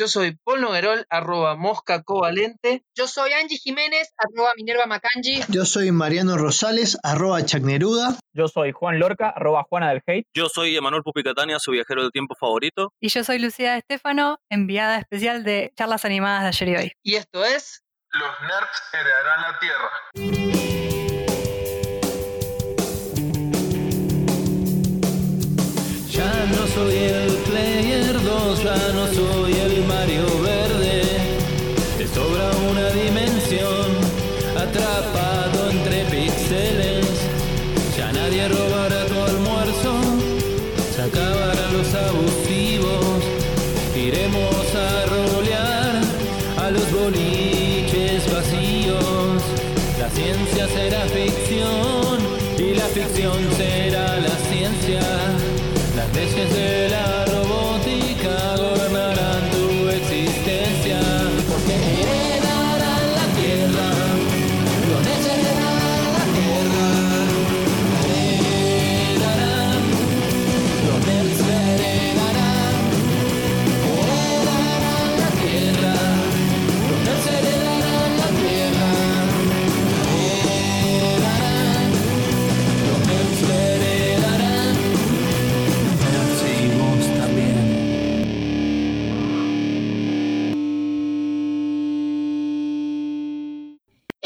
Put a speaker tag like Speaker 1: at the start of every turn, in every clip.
Speaker 1: Yo soy Paul Noguerol, arroba mosca covalente.
Speaker 2: Yo soy Angie Jiménez, arroba Minerva Macangi.
Speaker 3: Yo soy Mariano Rosales, arroba Chacneruda.
Speaker 4: Yo soy Juan Lorca, arroba Juana del Hate.
Speaker 5: Yo soy Emanuel Pupicatania, su viajero del tiempo favorito.
Speaker 6: Y yo soy Lucía Estefano, enviada especial de charlas animadas de ayer y hoy.
Speaker 1: Y esto es...
Speaker 7: Los nerds heredarán la Tierra.
Speaker 8: Y la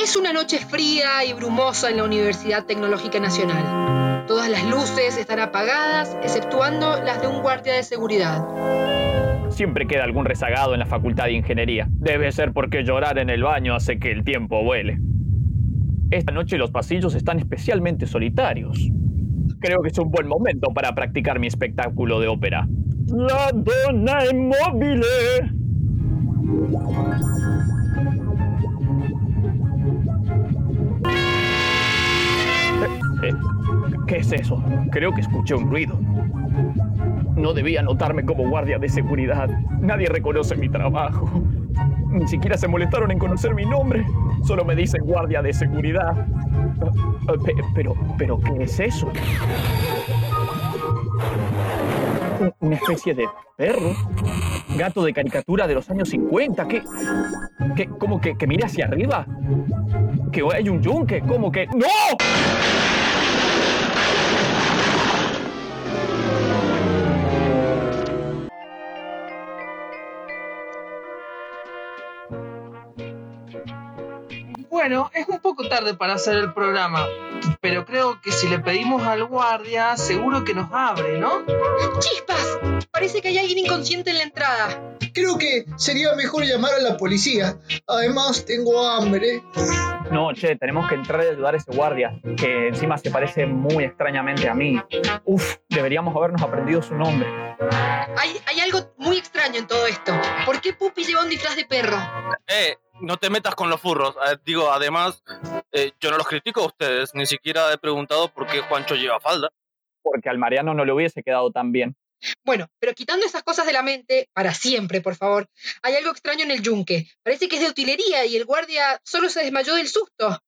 Speaker 2: Es una noche fría y brumosa en la Universidad Tecnológica Nacional. Todas las luces están apagadas, exceptuando las de un guardia de seguridad.
Speaker 4: Siempre queda algún rezagado en la facultad de ingeniería. Debe ser porque llorar en el baño hace que el tiempo vuele. Esta noche los pasillos están especialmente solitarios. Creo que es un buen momento para practicar mi espectáculo de ópera. La donna inmóvil. ¿Qué es eso? Creo que escuché un ruido. No debía notarme como guardia de seguridad. Nadie reconoce mi trabajo. Ni siquiera se molestaron en conocer mi nombre. Solo me dicen guardia de seguridad. Pe- Pero, pero, ¿qué es eso? Un- Una especie de perro. Gato de caricatura de los años 50. ¿Qué? ¿Qué? ¿Cómo que, que mira hacia arriba? ¿Que hay un yunque? ¿Cómo que.? ¡No!
Speaker 1: Bueno, es un poco tarde para hacer el programa, pero creo que si le pedimos al guardia, seguro que nos abre, ¿no?
Speaker 2: ¡Chispas! Parece que hay alguien inconsciente en la entrada.
Speaker 3: Creo que sería mejor llamar a la policía. Además, tengo hambre.
Speaker 4: No, che, tenemos que entrar y ayudar a ese guardia, que encima se parece muy extrañamente a mí. Uf, deberíamos habernos aprendido su nombre.
Speaker 2: Hay, hay algo muy extraño en todo esto. ¿Por qué Puppy lleva un disfraz de perro?
Speaker 5: Eh, no te metas con los furros. Eh, digo, además, eh, yo no los critico a ustedes. Ni siquiera he preguntado por qué Juancho lleva falda.
Speaker 4: Porque al Mariano no le hubiese quedado tan bien.
Speaker 2: Bueno, pero quitando esas cosas de la mente, para siempre, por favor, hay algo extraño en el yunque. Parece que es de utilería y el guardia solo se desmayó del susto.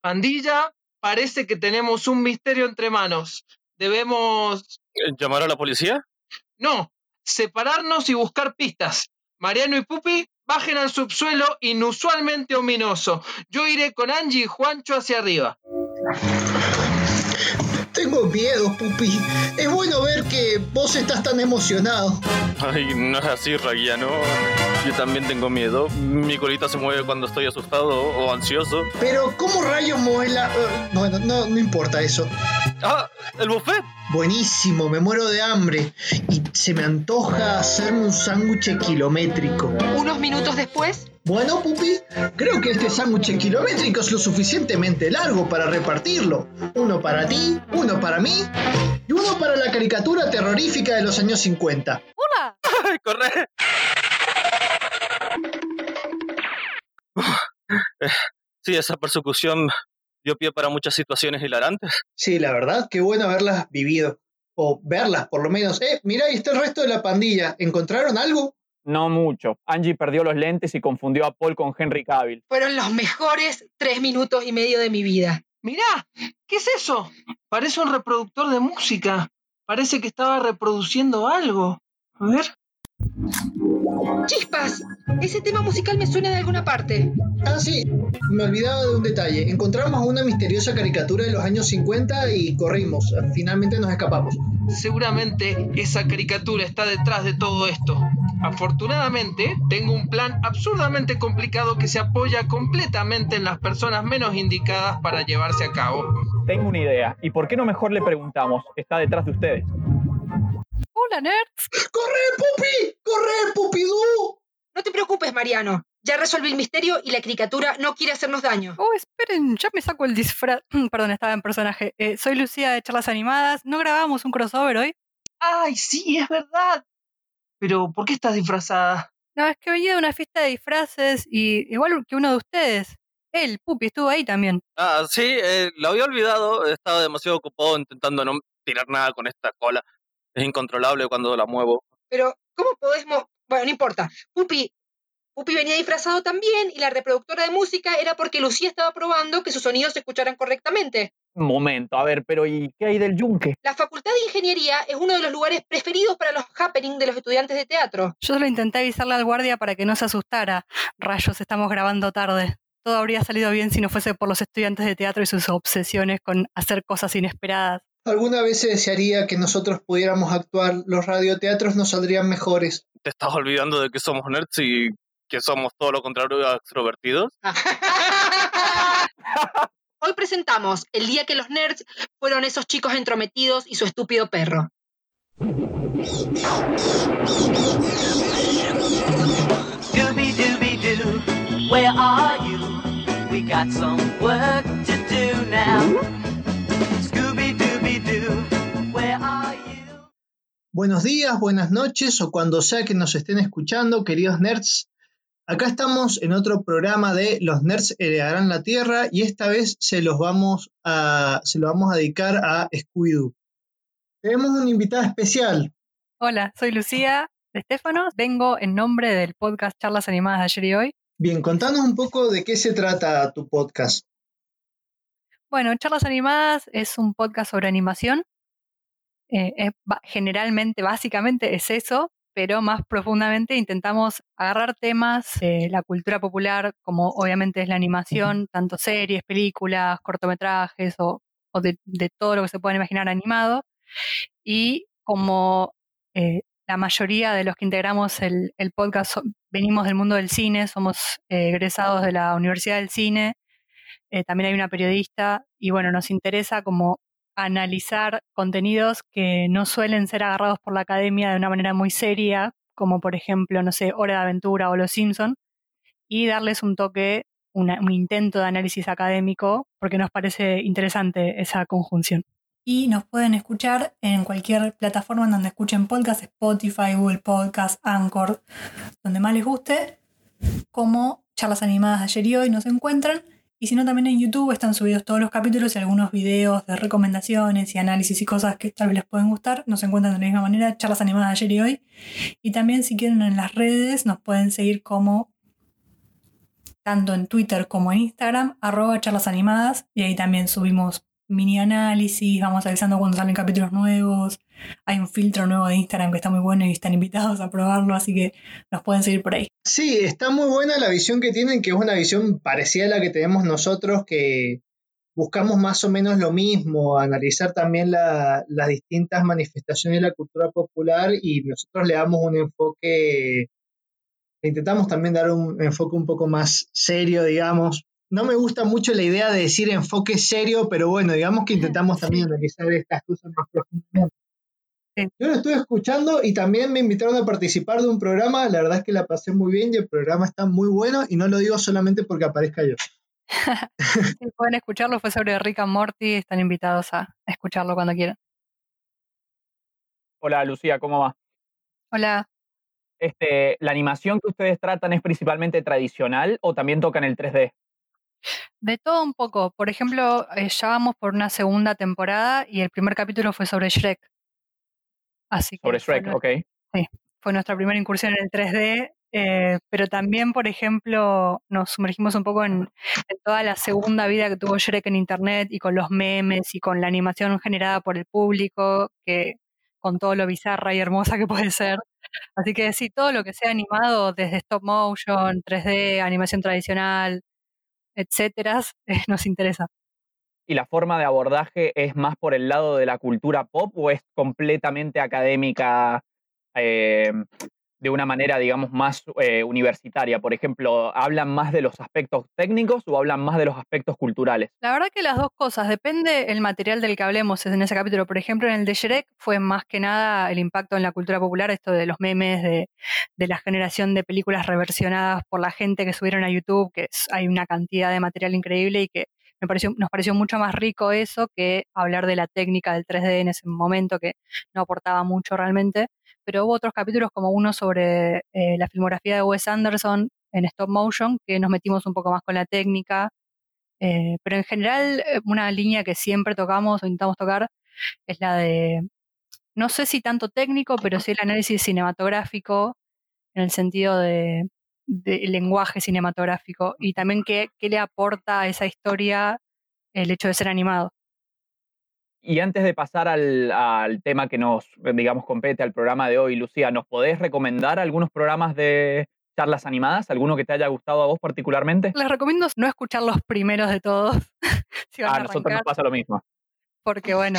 Speaker 1: Pandilla, parece que tenemos un misterio entre manos. Debemos...
Speaker 5: Eh, ¿Llamar a la policía?
Speaker 1: No, separarnos y buscar pistas. Mariano y Pupi, bajen al subsuelo inusualmente ominoso. Yo iré con Angie y Juancho hacia arriba.
Speaker 3: Tengo miedo, Pupi. Es bueno ver que vos estás tan emocionado.
Speaker 5: Ay, no es así, Raguía, ¿no? Yo también tengo miedo. Mi colita se mueve cuando estoy asustado o ansioso.
Speaker 3: Pero, ¿cómo rayos mueve la...? eh, bueno, no, no importa eso.
Speaker 5: ¡Ah! ¡El buffet!
Speaker 3: Buenísimo, me muero de hambre. Y se me antoja hacerme un sándwich kilométrico.
Speaker 2: Unos minutos después,
Speaker 3: Bueno, Pupi, creo que este sándwich kilométrico es lo suficientemente largo para repartirlo. Uno para ti, uno para mí y uno para la caricatura terrorífica de los años 50.
Speaker 6: ¡Hola!
Speaker 5: ¡Ay, corre! Sí, esa persecución dio pie para muchas situaciones hilarantes.
Speaker 3: Sí, la verdad, qué bueno haberlas vivido. O verlas, por lo menos. Eh, mira, ahí está el resto de la pandilla. ¿Encontraron algo?
Speaker 4: No mucho. Angie perdió los lentes y confundió a Paul con Henry Cavill.
Speaker 2: fueron los mejores tres minutos y medio de mi vida.
Speaker 1: Mirá, ¿qué es eso? Parece un reproductor de música. Parece que estaba reproduciendo algo. A ver.
Speaker 2: ¡Chispas! Ese tema musical me suena de alguna parte.
Speaker 3: Ah, sí, me olvidaba de un detalle. Encontramos una misteriosa caricatura de los años 50 y corrimos. Finalmente nos escapamos.
Speaker 1: Seguramente esa caricatura está detrás de todo esto. Afortunadamente, tengo un plan absurdamente complicado que se apoya completamente en las personas menos indicadas para llevarse a cabo.
Speaker 4: Tengo una idea. ¿Y por qué no mejor le preguntamos? Está detrás de ustedes.
Speaker 6: Hola, nerds.
Speaker 3: ¡Corre, Pupi! ¡Corre, Pupidú!
Speaker 2: No te preocupes, Mariano. Ya resolví el misterio y la caricatura no quiere hacernos daño.
Speaker 6: Oh, esperen, ya me saco el disfraz. Perdón, estaba en personaje. Eh, soy Lucía de Charlas Animadas. ¿No grabamos un crossover hoy?
Speaker 1: ¡Ay, sí, es verdad! Pero, ¿por qué estás disfrazada?
Speaker 6: No, es que venía de una fiesta de disfraces y igual que uno de ustedes. Él, Pupi, estuvo ahí también.
Speaker 5: Ah, sí, eh, lo había olvidado. He estado demasiado ocupado intentando no tirar nada con esta cola. Es incontrolable cuando la muevo.
Speaker 2: Pero, ¿cómo podemos...? Bueno, no importa. Pupi, Pupi venía disfrazado también y la reproductora de música era porque Lucía estaba probando que sus sonidos se escucharan correctamente.
Speaker 4: Momento, a ver, pero ¿y qué hay del yunque?
Speaker 2: La Facultad de Ingeniería es uno de los lugares preferidos para los happenings de los estudiantes de teatro.
Speaker 6: Yo solo intenté avisarle al guardia para que no se asustara. Rayos, estamos grabando tarde. Todo habría salido bien si no fuese por los estudiantes de teatro y sus obsesiones con hacer cosas inesperadas.
Speaker 3: Alguna vez se desearía que nosotros pudiéramos actuar. Los radioteatros nos saldrían mejores.
Speaker 5: Te estás olvidando de que somos nerds y que somos todo lo contrario a extrovertidos.
Speaker 2: Hoy presentamos El día que los nerds fueron esos chicos entrometidos y su estúpido perro.
Speaker 8: Doo, where are you? We got some work to do now.
Speaker 3: Buenos días, buenas noches o cuando sea que nos estén escuchando, queridos nerds. Acá estamos en otro programa de Los Nerds heredarán la Tierra y esta vez se los vamos a, se lo vamos a dedicar a Scooby-Doo. Tenemos una invitada especial.
Speaker 6: Hola, soy Lucía de Estefanos. Vengo en nombre del podcast Charlas Animadas de ayer y hoy.
Speaker 3: Bien, contanos un poco de qué se trata tu podcast.
Speaker 6: Bueno, Charlas Animadas es un podcast sobre animación. Eh, es generalmente, básicamente es eso, pero más profundamente intentamos agarrar temas de la cultura popular, como obviamente es la animación, tanto series, películas, cortometrajes o, o de, de todo lo que se pueda imaginar animado. Y como eh, la mayoría de los que integramos el, el podcast so- venimos del mundo del cine, somos eh, egresados de la Universidad del Cine, eh, también hay una periodista y bueno, nos interesa como analizar contenidos que no suelen ser agarrados por la academia de una manera muy seria, como por ejemplo, no sé, Hora de Aventura o Los Simpson, y darles un toque, un intento de análisis académico, porque nos parece interesante esa conjunción. Y nos pueden escuchar en cualquier plataforma en donde escuchen podcast, Spotify, Google Podcast, Anchor, donde más les guste, como charlas animadas de ayer y hoy nos encuentran. Y si no, también en YouTube están subidos todos los capítulos y algunos videos de recomendaciones y análisis y cosas que tal vez les pueden gustar. Nos encuentran de la misma manera, charlas animadas ayer y hoy. Y también si quieren en las redes nos pueden seguir como tanto en Twitter como en Instagram, arroba charlas animadas. Y ahí también subimos mini análisis, vamos avisando cuando salen capítulos nuevos. Hay un filtro nuevo de Instagram que está muy bueno y están invitados a probarlo, así que nos pueden seguir por ahí.
Speaker 3: Sí, está muy buena la visión que tienen, que es una visión parecida a la que tenemos nosotros, que buscamos más o menos lo mismo, analizar también la- las distintas manifestaciones de la cultura popular y nosotros le damos un enfoque, intentamos también dar un enfoque un poco más serio, digamos. No me gusta mucho la idea de decir enfoque serio, pero bueno, digamos que intentamos también analizar estas cosas más profundamente. Yo lo estuve escuchando y también me invitaron a participar de un programa. La verdad es que la pasé muy bien y el programa está muy bueno y no lo digo solamente porque aparezca yo.
Speaker 6: Si pueden escucharlo, fue sobre Rick and Morty, están invitados a escucharlo cuando quieran.
Speaker 4: Hola, Lucía, ¿cómo va?
Speaker 6: Hola,
Speaker 4: Este, ¿La animación que ustedes tratan es principalmente tradicional o también tocan el 3D?
Speaker 6: De todo un poco. Por ejemplo, eh, ya vamos por una segunda temporada y el primer capítulo fue sobre Shrek. Así que
Speaker 4: Sobre
Speaker 6: fue
Speaker 4: Shrek,
Speaker 6: nue-
Speaker 4: ok.
Speaker 6: fue nuestra primera incursión en el 3D, eh, pero también, por ejemplo, nos sumergimos un poco en, en toda la segunda vida que tuvo Shrek en Internet y con los memes y con la animación generada por el público, que con todo lo bizarra y hermosa que puede ser. Así que sí, todo lo que sea animado desde stop motion, 3D, animación tradicional, etcétera, eh, nos interesa.
Speaker 4: ¿Y la forma de abordaje es más por el lado de la cultura pop o es completamente académica eh, de una manera, digamos, más eh, universitaria? Por ejemplo, ¿hablan más de los aspectos técnicos o hablan más de los aspectos culturales?
Speaker 6: La verdad que las dos cosas, depende el material del que hablemos en ese capítulo. Por ejemplo, en el de Shrek fue más que nada el impacto en la cultura popular, esto de los memes, de, de la generación de películas reversionadas por la gente que subieron a YouTube, que hay una cantidad de material increíble y que me pareció, nos pareció mucho más rico eso que hablar de la técnica del 3D en ese momento, que no aportaba mucho realmente. Pero hubo otros capítulos como uno sobre eh, la filmografía de Wes Anderson en stop motion, que nos metimos un poco más con la técnica. Eh, pero en general, eh, una línea que siempre tocamos o intentamos tocar es la de, no sé si tanto técnico, pero sí el análisis cinematográfico en el sentido de, del lenguaje cinematográfico y también qué, qué le aporta a esa historia el hecho de ser animado.
Speaker 4: Y antes de pasar al, al tema que nos, digamos, compete al programa de hoy, Lucía, ¿nos podés recomendar algunos programas de charlas animadas? ¿Alguno que te haya gustado a vos particularmente?
Speaker 6: Les recomiendo no escuchar los primeros de todos. si van
Speaker 4: A
Speaker 6: a
Speaker 4: nosotros
Speaker 6: arrancar,
Speaker 4: nos pasa lo mismo.
Speaker 6: porque bueno,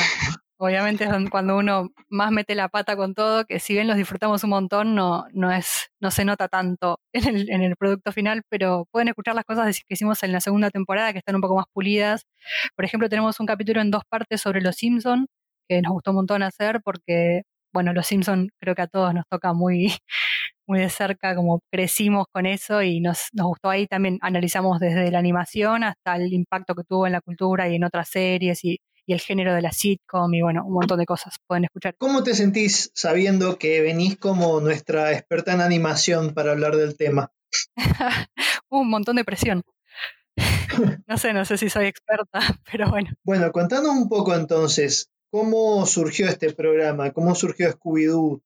Speaker 6: obviamente es cuando uno más mete la pata con todo, que si bien los disfrutamos un montón, no, no es, no se nota tanto en el, en el producto final, pero pueden escuchar las cosas que hicimos en la segunda temporada, que están un poco más pulidas. Por ejemplo, tenemos un capítulo en dos partes sobre los Simpson, que nos gustó un montón hacer, porque, bueno, los Simpson creo que a todos nos toca muy, muy de cerca, como crecimos con eso y nos, nos gustó ahí también analizamos desde la animación hasta el impacto que tuvo en la cultura y en otras series y, y el género de la sitcom y bueno, un montón de cosas pueden escuchar.
Speaker 3: ¿Cómo te sentís sabiendo que venís como nuestra experta en animación para hablar del tema?
Speaker 6: un montón de presión. no sé, no sé si soy experta, pero bueno.
Speaker 3: Bueno, contanos un poco entonces, ¿cómo surgió este programa? ¿Cómo surgió Scooby-Doo?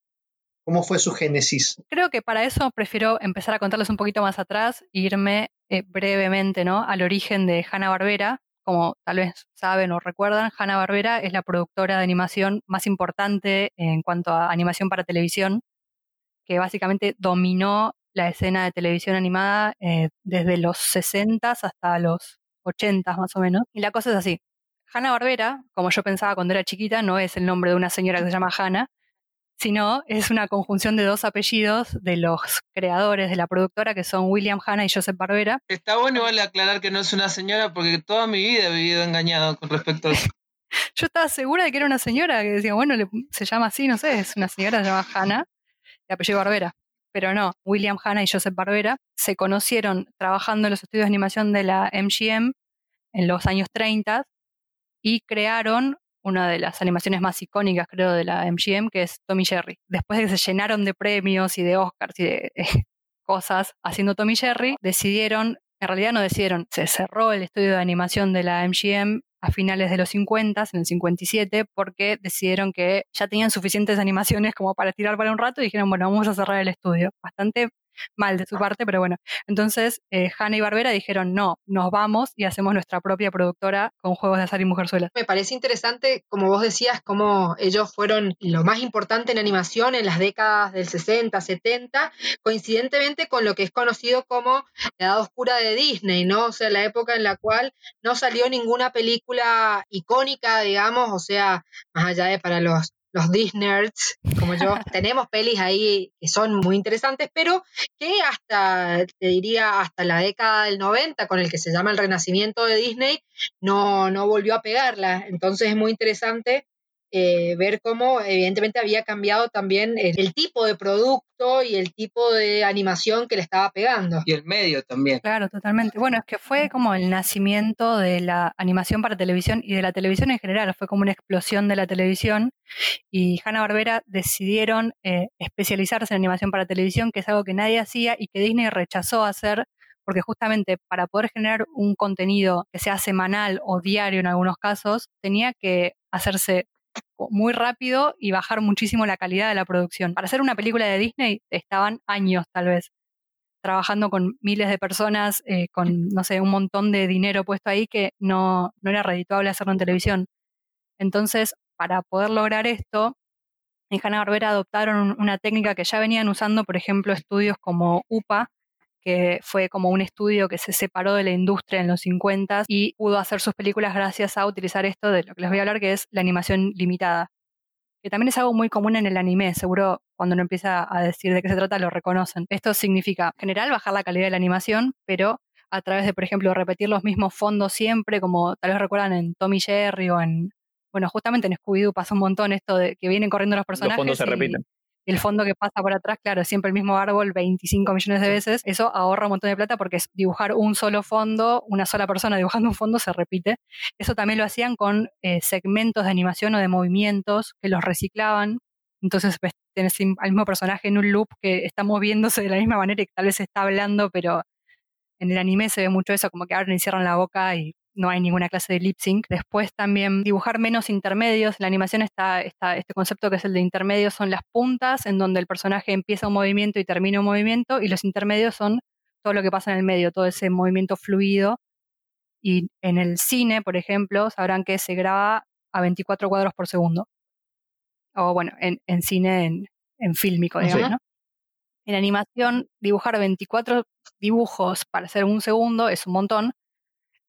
Speaker 3: ¿Cómo fue su génesis?
Speaker 6: Creo que para eso prefiero empezar a contarles un poquito más atrás e irme eh, brevemente ¿no? al origen de Hanna-Barbera. Como tal vez saben o recuerdan, Hanna-Barbera es la productora de animación más importante en cuanto a animación para televisión, que básicamente dominó la escena de televisión animada eh, desde los 60 hasta los 80 más o menos. Y la cosa es así. Hanna-Barbera, como yo pensaba cuando era chiquita, no es el nombre de una señora que se llama Hanna, sino es una conjunción de dos apellidos de los creadores de la productora, que son William Hanna y Joseph Barbera.
Speaker 1: Está bueno igual aclarar que no es una señora porque toda mi vida he vivido engañado con respecto a eso.
Speaker 6: Yo estaba segura de que era una señora, que decía, bueno, le- se llama así, no sé, es una señora, se llama Hanna, de apellido Barbera. Pero no, William Hanna y Joseph Barbera se conocieron trabajando en los estudios de animación de la MGM en los años 30 y crearon una de las animaciones más icónicas, creo, de la MGM, que es Tommy Jerry. Después de que se llenaron de premios y de Oscars y de eh, cosas haciendo Tommy Jerry, decidieron, en realidad no decidieron, se cerró el estudio de animación de la MGM a finales de los 50, en el 57, porque decidieron que ya tenían suficientes animaciones como para tirar para un rato y dijeron, bueno, vamos a cerrar el estudio. Bastante mal de su parte, pero bueno. Entonces, eh, Hanna y Barbera dijeron, no, nos vamos y hacemos nuestra propia productora con juegos de azar y mujerzuelas.
Speaker 2: Me parece interesante, como vos decías, cómo ellos fueron lo más importante en animación en las décadas del 60, 70, coincidentemente con lo que es conocido como la edad oscura de Disney, ¿no? O sea, la época en la cual no salió ninguna película icónica, digamos, o sea, más allá de para los los Disnerds, como yo, tenemos pelis ahí que son muy interesantes, pero que hasta, te diría, hasta la década del 90, con el que se llama el renacimiento de Disney, no, no volvió a pegarla. Entonces es muy interesante eh, ver cómo evidentemente había cambiado también el, el, tipo de producto y el tipo de animación que le estaba pegando.
Speaker 1: Y el medio también.
Speaker 6: Claro, totalmente. Bueno, es que fue como el nacimiento de la animación para televisión y de la televisión en general. Fue como una explosión de la televisión y Hanna-Barbera decidieron eh, especializarse en animación para televisión, que es algo que nadie hacía y que Disney rechazó hacer porque justamente para poder generar un contenido que sea semanal o diario en algunos casos, tenía que hacerse muy rápido y bajar muchísimo la calidad de la producción. Para hacer una película de Disney estaban años tal vez trabajando con miles de personas, eh, con, no sé, un montón de dinero puesto ahí que no, no era redituable hacerlo en televisión. Entonces, para poder lograr esto, En Hanna-Barbera adoptaron un- una técnica que ya venían usando, por ejemplo, estudios como UPA, que fue como un estudio que se separó de la industria en los 50 y pudo hacer sus películas gracias a utilizar esto de lo que les voy a hablar, que es la animación limitada. Que también es algo muy común en el anime, seguro cuando uno empieza a decir de qué se trata lo reconocen. Esto significa, en general, bajar la calidad de la animación, pero a través de, por ejemplo, repetir los mismos fondos siempre, como tal vez recuerdan en Tommy Jerry o en, bueno, justamente en Scooby-Doo pasa un montón esto de que vienen corriendo los personajes.
Speaker 4: Los fondos se
Speaker 6: y-
Speaker 4: repiten.
Speaker 6: El fondo que pasa por atrás, claro, siempre el mismo árbol 25 millones de veces. Eso ahorra un montón de plata porque es dibujar un solo fondo, una sola persona dibujando un fondo se repite. Eso también lo hacían con eh, segmentos de animación o de movimientos que los reciclaban. Entonces ves, tenés al mismo personaje en un loop que está moviéndose de la misma manera y que tal vez está hablando, pero en el anime se ve mucho eso, como que abren y cierran la boca y no hay ninguna clase de lip sync. Después también dibujar menos intermedios. En la animación está, está este concepto que es el de intermedios, son las puntas en donde el personaje empieza un movimiento y termina un movimiento, y los intermedios son todo lo que pasa en el medio, todo ese movimiento fluido. Y en el cine, por ejemplo, sabrán que se graba a 24 cuadros por segundo. O bueno, en, en cine, en, en fílmico,
Speaker 4: Sí.
Speaker 6: digamos, ¿no? En animación, dibujar 24 dibujos para hacer un segundo es un montón.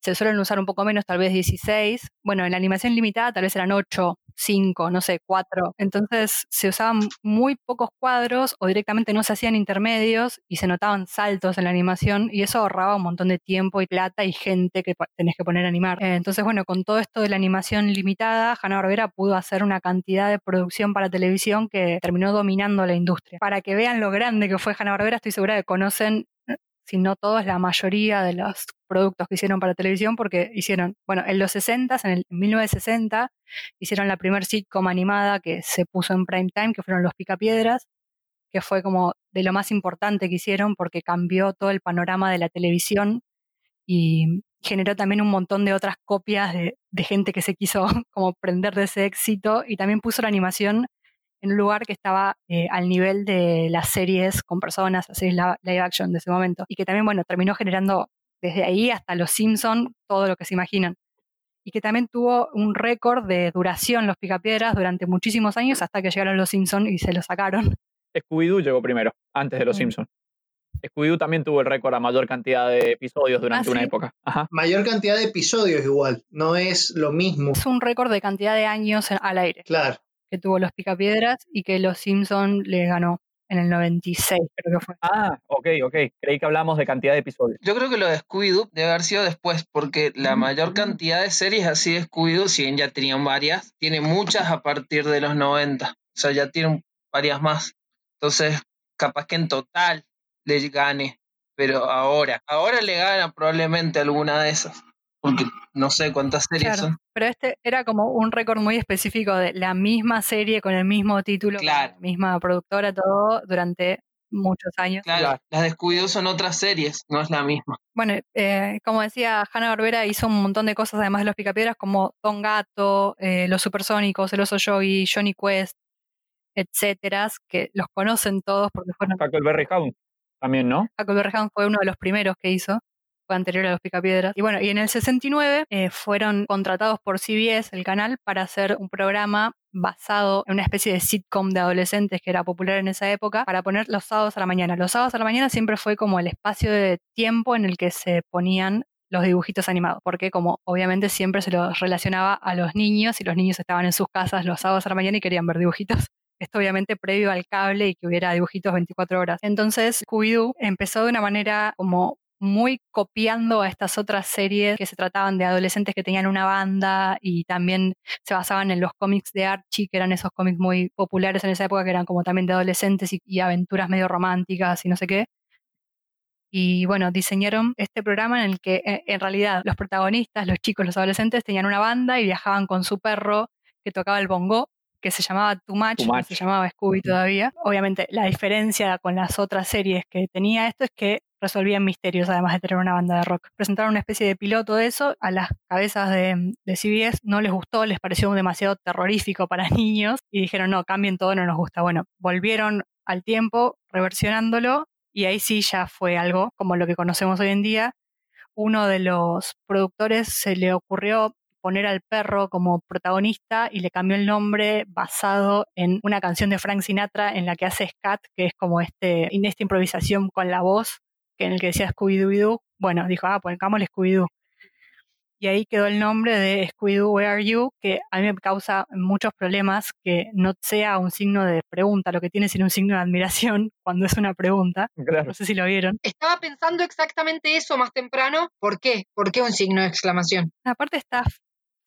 Speaker 6: Se suelen usar un poco menos, tal vez 16. Bueno, en la animación limitada tal vez eran 8, 5, no sé, 4. Entonces se usaban muy pocos cuadros o directamente no se hacían intermedios y se notaban saltos en la animación y eso ahorraba un montón de tiempo y plata y gente que tenés que poner a animar. Eh, Entonces, bueno, con todo esto de la animación limitada, Hanna-Barbera pudo hacer una cantidad de producción para televisión que terminó dominando la industria. Para que vean lo grande que fue Hanna-Barbera, estoy segura que conocen si no todos, la mayoría de los productos que hicieron para televisión, porque hicieron, bueno, en los 60, en el en 1960, hicieron la primer sitcom animada que se puso en prime time, que fueron Los Picapiedras, que fue como de lo más importante que hicieron porque cambió todo el panorama de la televisión y generó también un montón de otras copias de, gente que se quiso como prender de ese éxito y también puso la animación en un lugar que estaba eh, al nivel de las series con personas, las series live action de ese momento. Y que también, bueno, terminó generando desde ahí hasta Los Simpson todo lo que se imaginan. Y que también tuvo un récord de duración Los Picapiedras durante muchísimos años hasta que llegaron Los Simpson y se lo sacaron.
Speaker 4: Scooby-Doo llegó primero, antes de Los
Speaker 6: Mm.
Speaker 4: Simpsons. Scooby-Doo también tuvo el récord a mayor cantidad de episodios durante
Speaker 6: Ah,
Speaker 4: una
Speaker 6: ¿sí?
Speaker 4: época. Ajá.
Speaker 3: Mayor cantidad de episodios igual, no es lo mismo.
Speaker 6: Es un récord de cantidad de años al aire
Speaker 3: Claro.
Speaker 6: que tuvo Los Picapiedras y que Los Simpson le ganó en el 96, creo que fue.
Speaker 4: Ah, ok, ok. Creí que hablamos de cantidad de episodios.
Speaker 1: Yo creo que lo de Scooby-Doo debe haber sido después, porque la mayor cantidad de series así de Scooby-Doo, si bien ya tenían varias, tiene muchas a partir de los 90. O sea, ya tienen varias más. Entonces, capaz que en total le gane. Pero ahora, ahora le gana probablemente alguna de esas. Porque no sé cuántas series
Speaker 6: Claro,
Speaker 1: son.
Speaker 6: pero este era como un récord muy específico de la misma serie con el mismo título, con
Speaker 1: Claro.
Speaker 6: la misma productora, todo durante muchos años.
Speaker 1: Claro,
Speaker 4: Claro.
Speaker 1: las de Scooby-Doo son otras series, no es la misma.
Speaker 6: Bueno, eh, como decía, Hanna Barbera hizo un montón de cosas además de los Picapiedras, como Don Gato, eh, Los Supersónicos, El Oso Yogi, Johnny Quest, etcétera, que los conocen todos porque fueron.
Speaker 4: Huckleberry Hound también, ¿no?
Speaker 6: Huckleberry Hound fue uno de los primeros que hizo, anterior a los Picapiedras. Y bueno, y en el 69 eh, fueron contratados por CBS, el canal, para hacer un programa basado en una especie de sitcom de adolescentes que era popular en esa época, para poner los sábados a la mañana. Los sábados a la mañana siempre fue como el espacio de tiempo en el que se ponían los dibujitos animados, porque como obviamente siempre se los relacionaba a los niños y los niños estaban en sus casas los sábados a la mañana y querían ver dibujitos. Esto obviamente previo al cable y que hubiera dibujitos 24 horas. Entonces, Scooby-Doo empezó de una manera como muy copiando a estas otras series que se trataban de adolescentes que tenían una banda y también se basaban en los cómics de Archie, que eran esos cómics muy populares en esa época, que eran como también de adolescentes y, y aventuras medio románticas y no sé qué. Y bueno, diseñaron este programa en el que eh, en realidad los protagonistas, los chicos, los adolescentes, tenían una banda y viajaban con su perro que tocaba el bongo, que se llamaba Too Much,
Speaker 4: Too
Speaker 6: no se llamaba Scooby todavía. Obviamente, la diferencia con las otras series que tenía esto es que resolvían misterios, además de tener una banda de rock. Presentaron una especie de piloto de eso, a las cabezas de, CBS no les gustó, les pareció demasiado terrorífico para niños y dijeron, no, cambien todo, no nos gusta. Bueno, volvieron al tiempo, reversionándolo, y ahí sí ya fue algo como lo que conocemos hoy en día. Uno de los productores se le ocurrió poner al perro como protagonista y le cambió el nombre basado en una canción de Frank Sinatra en la que hace Scat, que es como este, en esta improvisación con la voz, en el que decía Scooby-Doo. Bueno, dijo, ah, pues pongámosle Scooby-Doo y ahí quedó el nombre de Scooby-Doo, Where Are You? Que a mí me causa muchos problemas que no sea un signo de pregunta, lo que tiene sino un signo de admiración cuando es una pregunta.
Speaker 4: Claro.
Speaker 6: No sé si lo vieron.
Speaker 2: Estaba pensando exactamente eso más temprano. ¿Por qué? ¿Por qué un signo de exclamación?
Speaker 6: Aparte está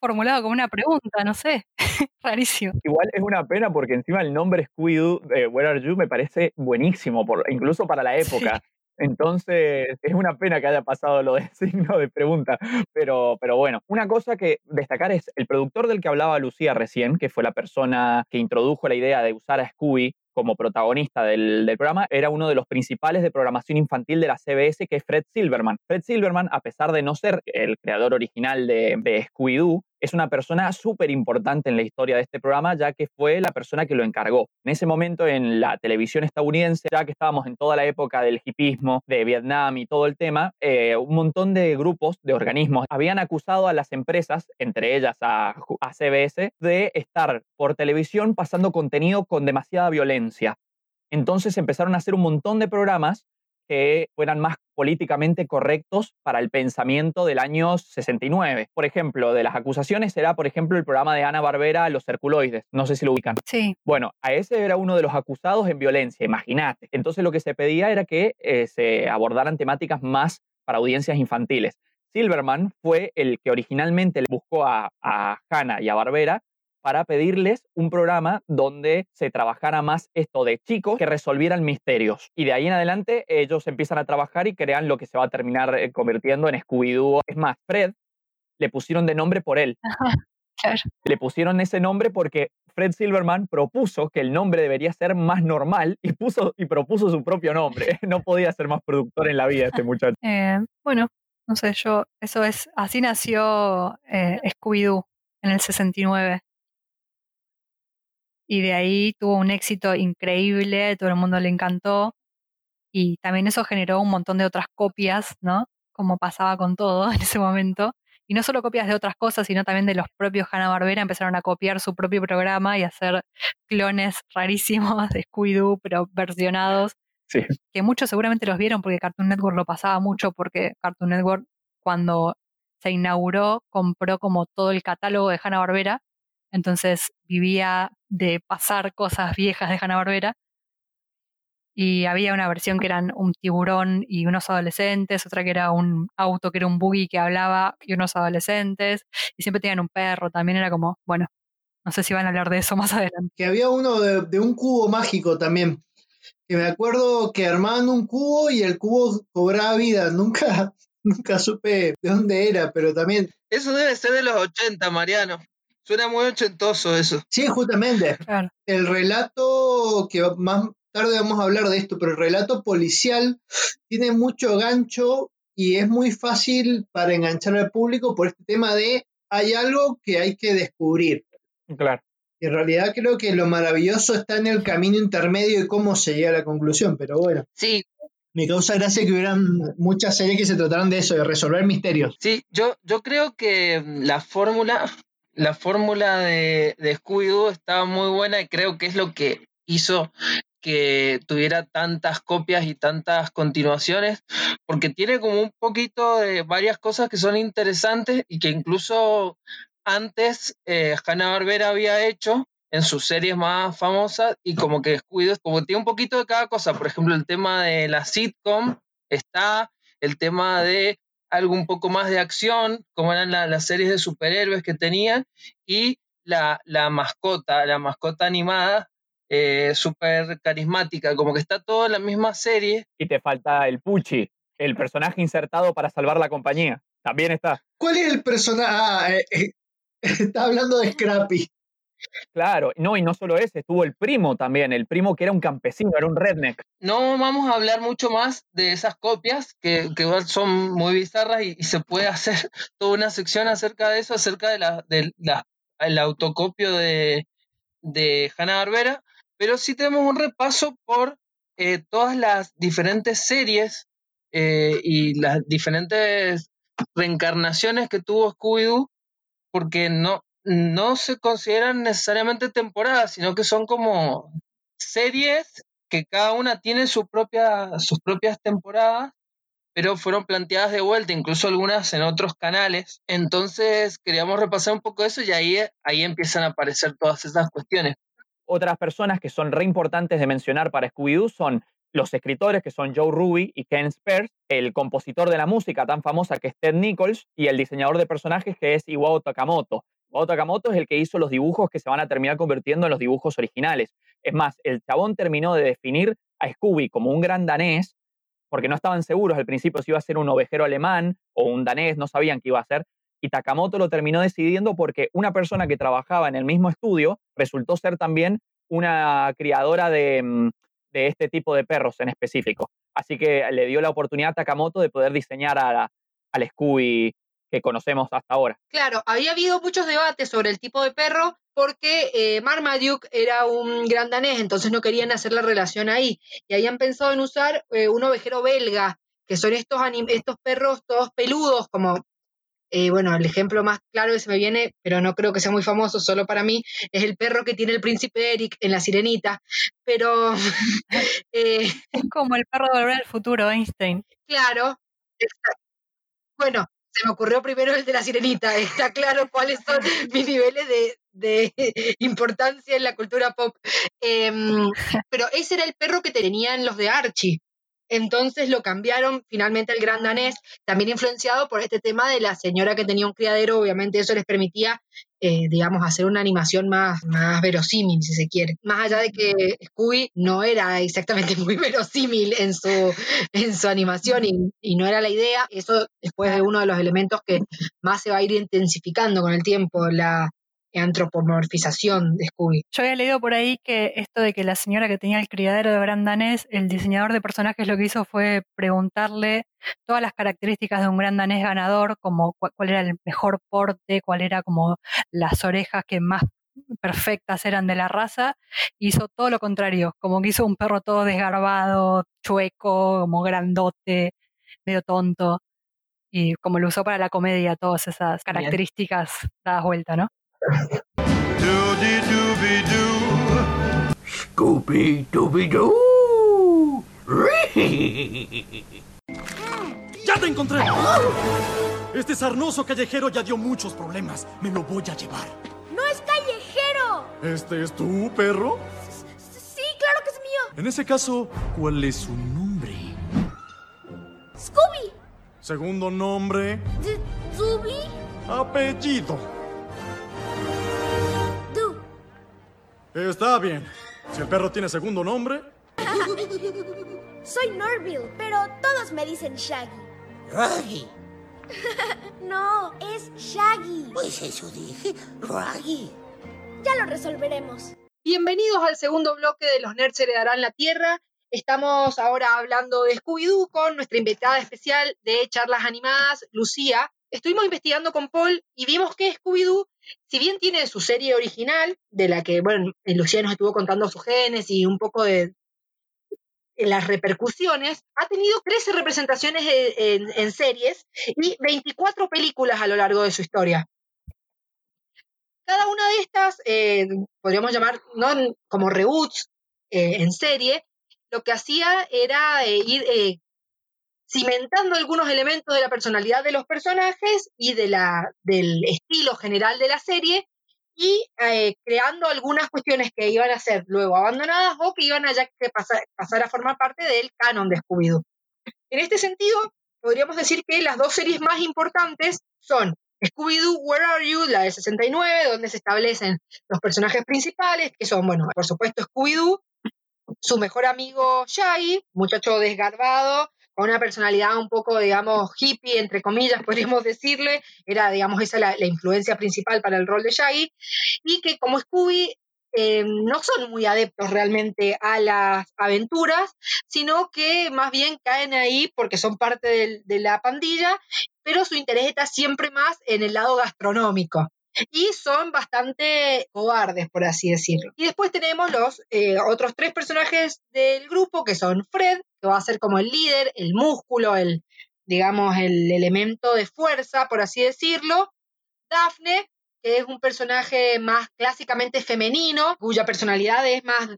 Speaker 6: formulado como una pregunta, no sé, rarísimo.
Speaker 4: Igual es una pena porque encima el nombre Scooby-Doo, de Where Are You, me parece buenísimo, por, incluso para la época. Entonces, es una pena que haya pasado lo de signo de pregunta, pero, pero bueno, una cosa que destacar es el productor del que hablaba Lucía recién, que fue la persona que introdujo la idea de usar a Scooby como protagonista del, programa, era uno de los principales de programación infantil de la CBS, que es Fred Silverman. Fred Silverman, a pesar de no ser el creador original de, de Scooby-Doo, es una persona súper importante en la historia de este programa, ya que fue la persona que lo encargó. En ese momento en la televisión estadounidense, ya que estábamos en toda la época del hipismo, de Vietnam y todo el tema, eh, un montón de grupos, de organismos, habían acusado a las empresas, entre ellas a, a CBS, de estar por televisión pasando contenido con demasiada violencia. Entonces empezaron a hacer un montón de programas que fueran más políticamente correctos para el pensamiento del año 69. Por ejemplo, de las acusaciones era, por ejemplo, el programa de Ana Barbera, Los Cerculoides. No sé si lo ubican.
Speaker 6: Sí.
Speaker 4: Bueno, a ese era uno de los acusados en violencia, imagínate. Entonces lo que se pedía era que eh, se abordaran temáticas más para audiencias infantiles. Silverman fue el que originalmente buscó a, a Hanna y a Barbera para pedirles un programa donde se trabajara más esto de chicos que resolvieran misterios. Y de ahí en adelante ellos empiezan a trabajar y crean lo que se va a terminar eh, convirtiendo en Scooby-Doo. Es más, Fred le pusieron de nombre por él.
Speaker 6: Ajá, claro.
Speaker 4: Le pusieron ese nombre porque Fred Silverman propuso que el nombre debería ser más normal y, puso, y propuso su propio nombre. No podía ser más productor en la vida este muchacho.
Speaker 6: Eh, bueno, no sé, yo, eso es, así nació eh, Scooby-Doo en el 69 y de ahí tuvo un éxito increíble, todo el mundo le encantó y también eso generó un montón de otras copias, ¿no? Como pasaba con todo en ese momento. Y no solo copias de otras cosas, sino también de los propios Hanna-Barbera empezaron a copiar su propio programa y hacer clones rarísimos de Scooby-Doo, pero versionados,
Speaker 4: Sí.
Speaker 6: que muchos seguramente los vieron porque Cartoon Network lo pasaba mucho, porque Cartoon Network cuando se inauguró compró como todo el catálogo de Hanna-Barbera, entonces vivía de pasar cosas viejas de Hanna-Barbera. Y había una versión que eran un tiburón y unos adolescentes, otra que era un auto que era un buggy que hablaba y unos adolescentes, y siempre tenían un perro, también era como, bueno, no sé si van a hablar de eso más adelante.
Speaker 3: Que había uno de, de un cubo mágico también. Que me acuerdo que armaban un cubo y el cubo cobraba vida. Nunca, nunca supe de dónde era, pero también.
Speaker 1: Eso debe ser de los 80, Mariano. Suena muy ochentoso eso.
Speaker 3: Sí, justamente.
Speaker 6: Claro.
Speaker 3: El relato, que más tarde vamos a hablar de esto, pero el relato policial tiene mucho gancho y es muy fácil para enganchar al público por este tema de hay algo que hay que descubrir.
Speaker 4: Claro.
Speaker 3: Y en realidad creo que lo maravilloso está en el camino intermedio y cómo se llega a la conclusión, pero bueno,
Speaker 1: Sí,
Speaker 3: me causa gracia que hubieran muchas series que se trataran de eso, de resolver misterios.
Speaker 1: sí, yo, yo creo que la fórmula, la fórmula de, de Scooby-Doo estaba muy buena y creo que es lo que hizo que tuviera tantas copias y tantas continuaciones, porque tiene como un poquito de varias cosas que son interesantes y que incluso antes eh, Hanna-Barbera había hecho en sus series más famosas y como que Scooby-Doo como tiene un poquito de cada cosa, por ejemplo el tema de la sitcom está, el tema de algo un poco más de acción, como eran la- las series de superhéroes que tenían, y la, la mascota, la mascota animada, eh, súper carismática, como que está todo en la misma serie.
Speaker 4: Y te falta el Pucci, el personaje insertado para salvar la compañía. También está.
Speaker 3: ¿Cuál es el personaje? Ah, eh, eh, está hablando de Scrappy.
Speaker 4: Claro, no, y no solo ese, estuvo el primo también, el primo que era un campesino, era un redneck.
Speaker 1: No vamos a hablar mucho más de esas copias, que, que son muy bizarras y, se puede hacer toda una sección acerca de eso, acerca de la, de la- el autocopio de, de Hanna-Barbera, pero sí tenemos un repaso por eh, todas las diferentes series eh, y las diferentes reencarnaciones que tuvo Scooby-Doo, porque no, no se consideran necesariamente temporadas, sino que son como series que cada una tiene sus propias temporadas, pero fueron planteadas de vuelta, incluso algunas en otros canales. Entonces queríamos repasar un poco eso y ahí, ahí empiezan a aparecer todas esas cuestiones.
Speaker 4: Otras personas que son re importantes de mencionar para Scooby-Doo son los escritores, que son Joe Ruby y Ken Spears, el compositor de la música tan famosa que es Ted Nichols, y el diseñador de personajes que es Iwao Takamoto. Iwao Takamoto es el que hizo los dibujos que se van a terminar convirtiendo en los dibujos originales. Es más, el chabón terminó de definir a Scooby como un gran danés, porque no estaban seguros al principio si iba a ser un ovejero alemán o un danés, no sabían qué iba a ser, y Takamoto lo terminó decidiendo porque una persona que trabajaba en el mismo estudio resultó ser también una criadora de, mm, de este tipo de perros en específico. Así que le dio la oportunidad a Takamoto de poder diseñar a al Scooby que conocemos hasta ahora.
Speaker 2: Claro, había habido muchos debates sobre el tipo de perro porque eh, Marmaduke era un gran danés, entonces no querían hacer la relación ahí. Y habían pensado en usar eh, un ovejero belga, que son estos, anim- estos perros todos peludos, como, eh, bueno, el ejemplo más claro que se me viene, pero no creo que sea muy famoso, solo para mí, es el perro que tiene el príncipe Eric en La Sirenita. Pero, eh,
Speaker 6: Es como el perro de volver al futuro, Einstein.
Speaker 2: Claro, exacto. Bueno, se me ocurrió primero el de la sirenita. Está claro cuáles son mis niveles de, importancia en la cultura pop. Em, pero ese era el perro que tenían los de Archie. Entonces lo cambiaron finalmente al gran danés, también influenciado por este tema de la señora que tenía un criadero. Obviamente eso les permitía, eh, digamos, hacer una animación más, más verosímil, si se quiere. Más allá de que Scooby no era exactamente muy verosímil en su, en su animación y, y no era la idea. Eso después de uno de los elementos que más se va a ir intensificando con el tiempo, la antropomorfización de Scooby.
Speaker 6: Yo había leído por ahí que esto de que la señora que tenía el criadero de gran danés, el diseñador de personajes lo que hizo fue preguntarle todas las características de un gran danés ganador, como cu- cuál era el mejor porte, cuál era como las orejas que más perfectas eran de la raza, hizo todo lo contrario, como que hizo un perro todo desgarbado, chueco, como grandote, medio tonto, y como lo usó para la comedia, todas esas características dadas vuelta, ¿no?
Speaker 9: Scooby Dooby Doo.
Speaker 10: ¡Ya te encontré! Este sarnoso callejero ya dio muchos problemas. Me lo voy a llevar.
Speaker 11: ¡No es callejero!
Speaker 10: ¿Este es tu perro?
Speaker 11: Sí, claro que es mío.
Speaker 10: En ese caso, ¿cuál es su nombre?
Speaker 11: ¡Scooby!
Speaker 10: Segundo nombre,
Speaker 11: ¿Dooby?
Speaker 10: apellido. Está bien. Si el perro tiene segundo nombre,
Speaker 11: Soy Norville, pero todos me dicen Shaggy.
Speaker 9: Raggy.
Speaker 11: No, es Shaggy.
Speaker 9: Pues eso dije, Raggy.
Speaker 11: Ya lo resolveremos.
Speaker 2: Bienvenidos al segundo bloque de Los Nerds heredarán la Tierra. Estamos ahora hablando de Scooby-Doo con nuestra invitada especial de charlas animadas, Lucía. Estuvimos investigando con Paul y vimos que Scooby-Doo, si bien tiene su serie original, de la que, bueno, Lucía nos estuvo contando su genes y un poco de las repercusiones, ha tenido 13 representaciones en, en- series y 24 películas a lo largo de su historia. Cada una de estas, eh, podríamos llamar ¿no? como reboots eh, en serie, lo que hacía era eh, ir eh, cimentando algunos elementos de la personalidad de los personajes y de la, del estilo general de la serie y eh, creando algunas cuestiones que iban a ser luego abandonadas o que iban a ya que pasar, pasar a formar parte del canon de Scooby-Doo. En este sentido, podríamos decir que las dos series más importantes son Scooby-Doo, Where Are You, la del 69, donde se establecen los personajes principales, que son, bueno, por supuesto Scooby-Doo, su mejor amigo Shaggy, muchacho desgarbado, una personalidad un poco, digamos, hippie, entre comillas, podríamos decirle, era, digamos, esa la, influencia principal para el rol de Shaggy, y que como Scooby eh, no son muy adeptos realmente a las aventuras, sino que más bien caen ahí porque son parte de la pandilla, pero su interés está siempre más en el lado gastronómico y son bastante cobardes, por así decirlo. Y después tenemos los eh, otros tres personajes del grupo, que son Fred, que va a ser como el líder, el músculo, el, digamos, el elemento de fuerza, por así decirlo. Daphne, que es un personaje más clásicamente femenino, cuya personalidad es más,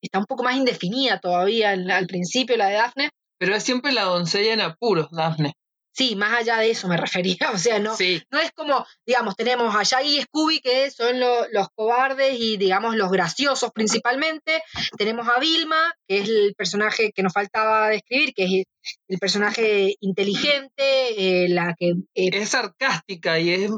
Speaker 2: está un poco más indefinida todavía al, principio, la de Daphne.
Speaker 1: Pero es siempre la doncella en apuros, Daphne.
Speaker 2: Sí, más allá de eso me refería, o sea, no,
Speaker 1: Sí,
Speaker 2: no es como, digamos, tenemos a Shaggy y Scooby, que son lo- los cobardes y, digamos, los graciosos principalmente. Tenemos a Vilma, que es el personaje que nos faltaba describir, que es el personaje inteligente, eh, la que... eh,
Speaker 1: es sarcástica y es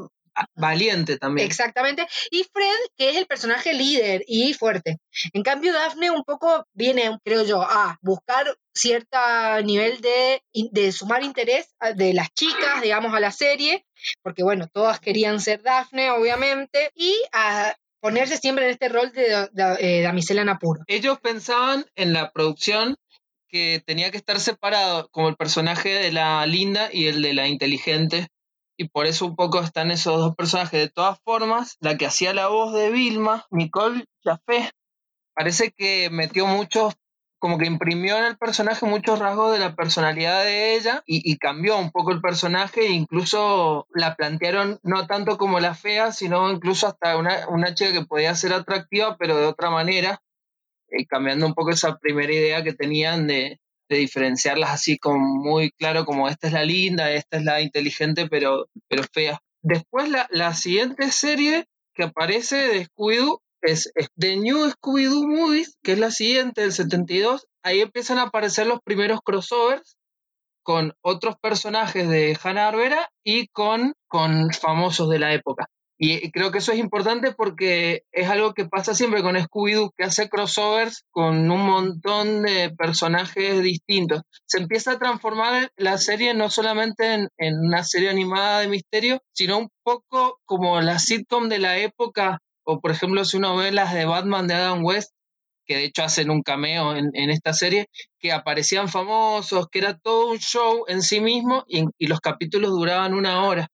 Speaker 1: valiente también.
Speaker 2: Exactamente. Y Fred, que es el personaje líder y fuerte. En cambio, Daphne un poco viene, creo yo, a buscar cierto nivel de, de sumar interés de las chicas, digamos, a la serie, porque bueno, todas querían ser Daphne, obviamente, y a ponerse siempre en este rol de, de- eh, damisela en apuro.
Speaker 1: Ellos pensaban en la producción que tenía que estar separado como el personaje de la linda y el de la inteligente. Y por eso un poco están esos dos personajes. De todas formas, la que hacía la voz de Vilma, Nicole Jaffe, parece que metió muchos, como que imprimió en el personaje muchos rasgos de la personalidad de ella y, y cambió un poco el personaje e incluso la plantearon no tanto como la fea, sino incluso hasta una, una chica que podía ser atractiva, pero de otra manera eh, cambiando un poco esa primera idea que tenían de, de diferenciarlas así como muy claro, como esta es la linda, esta es la inteligente, pero, pero fea. Después la, la siguiente serie que aparece de Scooby-Doo es, es The New Scooby-Doo Movies, que es la siguiente del 72. Ahí empiezan a aparecer los primeros crossovers con otros personajes de Hanna-Barbera y con, con famosos de la época. Y creo que eso es importante porque es algo que pasa siempre con Scooby-Doo, que hace crossovers con un montón de personajes distintos. Se empieza a transformar la serie no solamente en, una serie animada de misterio, sino un poco como la sitcom de la época, o por ejemplo si uno ve las de Batman de Adam West, que de hecho hacen un cameo en, esta serie, que aparecían famosos, que era todo un show en sí mismo y los capítulos duraban una hora.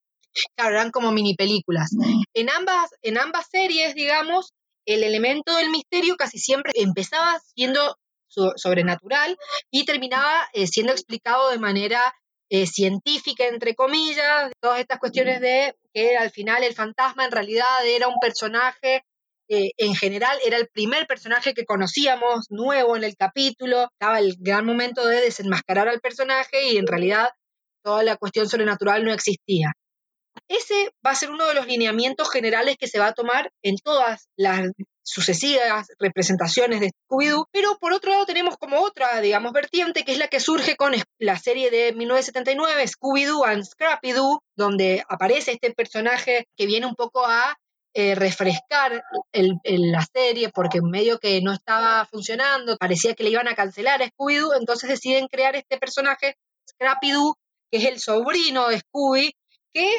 Speaker 2: Claro, eran como mini películas. En ambas, en ambas series, digamos, el elemento del misterio casi siempre empezaba siendo so- sobrenatural y terminaba eh, siendo explicado de manera eh, científica, entre comillas, todas estas cuestiones de que al final el fantasma en realidad era un personaje, eh, en general era el primer personaje que conocíamos nuevo en el capítulo, estaba el gran momento de desenmascarar al personaje y en realidad toda la cuestión sobrenatural no existía. Ese va a ser uno de los lineamientos generales que se va a tomar en todas las sucesivas representaciones de Scooby-Doo, pero por otro lado tenemos como otra, digamos, vertiente, que es la que surge con la serie de 1979, Scooby-Doo and Scrappy-Doo, donde aparece este personaje que viene un poco a eh, refrescar la serie porque medio que no estaba funcionando, parecía que le iban a cancelar a Scooby-Doo, entonces deciden crear este personaje, Scrappy-Doo, que es el sobrino de Scooby, que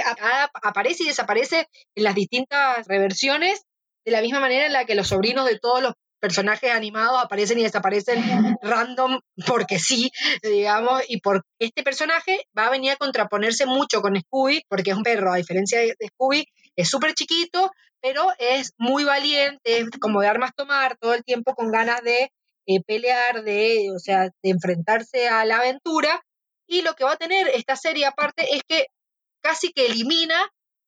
Speaker 2: aparece y desaparece en las distintas reversiones de la misma manera en la que los sobrinos de todos los personajes animados aparecen y desaparecen random porque sí, digamos, y por este personaje va a venir a contraponerse mucho con Scooby, porque es un perro, a diferencia de de Scooby, es súper chiquito, pero es muy valiente, es como de armas tomar, todo el tiempo con ganas de eh, pelear, de, o sea, de enfrentarse a la aventura, y lo que va a tener esta serie aparte es que casi que elimina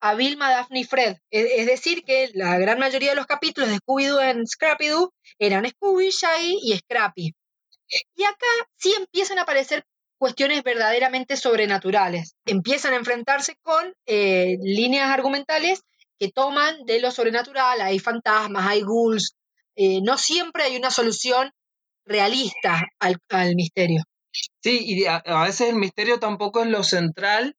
Speaker 2: a Vilma, Daphne y Fred. Es, es decir, que la gran mayoría de los capítulos de Scooby-Doo en Scrappy-Doo eran Scooby, Shaggy y Scrappy. Y acá sí empiezan a aparecer cuestiones verdaderamente sobrenaturales. Empiezan a enfrentarse con eh, líneas argumentales que toman de lo sobrenatural. Hay fantasmas, hay ghouls. eh, no siempre hay una solución realista al, al misterio.
Speaker 1: Sí, y a, a veces el misterio tampoco es lo central,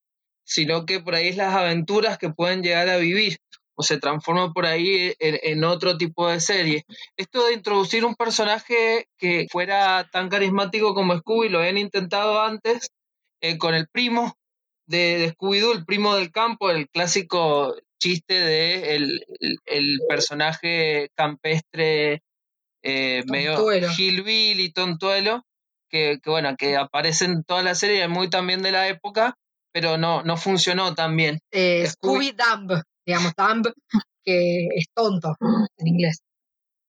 Speaker 1: sino que por ahí es las aventuras que pueden llegar a vivir o se transforma por ahí en, en otro tipo de serie. Esto de introducir un personaje que fuera tan carismático como Scooby lo habían intentado antes eh, con el primo de, de Scooby-Doo, el primo del campo, el clásico chiste de el, el- el personaje campestre eh, medio hillbilly, tontuelo, que, que bueno, que aparece en toda la serie, muy también de la época, pero no, no funcionó tan bien.
Speaker 2: Eh,
Speaker 1: Scooby-
Speaker 2: Scooby Dumb, digamos, Dumb, que es tonto en inglés.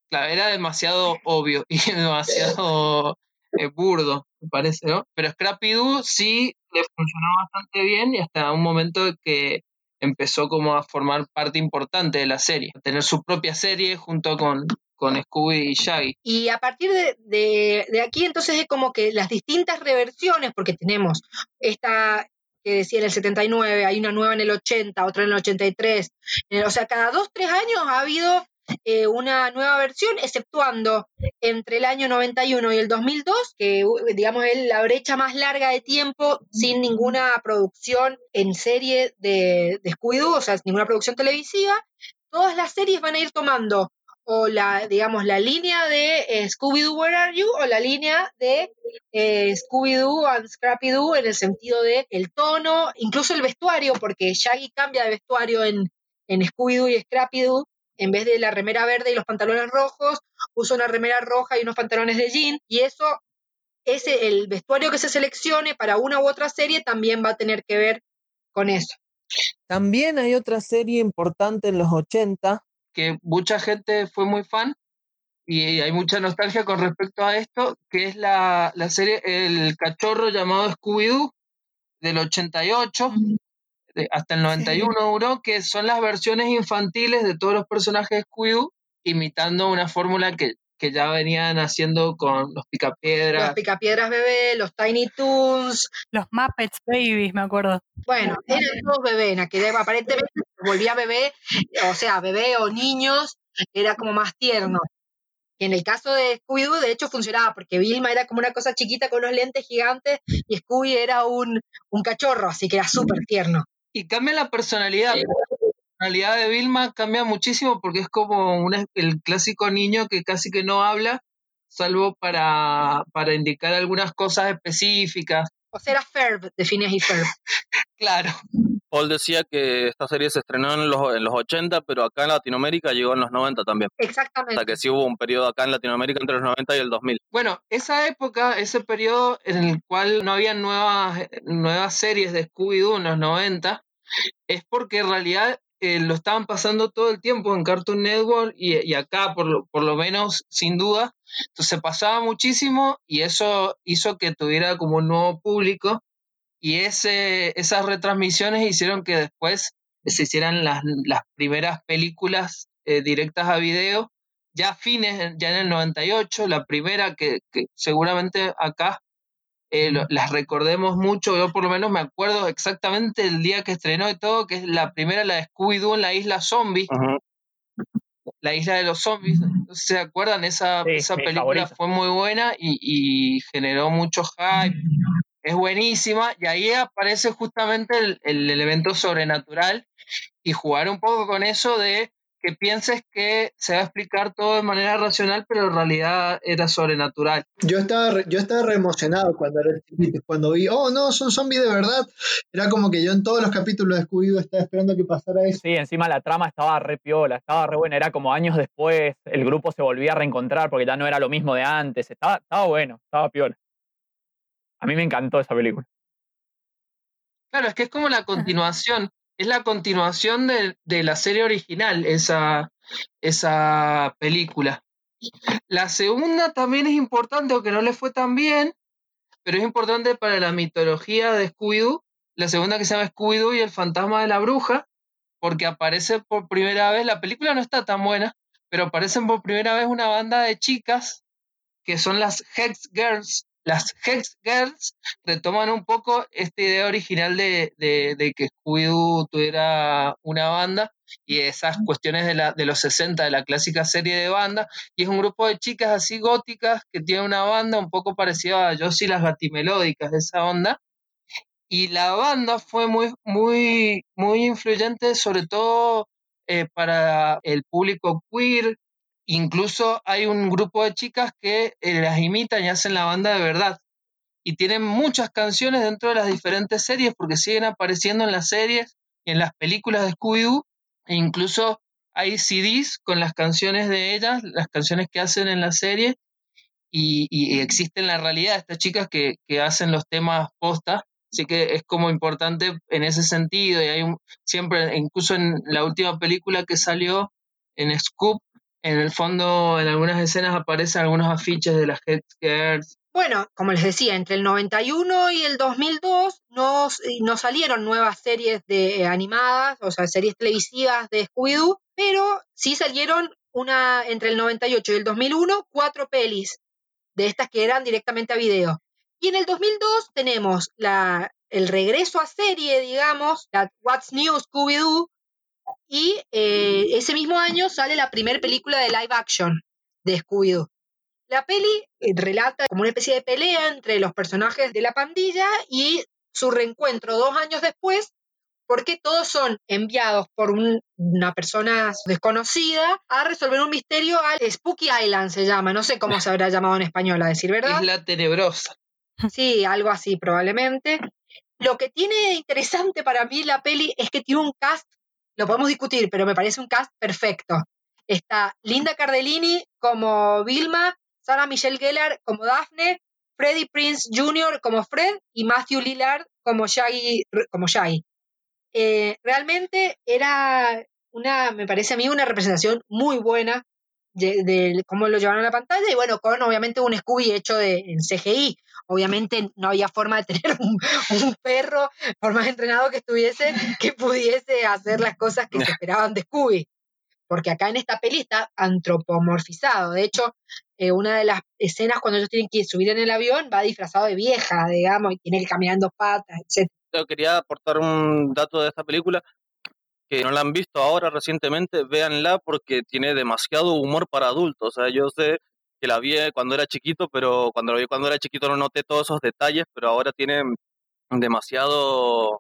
Speaker 1: Claro, era demasiado obvio y demasiado eh, burdo, me parece, ¿no? Pero Scrappy Doo sí le funcionó bastante bien y hasta un momento que empezó como a formar parte importante de la serie, a tener su propia serie junto con, con Scooby y Shaggy.
Speaker 2: Y a partir de, de- de aquí, entonces, es como que las distintas reversiones, porque tenemos esta que decía en el 79, hay una nueva en el 80, otra en el 83, eh, o sea, cada dos, tres años ha habido eh, una nueva versión, exceptuando entre el año 91 y el 2002, que uh, digamos es la brecha más larga de tiempo sin ninguna producción en serie de, de Scooby-Doo, o sea, ninguna producción televisiva, todas las series van a ir tomando o la, digamos, la línea de eh, Scooby-Doo, Where Are You? o la línea de eh, Scooby-Doo and Scrappy-Doo en el sentido de el tono, incluso el vestuario, porque Shaggy cambia de vestuario en, en Scooby-Doo y Scrappy-Doo, en vez de la remera verde y los pantalones rojos, usa una remera roja y unos pantalones de jean, y eso, ese, el vestuario que se seleccione para una u otra serie también va a tener que ver con eso.
Speaker 12: También hay otra serie importante en los 80.
Speaker 1: Que mucha gente fue muy fan y hay mucha nostalgia con respecto a esto, que es la, la serie El cachorro llamado Scooby-Doo del 88 de- hasta el 91 duró, que son las versiones infantiles de todos los personajes de Scooby-Doo, imitando una fórmula que, que ya venían haciendo con los
Speaker 2: Los
Speaker 1: picapiedras.
Speaker 2: Picapiedras Bebé, los Tiny Toons,
Speaker 6: Los Muppets Babies, me acuerdo.
Speaker 2: Bueno, eran todos bebés, en aquella época, aparentemente se volvía bebé, o sea, bebé o niños, era como más tierno. Y en el caso de Scooby-Doo, de hecho, funcionaba, porque Vilma era como una cosa chiquita con unos lentes gigantes y Scooby era un, un cachorro, así que era súper tierno.
Speaker 1: Y cambia la personalidad. Personalidad de Vilma cambia muchísimo porque es como una- el clásico niño que casi que no habla, salvo para, para indicar algunas cosas específicas.
Speaker 2: O sea, era Ferb, de Phineas y Ferb.
Speaker 1: Claro.
Speaker 5: Paul decía que esta serie se estrenó en los, en los 80, pero acá en Latinoamérica llegó en los 90 también. O
Speaker 2: Exactamente.
Speaker 5: sea que sí hubo un periodo acá en Latinoamérica entre los 90 y el 2000.
Speaker 1: Bueno, esa época, ese periodo en el cual no había nuevas, nuevas series de Scooby-Doo en los 90, es porque en realidad eh, lo estaban pasando todo el tiempo en Cartoon Network y, acá, por lo, por lo menos, sin duda. Entonces pasaba muchísimo y eso hizo que tuviera como un nuevo público y ese, esas retransmisiones hicieron que después se hicieran las, las primeras películas eh, directas a video ya fines, ya en el 98, la primera que seguramente acá eh, lo- las recordemos mucho, yo por lo menos me acuerdo exactamente el día que estrenó y todo, que es la primera, la de Scooby-Doo en la isla zombie, la isla de los zombies, no sé si ¿se acuerdan? Esa,
Speaker 4: Sí,
Speaker 1: esa película
Speaker 4: favorita.
Speaker 1: fue muy buena y, y generó mucho hype, es buenísima, y ahí aparece justamente el, el elemento sobrenatural y jugar un poco con eso de que pienses que se va a explicar todo de manera racional, pero en realidad era sobrenatural.
Speaker 3: Yo estaba, re- yo estaba re emocionado cuando era chiquito, cuando vi, oh no, son zombies de verdad. Era como que yo en todos los capítulos de Scooby-Doo estaba esperando que pasara eso.
Speaker 4: Sí, encima la trama estaba re piola, estaba re buena. Era como años después, el grupo se volvía a reencontrar porque ya no era lo mismo de antes. Estaba, estaba bueno, estaba piola. A mí me encantó esa película.
Speaker 1: Claro, es que es como la continuación, es la continuación de, de la serie original, esa, esa película. La segunda también es importante, aunque no le fue tan bien, pero es importante para la mitología de Scooby-Doo. La segunda que se llama Scooby-Doo y el fantasma de la bruja, porque aparece por primera vez, la película no está tan buena, pero aparecen por primera vez una banda de chicas que son las Hex Girls. Las Hex Girls retoman un poco esta idea original de, de- de que Scooby-Doo tuviera una banda y esas cuestiones de, la, de los 60, de la clásica serie de banda, y es un grupo de chicas así góticas que tienen una banda un poco parecida a Josie las Gatimelódicas, de esa onda, y la banda fue muy, muy, muy influyente, sobre todo eh, para el público queer. Incluso hay un grupo de chicas que eh, las imitan y hacen la banda de verdad. Y tienen muchas canciones dentro de las diferentes series porque siguen apareciendo en las series y en las películas de Scooby-Doo. E incluso hay CDs con las canciones de ellas, las canciones que hacen en la serie. Y, y- y existe en la realidad estas chicas que, que hacen los temas posta. Así que es como importante en ese sentido. Y hay un, siempre, incluso en la última película que salió, en Scoop, en el fondo, en algunas escenas aparecen algunos afiches de las Head Girls
Speaker 2: Bueno, como les decía, entre el 91 y el 2002 no, no salieron nuevas series de, animadas, o sea, series televisivas de Scooby-Doo, pero sí salieron una entre el 98 y el 2001 cuatro pelis de estas que eran directamente a video. Y en el 2002 tenemos la, el regreso a serie, digamos, la What's New Scooby-Doo, y eh, ese mismo año sale la primera película de live action de Scooby-Doo. La peli eh, relata como una especie de pelea entre los personajes de la pandilla y su reencuentro dos años después, porque todos son enviados por una persona desconocida a resolver un misterio al Spooky Island, se llama. No sé cómo se habrá llamado en español, a decir verdad.
Speaker 1: Isla Tenebrosa.
Speaker 2: Sí, algo así probablemente. Lo que tiene interesante para mí la peli es que tiene un cast, lo podemos discutir, pero me parece un cast perfecto. Está Linda Cardellini como Vilma, Sarah Michelle Gellar como Daphne, Freddie Prince Jr. como Fred y Matthew Lillard como Shaggy. Como Shaggy. Eh, realmente era una, me parece a mí, una representación muy buena de, cómo lo llevaron a la pantalla y bueno, con obviamente un Scooby hecho de, en CGI. Obviamente no había forma de tener un, un, perro, por más entrenado que estuviese, que pudiese hacer las cosas que se esperaban de Scooby. Porque acá en esta peli está antropomorfizado. De hecho, eh, una de las escenas cuando ellos tienen que subir en el avión va disfrazado de vieja, digamos, y tiene que caminar en dos patas, etc.
Speaker 5: Yo quería aportar un dato de esta película que no la han visto ahora recientemente, véanla porque tiene demasiado humor para adultos. O sea, yo sé que la vi cuando era chiquito, pero cuando la vi cuando era chiquito no noté todos esos detalles, pero ahora tiene demasiado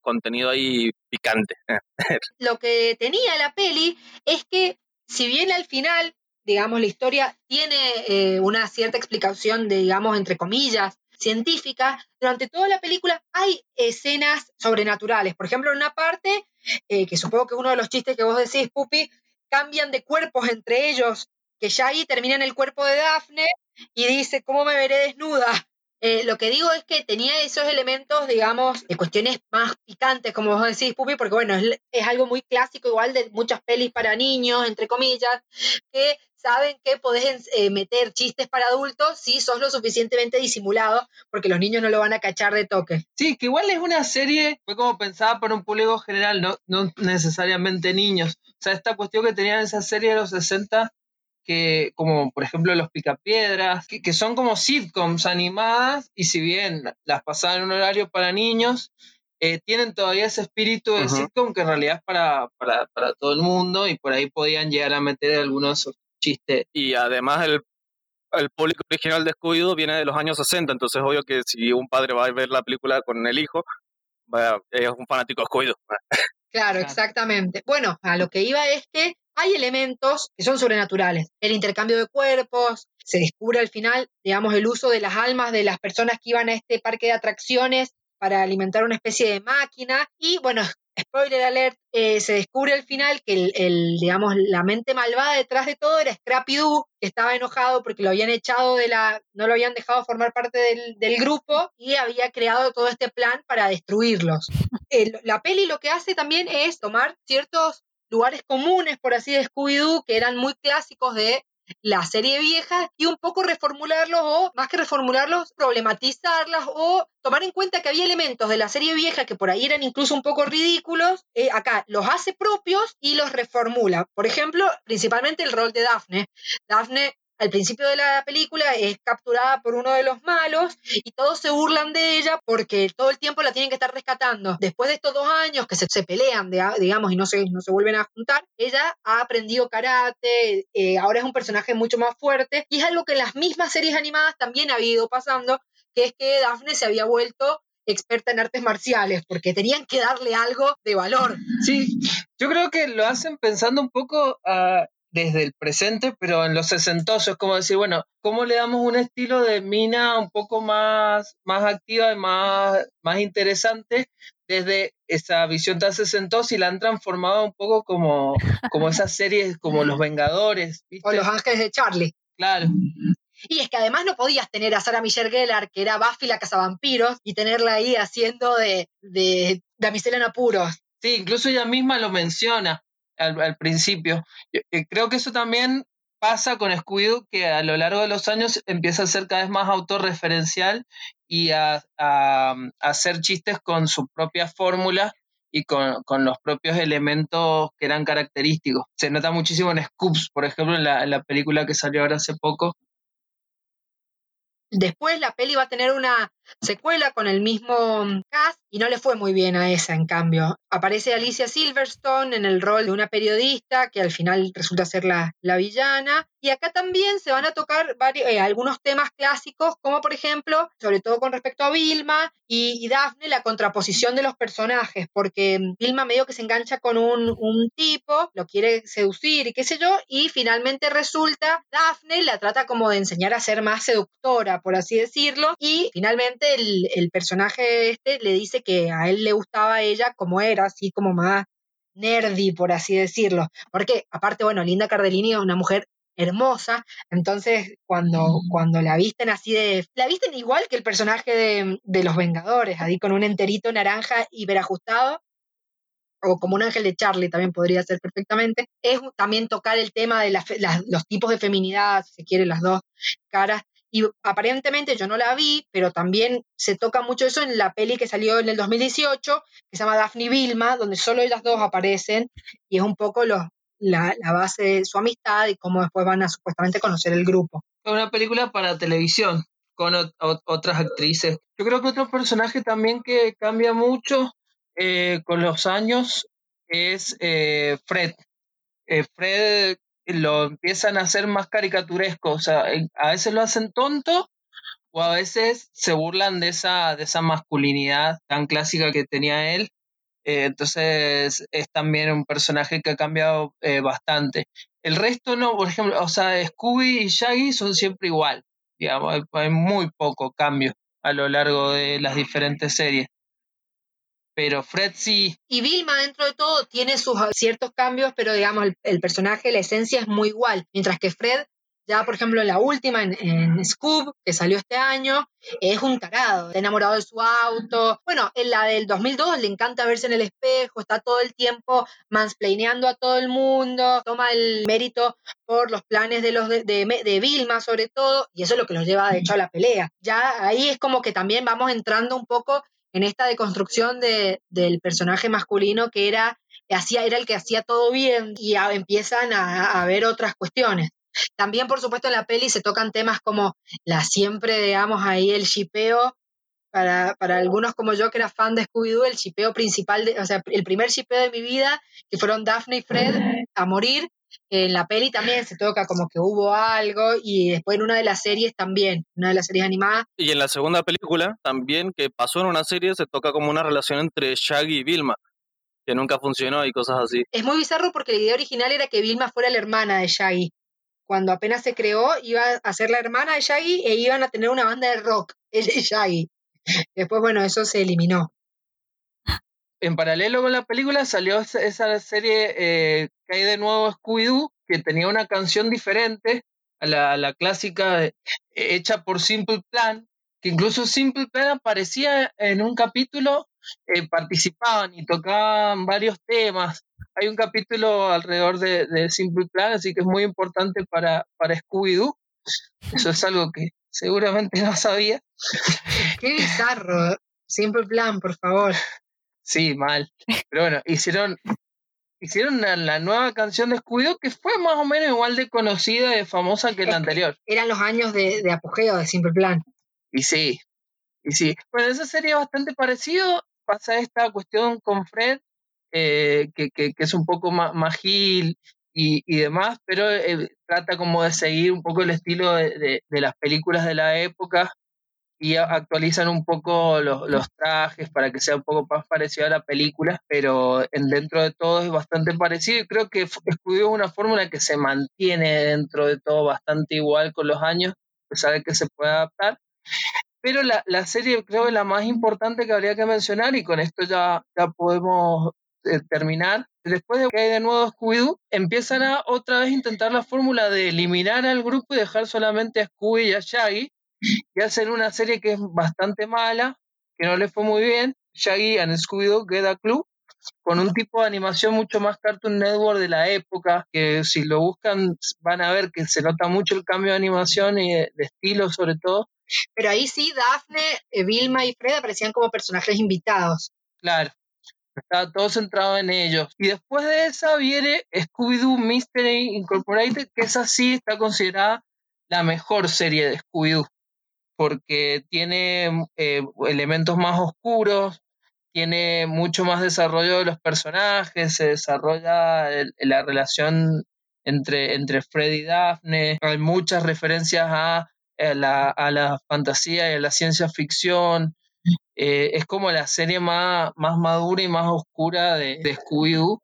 Speaker 5: contenido ahí picante.
Speaker 2: Lo que tenía la peli es que si bien al final, digamos, la historia tiene eh, una cierta explicación de, digamos, entre comillas, científica, durante toda la película hay escenas sobrenaturales. Por ejemplo, en una parte, eh, que supongo que uno de los chistes que vos decís, Pupi, cambian de cuerpos entre ellos, que ya ahí termina en el cuerpo de Daphne y dice, ¿cómo me veré desnuda? Eh, lo que digo es que tenía esos elementos, digamos, de cuestiones más picantes, como vos decís, Pupi, porque bueno, es, es algo muy clásico, igual de muchas pelis para niños, entre comillas, que saben que podés eh, meter chistes para adultos si sos lo suficientemente disimulado, porque los niños no lo van a cachar de toque.
Speaker 1: Sí, que igual es una serie, fue como pensada para un público general, no, no necesariamente niños. O sea, esta cuestión que tenían esa serie de los 60, que como por ejemplo Los Picapiedras, que, que son como sitcoms animadas, y si bien las pasaban en un horario para niños, eh, tienen todavía ese espíritu de sitcom que en realidad es para, para, para, todo el mundo y por ahí podían llegar a meter algunos chiste.
Speaker 5: Y además el, el público original de Scooby-Doo viene de los años 60, entonces obvio que si un padre va a ver la película con el hijo, vaya, es un fanático de Scooby-Doo.
Speaker 2: Claro, exactamente. Bueno, a lo que iba es que hay elementos que son sobrenaturales. El intercambio de cuerpos, se descubre al final, digamos, el uso de las almas de las personas que iban a este parque de atracciones para alimentar una especie de máquina. Y bueno, spoiler alert, eh, se descubre al final que el, el, digamos, la mente malvada detrás de todo era Scrappy Doo, que estaba enojado porque lo habían echado de la, no lo habían dejado formar parte del, del grupo y había creado todo este plan para destruirlos. El, la peli lo que hace también es tomar ciertos lugares comunes, por así de Scooby-Doo, que eran muy clásicos de la serie vieja y un poco reformularlos o, más que reformularlos, problematizarlas o tomar en cuenta que había elementos de la serie vieja que por ahí eran incluso un poco ridículos, eh, acá los hace propios y los reformula. Por ejemplo, principalmente el rol de Daphne. Daphne al principio de la película es capturada por uno de los malos y todos se burlan de ella porque todo el tiempo la tienen que estar rescatando. Después de estos dos años que se, pelean, digamos, y no se, no se vuelven a juntar, ella ha aprendido karate, eh, ahora es un personaje mucho más fuerte y es algo que en las mismas series animadas también ha ido pasando, que es que Daphne se había vuelto experta en artes marciales, porque tenían que darle algo de valor.
Speaker 1: Sí, yo creo que lo hacen pensando un poco a desde el presente, pero en los sesentosos, es como decir, bueno, ¿cómo le damos un estilo de mina un poco más, más activa y más, más interesante desde esa visión tan sesentosa y la han transformado un poco como, como esas series como Los Vengadores?
Speaker 2: ¿viste? O Los Ángeles de Charlie.
Speaker 1: Claro.
Speaker 2: Y es que además no podías tener a Sarah Michelle Gellar, que era Buffy la cazavampiros, y tenerla ahí haciendo de, de damisela en apuros.
Speaker 1: Sí, incluso ella misma lo menciona al, principio. Eh, creo que eso también pasa con Scooby-Doo que a lo largo de los años empieza a ser cada vez más autorreferencial y a, a- a hacer chistes con su propia fórmula y con, con los propios elementos que eran característicos. Se nota muchísimo en Scoops, por ejemplo, en la, en la película que salió ahora hace poco.
Speaker 2: Después la peli va a tener una secuela con el mismo cast y no le fue muy bien a esa, en cambio. Aparece Alicia Silverstone en el rol de una periodista que al final resulta ser la, la villana. Y acá también se van a tocar varios, eh, algunos temas clásicos, como por ejemplo, sobre todo con respecto a Vilma y, y Daphne, la contraposición de los personajes, porque Vilma medio que se engancha con un, un tipo, lo quiere seducir y qué sé yo, y finalmente resulta, Daphne la trata como de enseñar a ser más seductora, por así decirlo, y finalmente el, el personaje este le dice que a él le gustaba a ella como era, así como más nerdy, por así decirlo. Porque aparte, bueno, Linda Cardellini es una mujer hermosa, entonces cuando, cuando la visten así de... La visten igual que el personaje de, de Los Vengadores, ahí con un enterito naranja hiperajustado, o como un ángel de Charlie también podría ser perfectamente, es también tocar el tema de los tipos de feminidad, si se quiere, las dos caras. Y aparentemente yo no la vi, pero también se toca mucho eso en la peli que salió en el 2018, que se llama Daphne Vilma, donde solo ellas dos aparecen, y es un poco la, base de su amistad y cómo después van a supuestamente conocer el grupo.
Speaker 1: Es una película para televisión con ot- ot- otras actrices. Yo creo que otro personaje también que cambia mucho eh, con los años es eh, Fred. Eh, Fred lo empiezan a hacer más caricaturesco, o sea, a veces lo hacen tonto o a veces se burlan de esa, de esa masculinidad tan clásica que tenía él. Eh, entonces es también un personaje que ha cambiado eh, bastante. El resto no, por ejemplo, o sea, Scooby y Shaggy son siempre igual, digamos, hay muy poco cambio a lo largo de las diferentes series. Pero Fred sí,
Speaker 2: Y Vilma, dentro de todo, tiene sus ciertos cambios, pero digamos, el, el personaje, la esencia es muy igual. Mientras que Fred, ya por ejemplo en la última, en, en Scoob, que salió este año, es un tarado, está enamorado de su auto. Bueno, en la del 2002 le encanta verse en el espejo, está todo el tiempo mansplaineando a todo el mundo, toma el mérito por los planes de los de, de, de Vilma sobre todo, y eso es lo que los lleva de hecho a la pelea. Ya ahí es como que también vamos entrando un poco en esta deconstrucción de, del personaje masculino que era, hacía, era el que hacía todo bien y a- empiezan a, a ver otras cuestiones. También, por supuesto, en la peli se tocan temas como la siempre, digamos, ahí el shipeo, para, para algunos como yo que era fan de Scooby-Doo, el shipeo principal, de, o sea, el primer shipeo de mi vida, que fueron Daphne y Fred a morir. En la peli también se toca como que hubo algo y después en una de las series también, una de las series animadas,
Speaker 5: Y en la segunda película, también que pasó en una serie, se toca como una relación entre Shaggy y Vilma, que nunca funcionó y cosas así.
Speaker 2: Es muy bizarro porque la idea original era que Vilma fuera la hermana de Shaggy. Cuando apenas se creó, iba a ser la hermana de Shaggy e iban a tener una banda de rock, ella y Shaggy. Después, bueno, eso se eliminó.
Speaker 1: En paralelo con la película salió esa, serie eh, que hay de nuevo Scooby-Doo, que tenía una canción diferente a la, clásica de- hecha por Simple Plan, que incluso Simple Plan aparecía en un capítulo, eh, participaban y tocaban varios temas. Hay un capítulo alrededor de, de Simple Plan, así que es muy importante para, para Scooby-Doo. Eso es algo que seguramente no sabía.
Speaker 2: Qué bizarro. Simple plan, por favor.
Speaker 1: Sí, mal. Pero bueno, hicieron, hicieron la, la nueva canción de Scooby-Doo que fue más o menos igual de conocida y de famosa que la anterior.
Speaker 2: Eran los años de, de apogeo de Simple Plan.
Speaker 1: Y sí, y sí. Bueno, esa serie bastante parecido. Pasa esta cuestión con Fred, eh, que, que, que es un poco más, más gil y, y demás, pero eh, trata como de seguir un poco el estilo de, de- de las películas de la época y actualizan un poco los, trajes para que sea un poco más parecido a la película, pero en, dentro de todo es bastante parecido creo que Scooby-Doo es una fórmula que se mantiene dentro de todo bastante igual con los años, a pesar de que se puede adaptar. Pero la, la serie creo que la más importante que habría que mencionar, y con esto ya, ya podemos eh, terminar, después de que hay de nuevo Scooby-Doo, empiezan a otra vez intentar la fórmula de eliminar al grupo y dejar solamente a Scooby y a Shaggy, y hacen una serie que es bastante mala, que no le fue muy bien, Shaggy and Scooby-Doo Get a Clue, con un tipo de animación mucho más Cartoon Network de la época, que si lo buscan van a ver que se nota mucho el cambio de animación y de, de estilo sobre todo.
Speaker 2: Pero ahí sí, Daphne, eh, Vilma y Fred aparecían como personajes invitados.
Speaker 1: Claro, estaba todo centrado en ellos. Y después de esa viene Scooby-Doo Mystery Incorporated, que esa sí está considerada la mejor serie de Scooby-Doo, porque tiene eh, elementos más oscuros, tiene mucho más desarrollo de los personajes, se desarrolla la relación entre, entre Fred y Daphne, hay muchas referencias a, a la, a la fantasía y a la ciencia ficción. Eh, es como la serie más, más madura y más oscura de, de Scooby-Doo.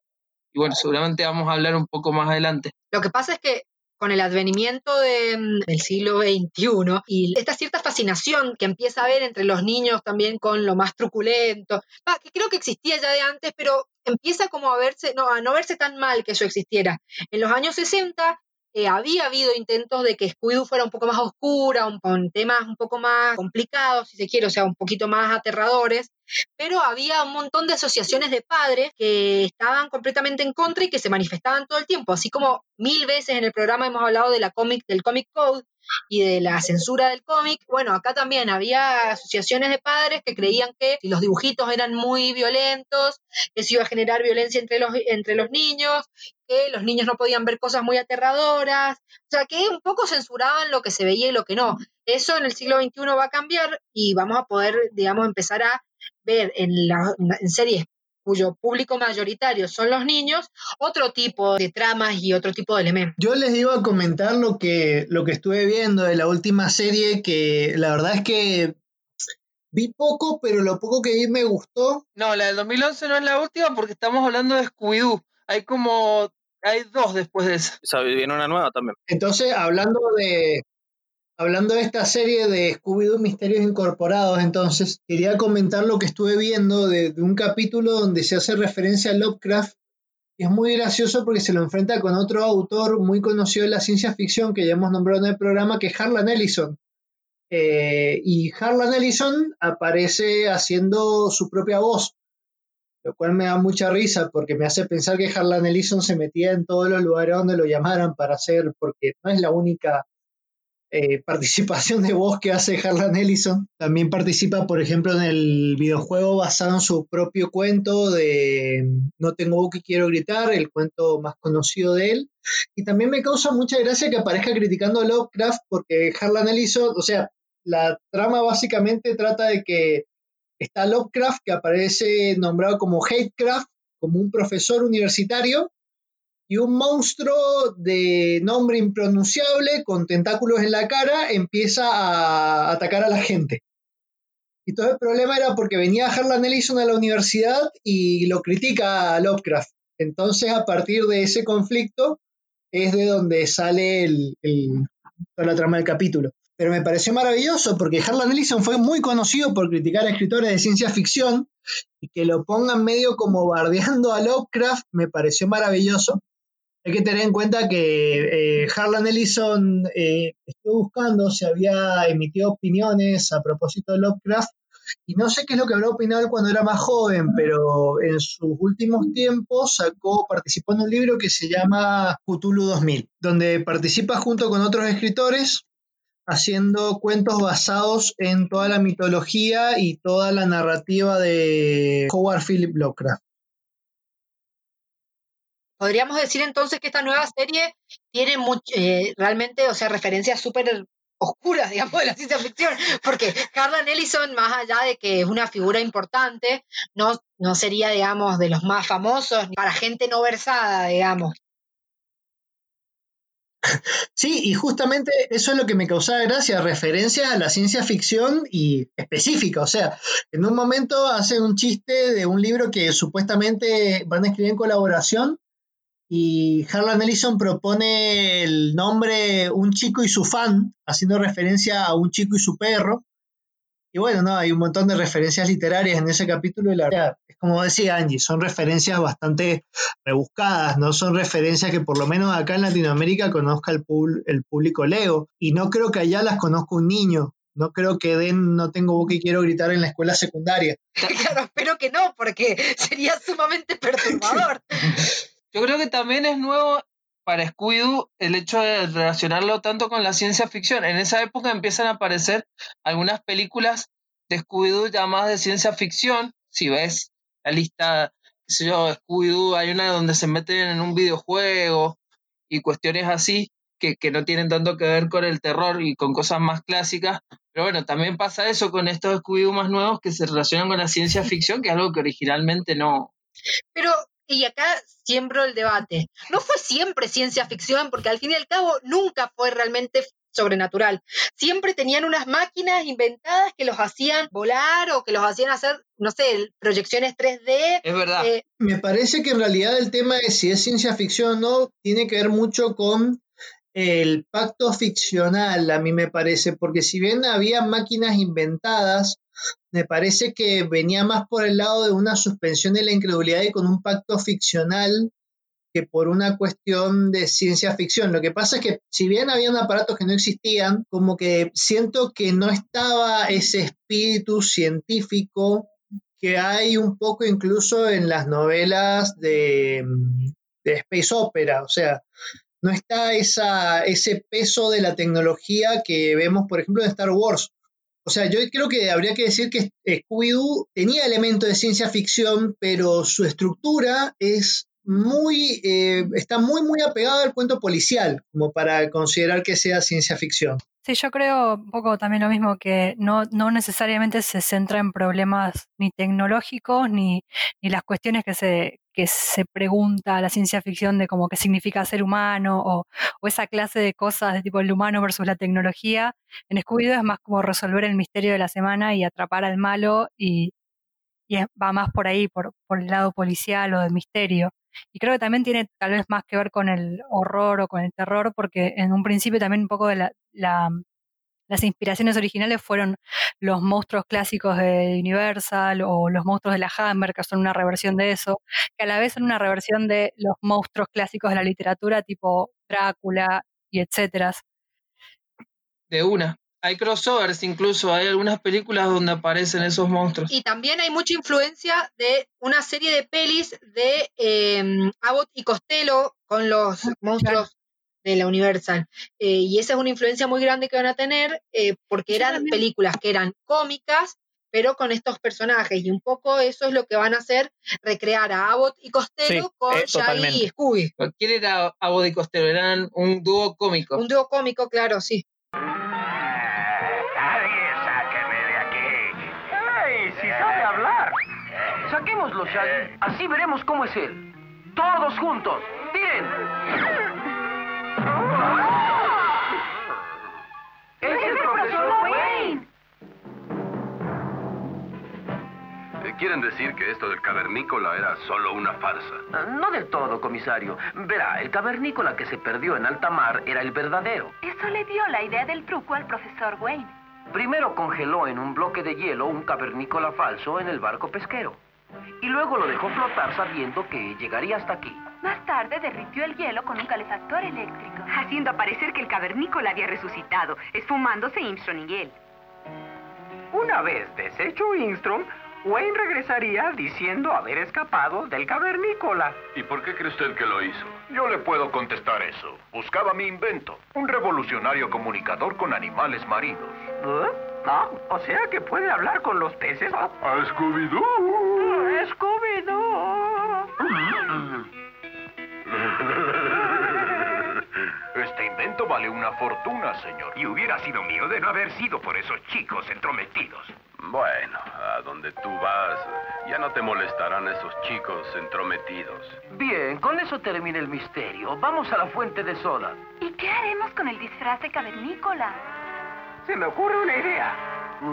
Speaker 1: Y bueno, seguramente vamos a hablar un poco más adelante.
Speaker 2: Lo que pasa es que con el advenimiento mm, del siglo XXI y esta cierta fascinación que empieza a haber entre los niños también con lo más truculento, ah, que creo que existía ya de antes, pero empieza como a verse, no, a no verse tan mal que eso existiera. En los años 60 eh, había habido intentos de que Scooby-Doo fuera un poco más oscura, un- con temas un poco más complicados, si se quiere, o sea, un poquito más aterradores, pero había un montón de asociaciones de padres que estaban completamente en contra y que se manifestaban todo el tiempo, así como mil veces en el programa hemos hablado de la comic, del Comic Code y de la censura del cómic. Bueno, acá también había asociaciones de padres que creían que los dibujitos eran muy violentos, eso iba a generar violencia entre los, entre los niños, que los niños no podían ver cosas muy aterradoras, o sea, que un poco censuraban lo que se veía y lo que no. Eso en el siglo XXI va a cambiar y vamos a poder, digamos, empezar a ver en, la- en series cuyo público mayoritario son los niños, otro tipo de tramas y otro tipo de elementos.
Speaker 3: Yo les iba a comentar lo que, lo que estuve viendo de la última serie, que la verdad es que vi poco, pero lo poco que vi me gustó.
Speaker 1: No, la del 2011 no es la última porque estamos hablando de Scooby-Doo. Hay como. Hay dos después de esa.
Speaker 5: O sea, viene una nueva también.
Speaker 3: Entonces, hablando de, hablando de esta serie de Scooby-Doo Misterios Incorporados, entonces, quería comentar lo que estuve viendo de, un capítulo donde se hace referencia a Lovecraft. Es muy gracioso porque se lo enfrenta con otro autor muy conocido de la ciencia ficción que ya hemos nombrado en el programa, que es Harlan Ellison. Eh, y Harlan Ellison aparece haciendo su propia voz, lo cual me da mucha risa porque me hace pensar que Harlan Ellison se metía en todos los lugares donde lo llamaran para hacer, porque no es la única eh, participación de voz que hace Harlan Ellison. También participa, por ejemplo, en el videojuego basado en su propio cuento de No tengo voz que quiero gritar, el cuento más conocido de él. Y también me causa mucha gracia que aparezca criticando a Lovecraft porque Harlan Ellison, o sea, la trama básicamente trata de que está Lovecraft que aparece nombrado como Hatecraft, como un profesor universitario, y un monstruo de nombre impronunciable con tentáculos en la cara empieza a atacar a la gente. Y todo el problema era porque venía Harlan Ellison a la universidad y lo critica a Lovecraft. Entonces, a partir de ese conflicto, es de donde sale el, toda la trama del capítulo. Pero me pareció maravilloso porque Harlan Ellison fue muy conocido por criticar a escritores de ciencia ficción y que lo pongan medio como bardeando a Lovecraft me pareció maravilloso. Hay que tener en cuenta que eh, Harlan Ellison eh, estuvo buscando si había emitido opiniones a propósito de Lovecraft y no sé qué es lo que habrá opinado cuando era más joven, pero en sus últimos tiempos sacó, participó en un libro que se llama Cthulhu 2000, donde participa junto con otros escritores haciendo cuentos basados en toda la mitología y toda la narrativa de Howard Philip Lovecraft.
Speaker 2: Podríamos decir entonces que esta nueva serie tiene eh, realmente, o sea, referencias súper oscuras, digamos, de la ciencia ficción, porque Harlan Ellison, más allá de que es una figura importante, no, no sería, digamos, de los más famosos, para gente no versada, digamos.
Speaker 3: Sí, y justamente eso es lo que me causaba gracia, referencias a la ciencia ficción y específica. O sea, en un momento hace un chiste de un libro que supuestamente van a escribir en colaboración y Harlan Ellison propone el nombre Un chico y su fan, haciendo referencia a un chico y su perro. Y bueno, no, hay un montón de referencias literarias en ese capítulo y la verdad, es como decía Angie, son referencias bastante rebuscadas, no son referencias que por lo menos acá en Latinoamérica conozca el, pub- el público Lego. Y no creo que allá las conozca un niño. No creo que den No tengo boca y quiero gritar en la escuela secundaria.
Speaker 2: Claro, espero que no, porque sería sumamente perturbador.
Speaker 1: Yo creo que también es nuevo para Scooby-Doo el hecho de relacionarlo tanto con la ciencia ficción. En esa época empiezan a aparecer algunas películas de Scooby-Doo llamadas de ciencia ficción. Si ves la lista, qué sé yo, Scooby-Doo, hay una donde se meten en un videojuego y cuestiones así que, que no tienen tanto que ver con el terror y con cosas más clásicas. Pero bueno, también pasa eso con estos Scooby-Doo más nuevos que se relacionan con la ciencia ficción, que es algo que originalmente no,
Speaker 2: Pero, y acá siembro el debate. No fue siempre ciencia ficción, porque al fin y al cabo nunca fue realmente sobrenatural. Siempre tenían unas máquinas inventadas que los hacían volar o que los hacían hacer, no sé, proyecciones 3D.
Speaker 1: Es verdad.
Speaker 2: Eh,
Speaker 3: Me parece que en realidad el tema de si es ciencia ficción o no tiene que ver mucho con el pacto ficcional, a mí me parece, porque si bien había máquinas inventadas, me parece que venía más por el lado de una suspensión de la incredulidad y con un pacto ficcional que por una cuestión de ciencia ficción. Lo que pasa es que si bien habían aparatos que no existían, como que siento que no estaba ese espíritu científico que hay un poco incluso en las novelas de, de Space Opera, o sea, no está esa, ese peso de la tecnología que vemos, por ejemplo, en Star Wars. O sea, yo creo que habría que decir que Scooby-Doo tenía elementos de ciencia ficción, pero su estructura es muy, eh, está muy, muy apegada al cuento policial, como para considerar que sea ciencia ficción.
Speaker 6: Sí, yo creo un poco también lo mismo, que no, no necesariamente se centra en problemas ni tecnológicos ni, ni las cuestiones que se, que se pregunta la ciencia ficción de como qué significa ser humano o, esa clase de cosas de tipo el humano versus la tecnología. En Scooby-Doo es más como resolver el misterio de la semana y atrapar al malo y, va más por ahí, por, por el lado policial o de misterio. Y creo que también tiene tal vez más que ver con el horror o con el terror, porque en un principio también un poco de la, la- las inspiraciones originales fueron los monstruos clásicos de Universal o los monstruos de la Hammer, que son una reversión de eso, que a la vez son una reversión de los monstruos clásicos de la literatura, tipo Drácula y etcétera.
Speaker 1: de una. Hay crossovers incluso, hay algunas películas donde aparecen esos monstruos.
Speaker 2: Y también hay mucha influencia de una serie de pelis de eh, Abbott y Costello con los monstruos de la Universal. Eh, y esa es una influencia muy grande que van a tener eh, porque eran películas que eran cómicas, pero con estos personajes. Y un poco eso es lo que van a hacer, recrear a Abbott y Costello
Speaker 1: Sí,
Speaker 2: con
Speaker 1: eh,
Speaker 2: Shaggy
Speaker 1: totalmente.
Speaker 2: y Scooby.
Speaker 1: ¿Quién era Abbott y Costello? Eran un dúo cómico.
Speaker 2: Un dúo cómico, claro, sí.
Speaker 13: Nadie sáqueme de aquí. ¡Ey! Si sabe hablar. Saquémoslo, Shaggy. Así veremos cómo es él. Todos juntos. ¡Tiren! ¡Es el profesor Wayne!
Speaker 7: Eh, ¿Quieren decir que esto del cavernícola era solo una farsa?
Speaker 13: Ah, No del todo, comisario. Verá, el cavernícola que se perdió en alta mar era el verdadero.
Speaker 14: Eso le dio la idea del truco al profesor Wayne.
Speaker 13: Primero congeló en un bloque de hielo un cavernícola falso en el barco pesquero. Y luego lo dejó flotar sabiendo que llegaría hasta aquí.
Speaker 14: Más tarde derritió el hielo con un calefactor eléctrico. Haciendo parecer que el cavernícola había resucitado, esfumándose Armstrong y él.
Speaker 13: Una vez deshecho Ingstrom, Wayne regresaría diciendo haber escapado del cavernícola.
Speaker 7: ¿Y por qué cree usted que lo hizo? Yo le puedo contestar eso. Buscaba mi invento, un revolucionario comunicador con animales marinos.
Speaker 13: ¿Eh? Ah, o sea que puede hablar con los peces.
Speaker 7: A Scooby-Doo. Este invento vale una fortuna, señor.
Speaker 15: Y hubiera sido mío de no haber sido por esos chicos entrometidos.
Speaker 7: Bueno, a donde tú vas, ya no te molestarán esos chicos entrometidos.
Speaker 13: Bien, con eso termina el misterio. Vamos a la fuente de soda.
Speaker 14: ¿Y qué haremos con el disfraz de cavernícola?
Speaker 13: Se me ocurre una idea.
Speaker 14: Fue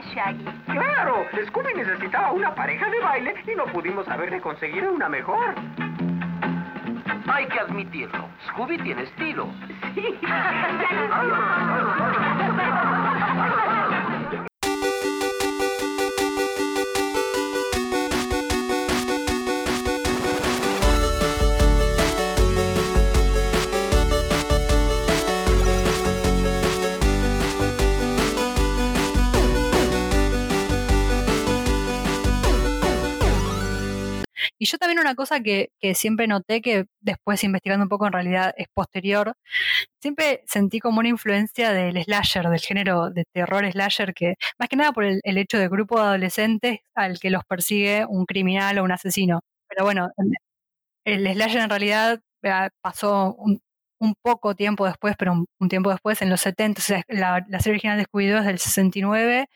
Speaker 14: Shaggy.
Speaker 13: Claro, Scooby necesitaba una pareja de baile y no pudimos haberle conseguido una mejor. Hay que admitirlo, Scooby tiene estilo. Sí.
Speaker 6: una cosa que, que siempre noté, que después investigando un poco en realidad es posterior, siempre sentí como una influencia del slasher, del género de terror slasher, que más que nada por el, el hecho de grupo de adolescentes al que los persigue un criminal o un asesino. Pero bueno, el slasher en realidad eh, pasó un, un poco tiempo después, pero un, tiempo después, en los 70, o sea, la, serie original de Scooby-Doo es del 69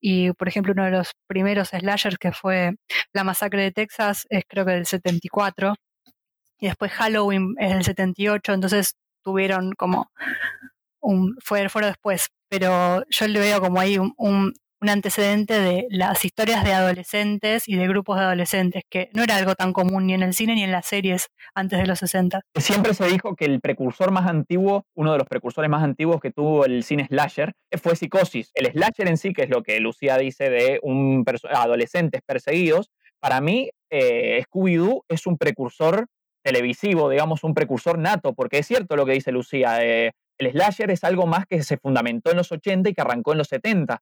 Speaker 6: y, por ejemplo, uno de los primeros slashers que fue La Masacre de Texas es creo que del 74 y después Halloween es del 78, entonces tuvieron como un, fue, fueron después, pero yo le veo como ahí un, un antecedente de las historias de adolescentes y de grupos de adolescentes, que no era algo tan común ni en el cine ni en las series antes de los 60.
Speaker 4: Siempre se dijo que el precursor más antiguo, uno de los precursores más antiguos que tuvo el cine slasher, fue Psicosis. El slasher en sí, que es lo que Lucía dice de un perso- adolescentes perseguidos, para mí eh, Scooby-Doo es un precursor televisivo, digamos, un precursor nato, porque es cierto lo que dice Lucía, eh, el slasher es algo más que se fundamentó en los 80 y que arrancó en los 70.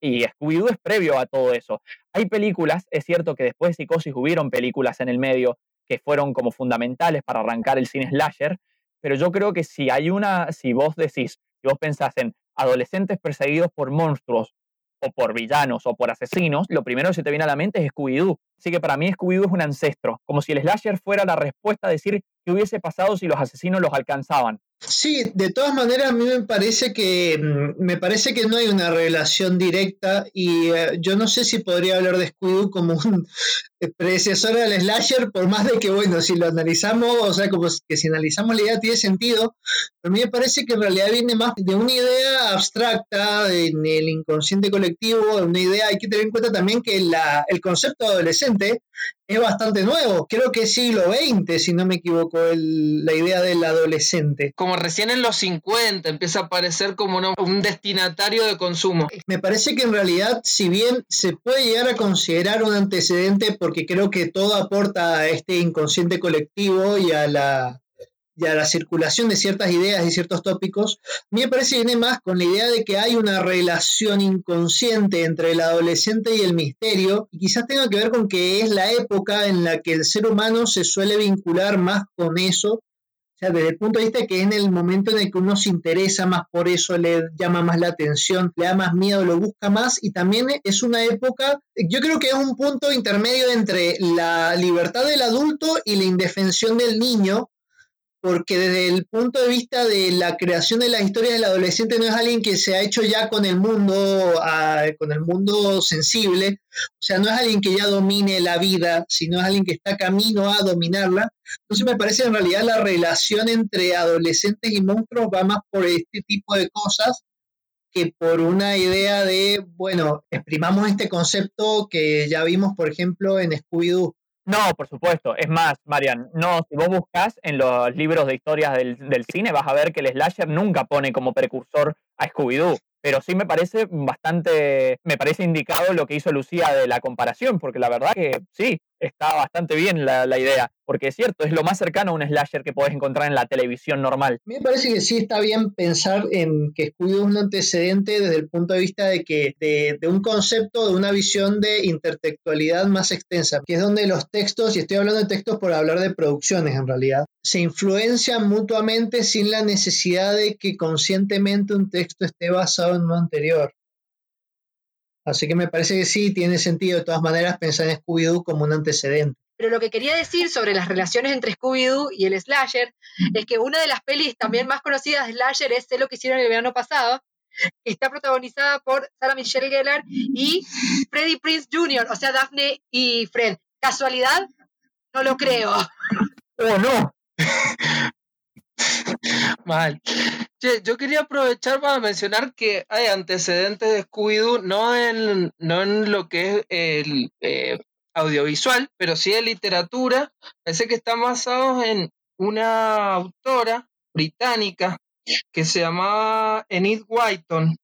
Speaker 4: Y Scooby-Doo es previo a todo eso. Hay películas, es cierto que después de Psicosis hubieron películas en el medio que fueron como fundamentales para arrancar el cine slasher, pero yo creo que si hay una, si vos decís, si vos pensás en adolescentes perseguidos por monstruos o por villanos o por asesinos, lo primero que se te viene a la mente es Scooby-Doo. Así que para mí Scooby-Doo es un ancestro, como si el slasher fuera la respuesta a decir qué hubiese pasado si los asesinos los alcanzaban.
Speaker 3: Sí, de todas maneras a mí me parece que mm, me parece que no hay una relación directa y eh, yo no sé si podría hablar de Scooby-Doo como un predecesor del slasher por más de que bueno, si lo analizamos, o sea, como que si analizamos la idea tiene sentido, pero a mí me parece que en realidad viene más de una idea abstracta en el inconsciente colectivo, de una idea, hay que tener en cuenta también que la, el concepto adolescente es bastante nuevo, creo que es siglo XX, si no me equivoco, el- la idea del adolescente.
Speaker 1: Como recién en los 50 empieza a aparecer como un destinatario de consumo.
Speaker 3: Me parece que en realidad, si bien se puede llegar a considerar un antecedente, porque creo que todo aporta a este inconsciente colectivo y a la, y a la circulación de ciertas ideas y ciertos tópicos, me parece que viene más con la idea de que hay una relación inconsciente entre el adolescente y el misterio, y quizás tenga que ver con que es la época en la que el ser humano se suele vincular más con eso o sea, desde el punto de vista que en el momento en el que uno se interesa más por eso, le llama más la atención, le da más miedo, lo busca más y también es una época, yo creo que es un punto intermedio entre la libertad del adulto y la indefensión del niño, porque desde el punto de vista de la creación de las historias del adolescente no es alguien que se ha hecho ya con el mundo, ah, con el mundo sensible, o sea, no es alguien que ya domine la vida, sino es alguien que está camino a dominarla. Entonces me parece que en realidad la relación entre adolescentes y monstruos va más por este tipo de cosas que por una idea de, bueno, exprimamos este concepto que ya vimos, por ejemplo, en Scooby-Doo.
Speaker 4: No, por supuesto. Es más, Marian, no, si vos buscas en los libros de historias del, del cine, vas a ver que el slasher nunca pone como precursor a Scooby-Doo. Pero sí me parece bastante, me parece indicado lo que hizo Lucía de la comparación, porque la verdad que sí, está bastante bien la, idea. Porque es cierto, es lo más cercano a un slasher que podés encontrar en la televisión normal.
Speaker 3: Me parece que sí está bien pensar en que Scooby-Doo es un antecedente desde el punto de vista de que de, de un concepto, de una visión de intertextualidad más extensa, que es donde los textos, y estoy hablando de textos por hablar de producciones en realidad, se influencian mutuamente sin la necesidad de que conscientemente un texto esté basado en uno anterior. Así que me parece que sí tiene sentido de todas maneras pensar en Scooby-Doo como un antecedente.
Speaker 2: Pero lo que quería decir sobre las relaciones entre Scooby-Doo y el slasher es que una de las pelis también más conocidas de slasher es Sé lo que hicieron el verano pasado, que está protagonizada por Sarah Michelle Gellar y Freddie Prince Jr., o sea, Daphne y Fred. ¿Casualidad? No lo creo.
Speaker 4: ¡Oh, no!
Speaker 1: Mal. Che, yo quería aprovechar para mencionar que hay antecedentes de Scooby-Doo, no en, no en lo que es el eh, audiovisual, pero sí en literatura. Parece que están basados en una autora británica que se llamaba Enid Whiton.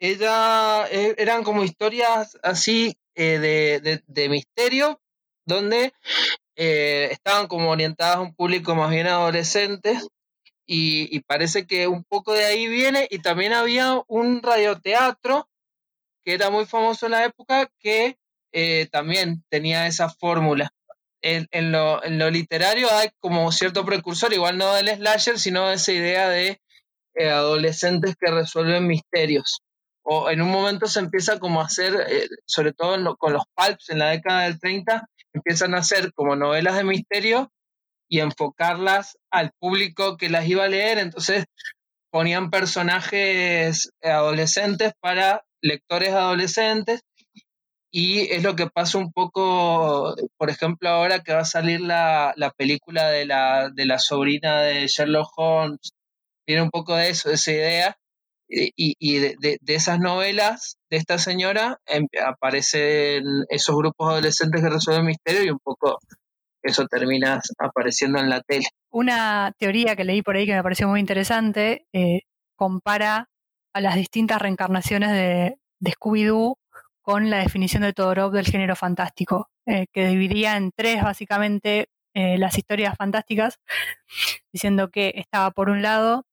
Speaker 1: Ella eh, eran como historias así eh, de, de, de misterio, donde eh, estaban como orientadas a un público más bien adolescente y, parece que un poco de ahí viene y también había un radioteatro que era muy famoso en la época que eh, también tenía esa fórmula. en, en lo, en lo literario hay como cierto precursor, igual no del slasher, sino de esa idea de eh, adolescentes que resuelven misterios. O en un momento se empieza como a hacer, sobre todo con los pulps en la década del 30, empiezan a hacer como novelas de misterio y enfocarlas al público que las iba a leer. Entonces ponían personajes adolescentes para lectores adolescentes. Y es lo que pasa un poco, por ejemplo, ahora que va a salir la, la película de la, de la sobrina de Sherlock Holmes, tiene un poco de eso, de esa idea, y, y- y de, de- de esas novelas de esta señora em- aparecen esos grupos adolescentes que resuelven misterio y un poco eso termina apareciendo en la tele.
Speaker 6: Una teoría que leí por ahí que me pareció muy interesante eh, compara a las distintas reencarnaciones de, de Scooby-Doo con la definición de Todorov del género fantástico, eh, que dividía en tres básicamente eh, las historias fantásticas, diciendo que estaba por un lado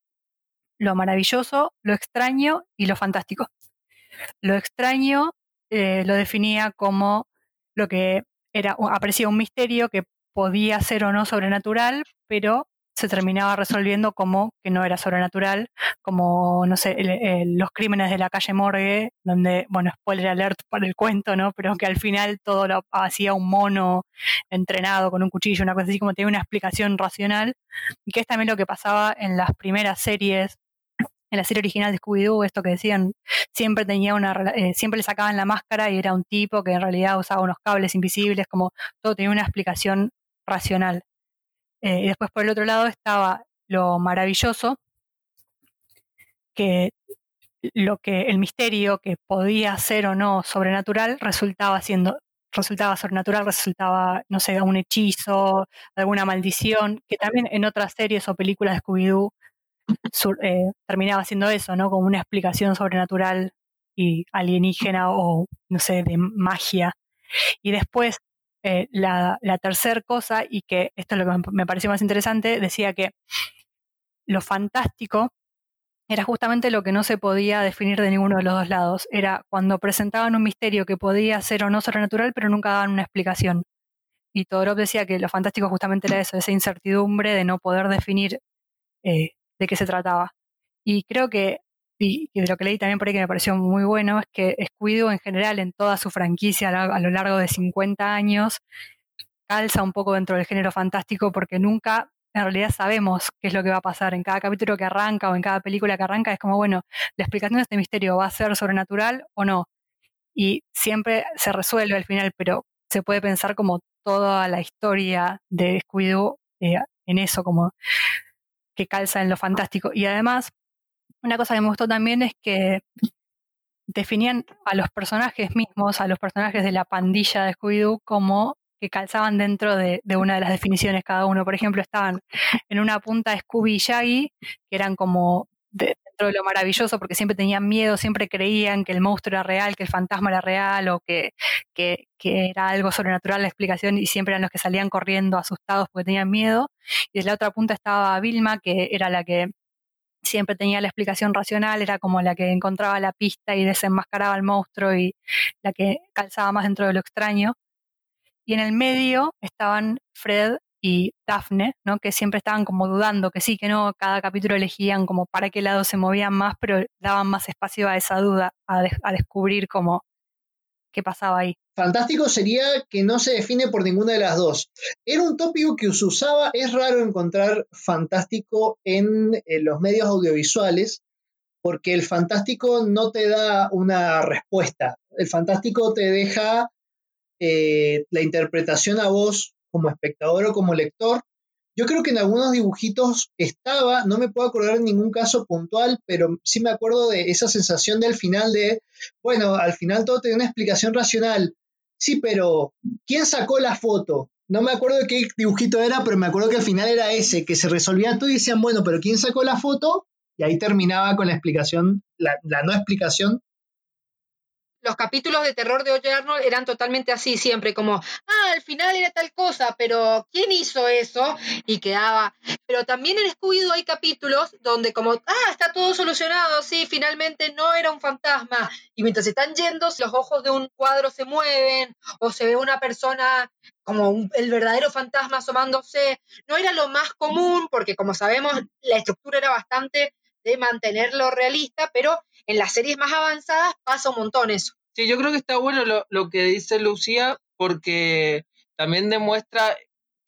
Speaker 6: lo maravilloso, lo extraño y lo fantástico. Lo extraño eh, lo definía como lo que era, aparecía un misterio que podía ser o no sobrenatural, pero se terminaba resolviendo como que no era sobrenatural, como, no sé, los crímenes de la calle Morgue, donde, bueno, spoiler alert para el cuento, ¿no? Pero que al final todo lo hacía un mono entrenado con un cuchillo, una cosa así, como tenía una explicación racional, y que es también lo que pasaba en las primeras series en la serie original de Scooby-Doo, esto que decían, siempre tenía una, eh, siempre le sacaban la máscara y era un tipo que en realidad usaba unos cables invisibles, como todo tenía una explicación racional. Eh, y después por el otro lado estaba lo maravilloso, que lo que el misterio que podía ser o no sobrenatural resultaba siendo resultaba sobrenatural, resultaba, no sé, un hechizo, alguna maldición, que también en otras series o películas de Scooby-Doo eh, terminaba siendo eso, ¿no? Como una explicación sobrenatural y alienígena o, no sé, de magia. Y después, eh, la, la tercera cosa, y que esto es lo que me- me pareció más interesante, decía que lo fantástico era justamente lo que no se podía definir de ninguno de los dos lados. Era cuando presentaban un misterio que podía ser o no sobrenatural, pero nunca daban una explicación. Y Todorov decía que lo fantástico justamente era eso, esa incertidumbre de no poder definir eh, de qué se trataba. Y creo que, y, de lo que leí también por ahí que me pareció muy bueno, es que Scooby-Doo en general, en toda su franquicia a lo largo de 50 años, calza un poco dentro del género fantástico porque nunca en realidad sabemos qué es lo que va a pasar en cada capítulo que arranca o en cada película que arranca. Es como, bueno, la explicación de este misterio va a ser sobrenatural o no. Y siempre se resuelve al final, pero se puede pensar como toda la historia de Scooby-Doo eh, en eso, como que calza en lo fantástico. Y además, una cosa que me gustó también es que definían a los personajes mismos, a los personajes de la pandilla de Scooby-Doo, como que calzaban dentro de, una de las definiciones cada uno. Por ejemplo, estaban en una punta Scooby y Shaggy, que eran como de- dentro de lo maravilloso, porque siempre tenían miedo, siempre creían que el monstruo era real, que el fantasma era real, o que, que, que era algo sobrenatural la explicación, y siempre eran los que salían corriendo asustados porque tenían miedo. Y desde la otra punta estaba Vilma, que era la que siempre tenía la explicación racional, era como la que encontraba la pista y desenmascaraba al monstruo y la que calzaba más dentro de lo extraño. Y en el medio estaban Fred y Daphne, ¿no? que siempre estaban como dudando, que sí, que no, cada capítulo elegían como para qué lado se movían más, pero daban más espacio a esa duda, a, de- a descubrir como qué pasaba ahí.
Speaker 3: Fantástico sería que no se define por ninguna de las dos. Era un tópico que se usaba, es raro encontrar fantástico en, los medios audiovisuales, porque el fantástico no te da una respuesta. El fantástico te deja eh, la interpretación a vos como espectador o como lector. Yo creo que en algunos dibujitos estaba, no me puedo acordar de ningún caso puntual, pero sí me acuerdo de esa sensación del final de, bueno, al final todo tiene una explicación racional. Sí, pero ¿quién sacó la foto? No me acuerdo de qué dibujito era, pero me acuerdo que al final era ese, que se resolvía todo y decían, bueno, pero ¿quién sacó la foto? Y ahí terminaba con la explicación, la no explicación
Speaker 2: los capítulos de terror de Oye eran totalmente así, siempre como, ah, al final era tal cosa, pero ¿quién hizo eso? Y quedaba. Pero también en Scooby-Doo hay capítulos donde como, ah, está todo solucionado, sí, finalmente no era un fantasma. Y mientras están yendo, los ojos de un cuadro se mueven o se ve una persona como el verdadero fantasma asomándose. No era lo más común porque como sabemos la estructura era bastante de mantenerlo realista, pero en las series más avanzadas pasa un montón eso.
Speaker 1: Sí, yo creo que está bueno lo, lo que dice Lucía porque también demuestra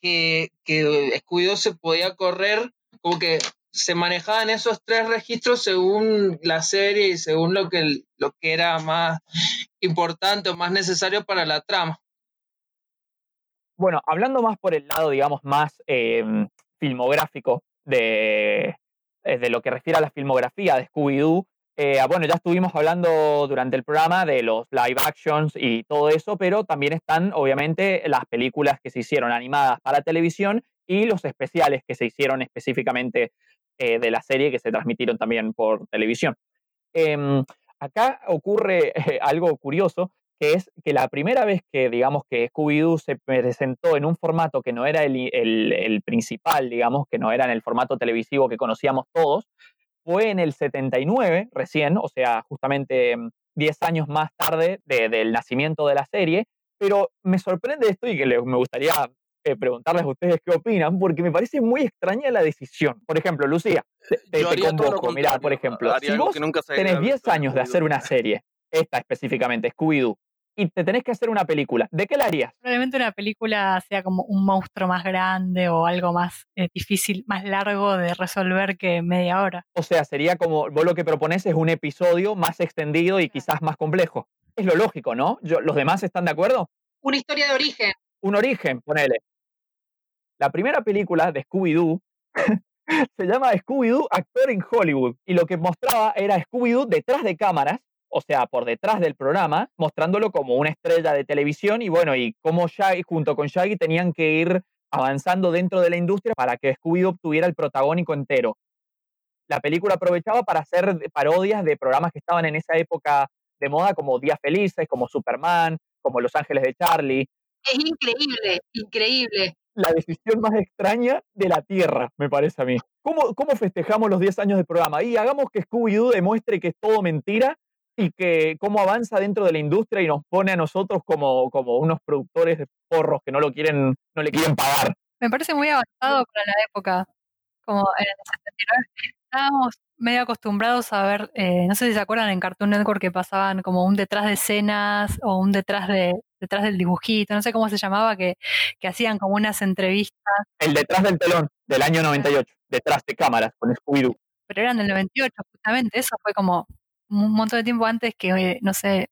Speaker 1: que, que Scooby-Doo se podía correr, como que se manejaban esos tres registros según la serie y según lo que, lo que era más importante o más necesario para la trama.
Speaker 4: Bueno, hablando más por el lado, digamos, más eh, filmográfico de, eh, de lo que refiere a la filmografía de Scooby-Doo, eh, bueno, ya estuvimos hablando durante el programa de los live actions y todo eso, pero también están, obviamente, las películas que se hicieron animadas para televisión y los especiales que se hicieron específicamente eh, de la serie que se transmitieron también por televisión. Em, acá ocurre algo curioso, que es que la primera vez que, digamos, que Scooby-Doo se presentó en un formato que no era el, el- el principal, digamos, que no era en el formato televisivo que conocíamos todos, fue en el 79, recién, o sea, justamente em, 10 años más tarde de- del nacimiento de la serie, pero me sorprende esto y que le- me gustaría eh, preguntarles a ustedes qué opinan, porque me parece muy extraña la decisión. Por ejemplo, Lucía, te, te-
Speaker 5: Yo
Speaker 4: te convoco, mirá, por ejemplo, si vos tenés
Speaker 5: había
Speaker 4: 10
Speaker 5: visto en
Speaker 4: años de hacer una serie, esta específicamente, Scooby-Doo, y te tenés que hacer una película, ¿de qué la harías?
Speaker 6: Probablemente una película sea como un monstruo más grande o algo más eh, difícil, más largo de resolver que media hora.
Speaker 4: O sea, sería como, vos lo que propones es un episodio más extendido y quizás más complejo. Es lo lógico, ¿no? Yo- ¿Los demás están de acuerdo?
Speaker 2: Una historia de origen.
Speaker 4: Un origen, ponele. La primera película de Scooby-Doo se llama Scooby-Doo Actor en Hollywood y lo que mostraba era Scooby-Doo detrás de cámaras, o sea, por detrás del programa, mostrándolo como una estrella de televisión y bueno, y cómo Shaggy junto con Shaggy tenían que ir avanzando dentro de la industria para que Scooby-Doo obtuviera el protagónico entero. La película aprovechaba para hacer parodias de programas que estaban en esa época de moda como Días Felices, como Superman, como Los Ángeles de Charlie,
Speaker 2: Es increíble, increíble.
Speaker 4: la decisión más extraña de la Tierra, me parece a mí. ¿Cómo, cómo festejamos los 10 años de programa? Y hagamos que Scooby-Doo demuestre que es todo mentira y que cómo avanza dentro de la industria y nos pone a nosotros como, como unos productores de porros que no lo quieren, no le quieren pagar.
Speaker 6: Me parece muy avanzado para la época. Como en el 79 estábamos medio acostumbrados a ver, eh, no sé si se acuerdan en Cartoon Network que pasaban como un detrás de escenas o un detrás de detrás del dibujito, no sé cómo se llamaba, que, que hacían como unas entrevistas,
Speaker 4: El detrás del telón del año 98, detrás de cámaras con Scooby-Doo.
Speaker 6: pero eran del 98 justamente, eso fue como un montón de tiempo antes que, eh, no sé,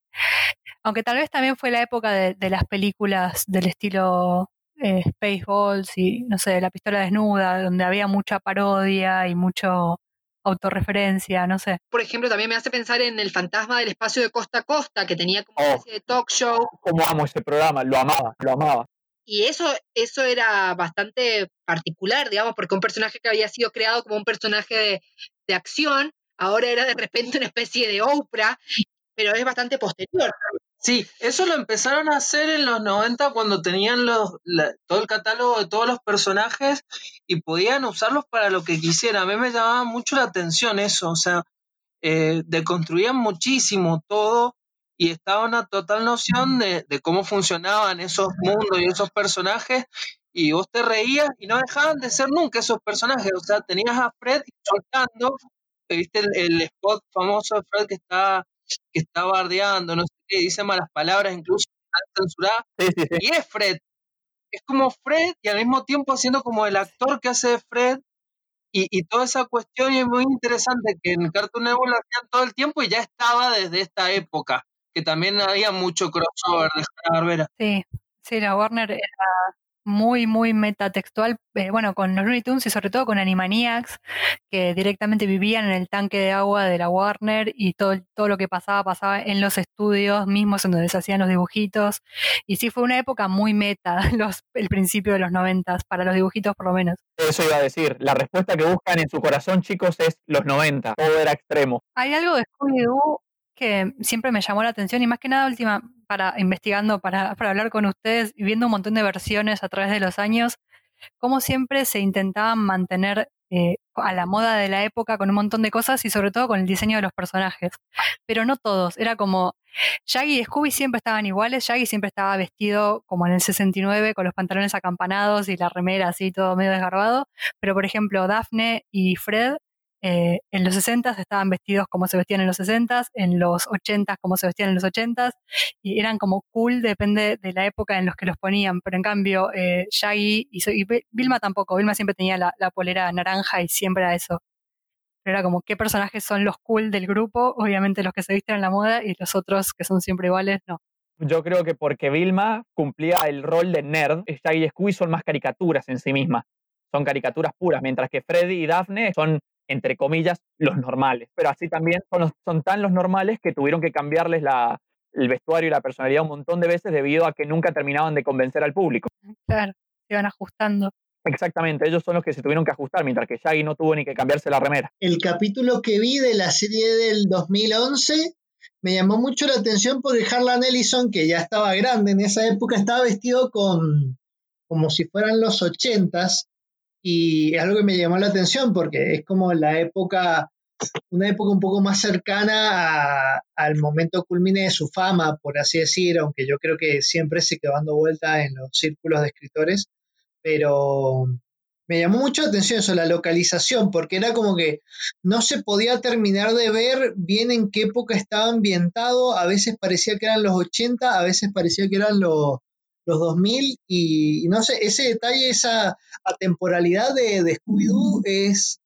Speaker 6: aunque tal vez también fue la época de, de las películas del estilo eh, Spaceballs y, no sé, La pistola desnuda, donde había mucha parodia y mucho autorreferencia, no sé.
Speaker 2: Por ejemplo, también me hace pensar en el fantasma del espacio de costa a costa, que tenía como una
Speaker 4: Oh.
Speaker 2: especie de talk show.
Speaker 4: ¿Cómo amo ese programa? Lo amaba, lo amaba.
Speaker 2: Y eso, eso era bastante particular, digamos, porque un personaje que había sido creado como un personaje de, de acción, ahora era de repente una especie de Oprah, pero es bastante posterior.
Speaker 1: Sí, eso lo empezaron a hacer en los 90 cuando tenían todo el catálogo de todos los personajes y podían usarlos para lo que quisieran. A mí me llamaba mucho la atención eso, o sea, eh, deconstruían muchísimo todo y estaba una total noción de, cómo funcionaban esos mundos y esos personajes y vos te reías y no dejaban de ser nunca esos personajes, o sea, tenías a Fred soltando, viste el, el spot famoso de Fred que está que está bardeando, no sé qué, dice malas palabras, incluso están censuradas,
Speaker 4: Sí, sí, sí.
Speaker 1: y es Fred. Es como Fred y al mismo tiempo haciendo como el actor que hace de Fred y, y toda esa cuestión y es muy interesante que en Cartoon Network lo hacían todo el tiempo y ya estaba desde esta época, que también había mucho crossover de Hanna-Barbera.
Speaker 6: Sí, sí, la Warner era muy, muy metatextual, eh, bueno, con los Looney Tunes y sobre todo con Animaniacs, que directamente vivían en el tanque de agua de la Warner y todo, todo lo que pasaba, pasaba en los estudios mismos en donde se hacían los dibujitos. Y sí, fue una época muy meta, los, el principio de los noventas, para los dibujitos por lo menos.
Speaker 4: Eso iba a decir. La respuesta que buscan en su corazón, chicos, es los 90. Todo era extremo.
Speaker 6: Hay algo de Scooby-Doo que siempre me llamó la atención y más que nada última, para investigando, para, para hablar con ustedes y viendo un montón de versiones a través de los años, cómo siempre se intentaban mantener eh, a la moda de la época con un montón de cosas y sobre todo con el diseño de los personajes. Pero no todos, era como Shaggy y Scooby siempre estaban iguales, Shaggy siempre estaba vestido como en el 69 con los pantalones acampanados y la remera así todo medio desgarbado, pero por ejemplo Daphne y Fred eh, en los 60 estaban vestidos como se vestían en los 60 en los 80 como se vestían en los 80 y eran como cool, depende de la época en los que los ponían. Pero en cambio, eh, Shaggy y, Vilma tampoco. Vilma siempre tenía la, la polera naranja y siempre era eso. Pero era como qué personajes son los cool del grupo, obviamente los que se visten en la moda y los otros que son siempre iguales, no.
Speaker 4: Yo creo que porque Vilma cumplía el rol de nerd, Shaggy y Scooby son más caricaturas en sí mismas. Son caricaturas puras, mientras que Freddy y Daphne son entre comillas, los normales. Pero así también son, los- son tan los normales que tuvieron que cambiarles la, el vestuario y la personalidad un montón de veces debido a que nunca terminaban de convencer al público.
Speaker 6: Claro, se iban ajustando.
Speaker 4: Exactamente, ellos son los que se tuvieron que ajustar, mientras que Shaggy no tuvo ni que cambiarse la remera.
Speaker 3: El capítulo que vi de la serie del 2011 me llamó mucho la atención porque Harlan Ellison, que ya estaba grande en esa época, estaba vestido con como si fueran los ochentas y es algo que me llamó la atención porque es como la época, una época un poco más cercana a- al momento culmine de su fama, por así decir, aunque yo creo que siempre se quedó dando vuelta en los círculos de escritores, pero me llamó mucho la atención eso, la localización, porque era como que no se podía terminar de ver bien en qué época estaba ambientado, a veces parecía que eran los 80, a veces parecía que eran los, los 2000, y, y no sé, ese detalle, esa atemporalidad de, de Scooby-Doo es,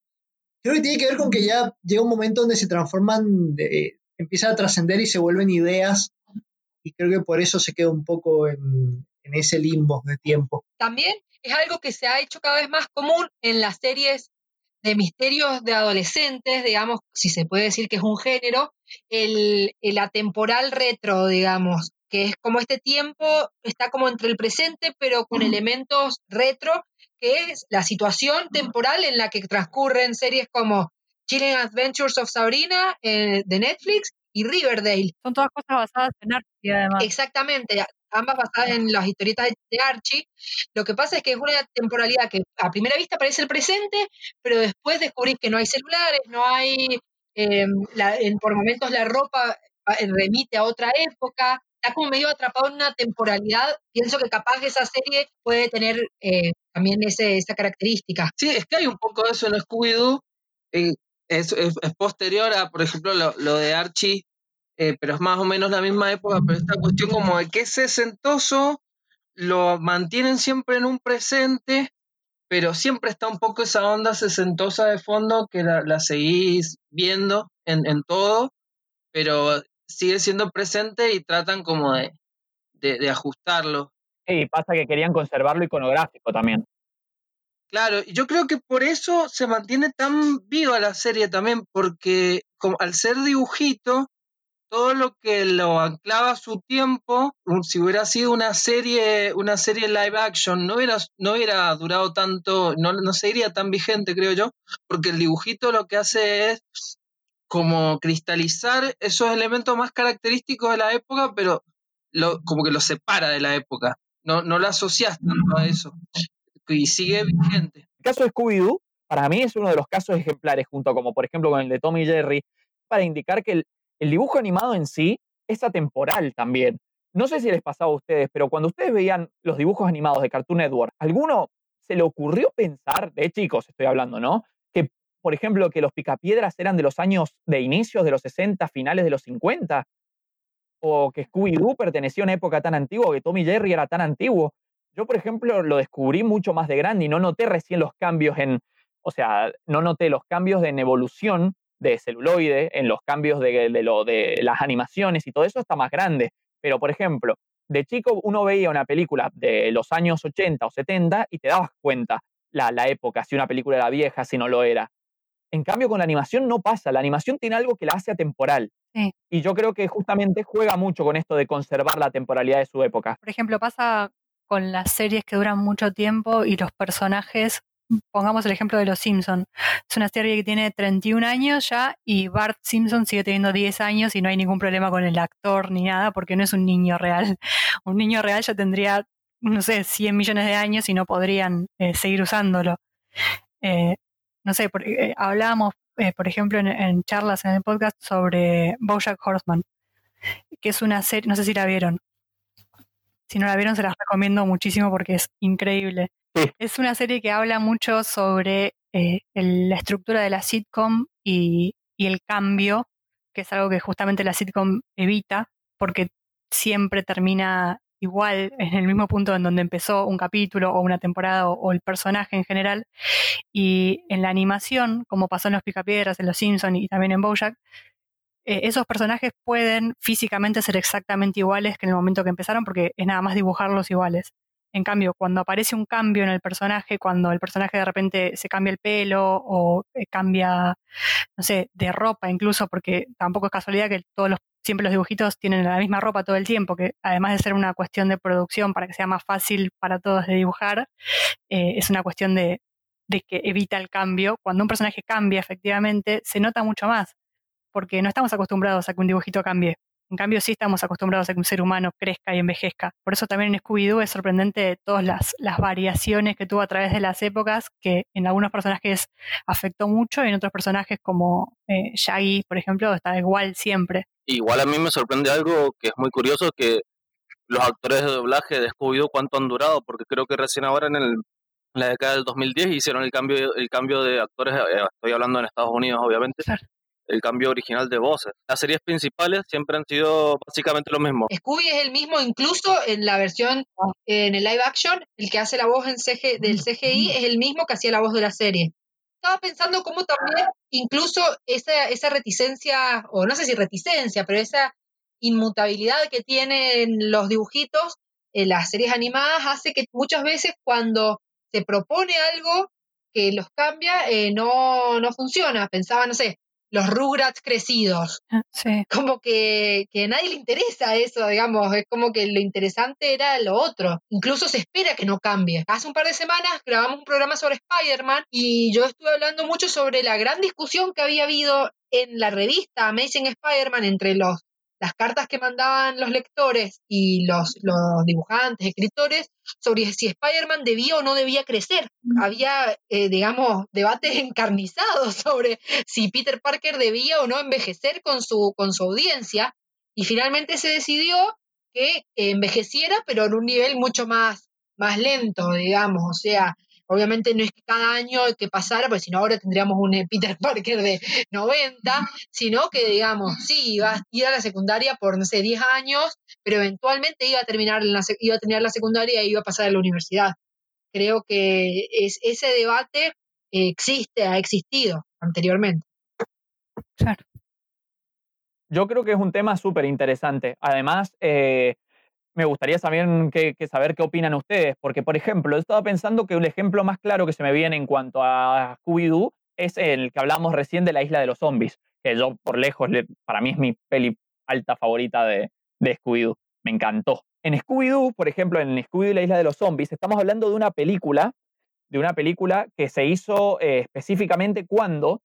Speaker 3: creo que tiene que ver con que ya llega un momento donde se transforman, de- empiezan a trascender y se vuelven ideas, y creo que por eso se queda un poco en, en ese limbo de tiempo.
Speaker 2: También es algo que se ha hecho cada vez más común en las series de misterios de adolescentes, digamos, si se puede decir que es un género, el, el atemporal retro, digamos, que es como este tiempo está como entre el presente, pero con elementos retro, que es la situación temporal en la que transcurren series como Chilling Adventures of Sabrina eh, de Netflix y Riverdale.
Speaker 6: Son todas cosas basadas en arte, además.
Speaker 2: Exactamente, ambas basadas en las historietas de- Archie. Lo que pasa es que es una temporalidad que a primera vista parece el presente, pero después descubrís que no hay celulares, no hay, eh, la- en- por momentos la ropa eh, remite a otra época, está como medio atrapado en una temporalidad. Pienso que capaz esa serie puede tener eh, también ese, esa característica.
Speaker 1: Sí, es que hay un poco de eso en Scooby-Doo. es, posterior a, por ejemplo, lo, lo de Archie, eh, pero es más o menos la misma época, pero esta cuestión como de que es sesentoso, lo mantienen siempre en un presente, pero siempre está un poco esa onda sesentosa de fondo que la, la seguís viendo en, en todo, pero sigue siendo presente y tratan como de, de, de ajustarlo.
Speaker 4: Y pasa que querían conservarlo iconográfico también.
Speaker 1: Claro, y yo creo que por eso se mantiene tan viva la serie también, porque como, al ser dibujito, todo lo que lo anclaba a su tiempo, si hubiera sido una serie, una serie live action, no hubiera, no hubiera durado tanto, no, no seguiría tan vigente, creo yo, porque el dibujito lo que hace es como cristalizar esos elementos más característicos de la época, pero lo, como que lo separa de la época. No, no lo asocias tanto a eso. Y sigue vigente.
Speaker 4: El caso de Scooby-Doo, para mí es uno de los casos ejemplares, junto como por ejemplo con el de Tommy y Jerry, para indicar que el, el dibujo animado en sí es atemporal también. No sé si les pasaba a ustedes, pero cuando ustedes veían los dibujos animados de Cartoon Network, ¿alguno se le ocurrió pensar, de chicos estoy hablando, ¿no? Por ejemplo, que los picapiedras eran de los años de inicios de los 60, finales de los 50? ¿O que Scooby-Doo pertenecía a una época tan antigua, o que Tommy Jerry era tan antiguo? Yo, por ejemplo, lo descubrí mucho más de grande y no noté recién los cambios en, o sea, no noté los cambios en evolución de celuloide, en los cambios de las animaciones y todo eso está más grande. Pero, por ejemplo, de chico uno veía una película de los años 80 o 70 y te dabas cuenta la, la época, si una película era vieja, si no lo era. En cambio, con la animación no pasa. La animación tiene algo que la hace atemporal.
Speaker 6: Sí.
Speaker 4: Y yo creo que justamente juega mucho con esto de conservar la temporalidad de su época.
Speaker 6: Por ejemplo, pasa con las series que duran mucho tiempo y los personajes pongamos el ejemplo de Los Simpson. Es una serie que tiene 31 años ya y Bart Simpson sigue teniendo 10 años y no hay ningún problema con el actor ni nada porque no es un niño real. Un niño real ya tendría, no sé, 100 millones de años y no podrían eh, seguir usándolo. Eh, no sé, por- eh, hablábamos, eh, por ejemplo, en, en charlas en el podcast sobre Bojack Horseman, que es una serie, no sé si la vieron. Si no la vieron, se las recomiendo muchísimo porque es increíble. Es una serie que habla mucho sobre eh, el- la estructura de la sitcom y, y el cambio, que es algo que justamente la sitcom evita, porque siempre termina igual en el mismo punto en donde empezó un capítulo o una temporada o, el personaje en general. Y en la animación, como pasó en Los Picapiedras, en Los Simpsons y también en Bojack, eh, esos personajes pueden físicamente ser exactamente iguales que en el momento que empezaron porque es nada más dibujarlos iguales. En cambio, cuando aparece un cambio en el personaje, cuando el personaje de repente se cambia el pelo o eh, cambia, no sé, de ropa incluso, porque tampoco es casualidad que todos los, siempre los dibujitos tienen la misma ropa todo el tiempo, que además de ser una cuestión de producción para que sea más fácil para todos de dibujar, eh, es una cuestión de, que evita el cambio. Cuando un personaje cambia efectivamente, se nota mucho más, porque no estamos acostumbrados a que un dibujito cambie. En cambio, sí estamos acostumbrados a que un ser humano crezca y envejezca. Por eso también en Scooby-Doo es sorprendente todas las, las variaciones que tuvo a través de las épocas, que en algunos personajes afectó mucho y en otros personajes como eh, Shaggy, por ejemplo, está igual siempre.
Speaker 5: Igual a mí me sorprende algo que es muy curioso, que los actores de doblaje de Scooby-Doo cuánto han durado, porque creo que recién ahora en, el, en la década del 2010 hicieron el cambio, el cambio de actores, eh, estoy hablando en Estados Unidos obviamente, el cambio original de voces. Las series principales siempre han sido básicamente lo mismo.
Speaker 2: Scooby es el mismo incluso en la versión en el live action, el que hace la voz en CG, del CGI es el mismo que hacía la voz de la serie. Estaba pensando cómo también incluso esa, esa reticencia, o no sé si reticencia, pero esa inmutabilidad que tienen los dibujitos en las series animadas hace que muchas veces cuando se propone algo que los cambia, eh, no, no funciona. Pensaba, no sé, los Rugrats crecidos.
Speaker 6: Sí.
Speaker 2: Como que, que a nadie le interesa eso, digamos, es como que lo interesante era lo otro. Incluso se espera que no cambie. Hace un par de semanas grabamos un programa sobre Spider-Man y yo estuve hablando mucho sobre la gran discusión que había habido en la revista Amazing Spider-Man entre los las cartas que mandaban los lectores y los, los dibujantes, escritores, sobre si Spider-Man debía o no debía crecer. Había, eh, digamos, debates encarnizados sobre si Peter Parker debía o no envejecer con su, con su audiencia, y finalmente se decidió que envejeciera, pero en un nivel mucho más, más lento, digamos, o sea, Obviamente no es que cada año que pasara, porque si no ahora tendríamos un eh, Peter Parker de 90, sino que, digamos, sí, iba a ir a la secundaria por, no sé, 10 años, pero eventualmente iba a terminar, la, iba a terminar la secundaria y iba a pasar a la universidad. Creo que es, ese debate eh, existe, ha existido anteriormente.
Speaker 6: Claro.
Speaker 4: Yo creo que es un tema súper interesante. Además, eh, me gustaría también saber qué opinan ustedes, porque, por ejemplo, estaba pensando que un ejemplo más claro que se me viene en cuanto a Scooby-Doo es el que hablamos recién de la isla de los zombies, que yo por lejos, le- para mí es mi peli alta favorita de, de Scooby-Doo. Me encantó. En Scooby-Doo, por ejemplo, en Scooby-Doo y la isla de los zombies, estamos hablando de una película, de una película que se hizo eh, específicamente cuando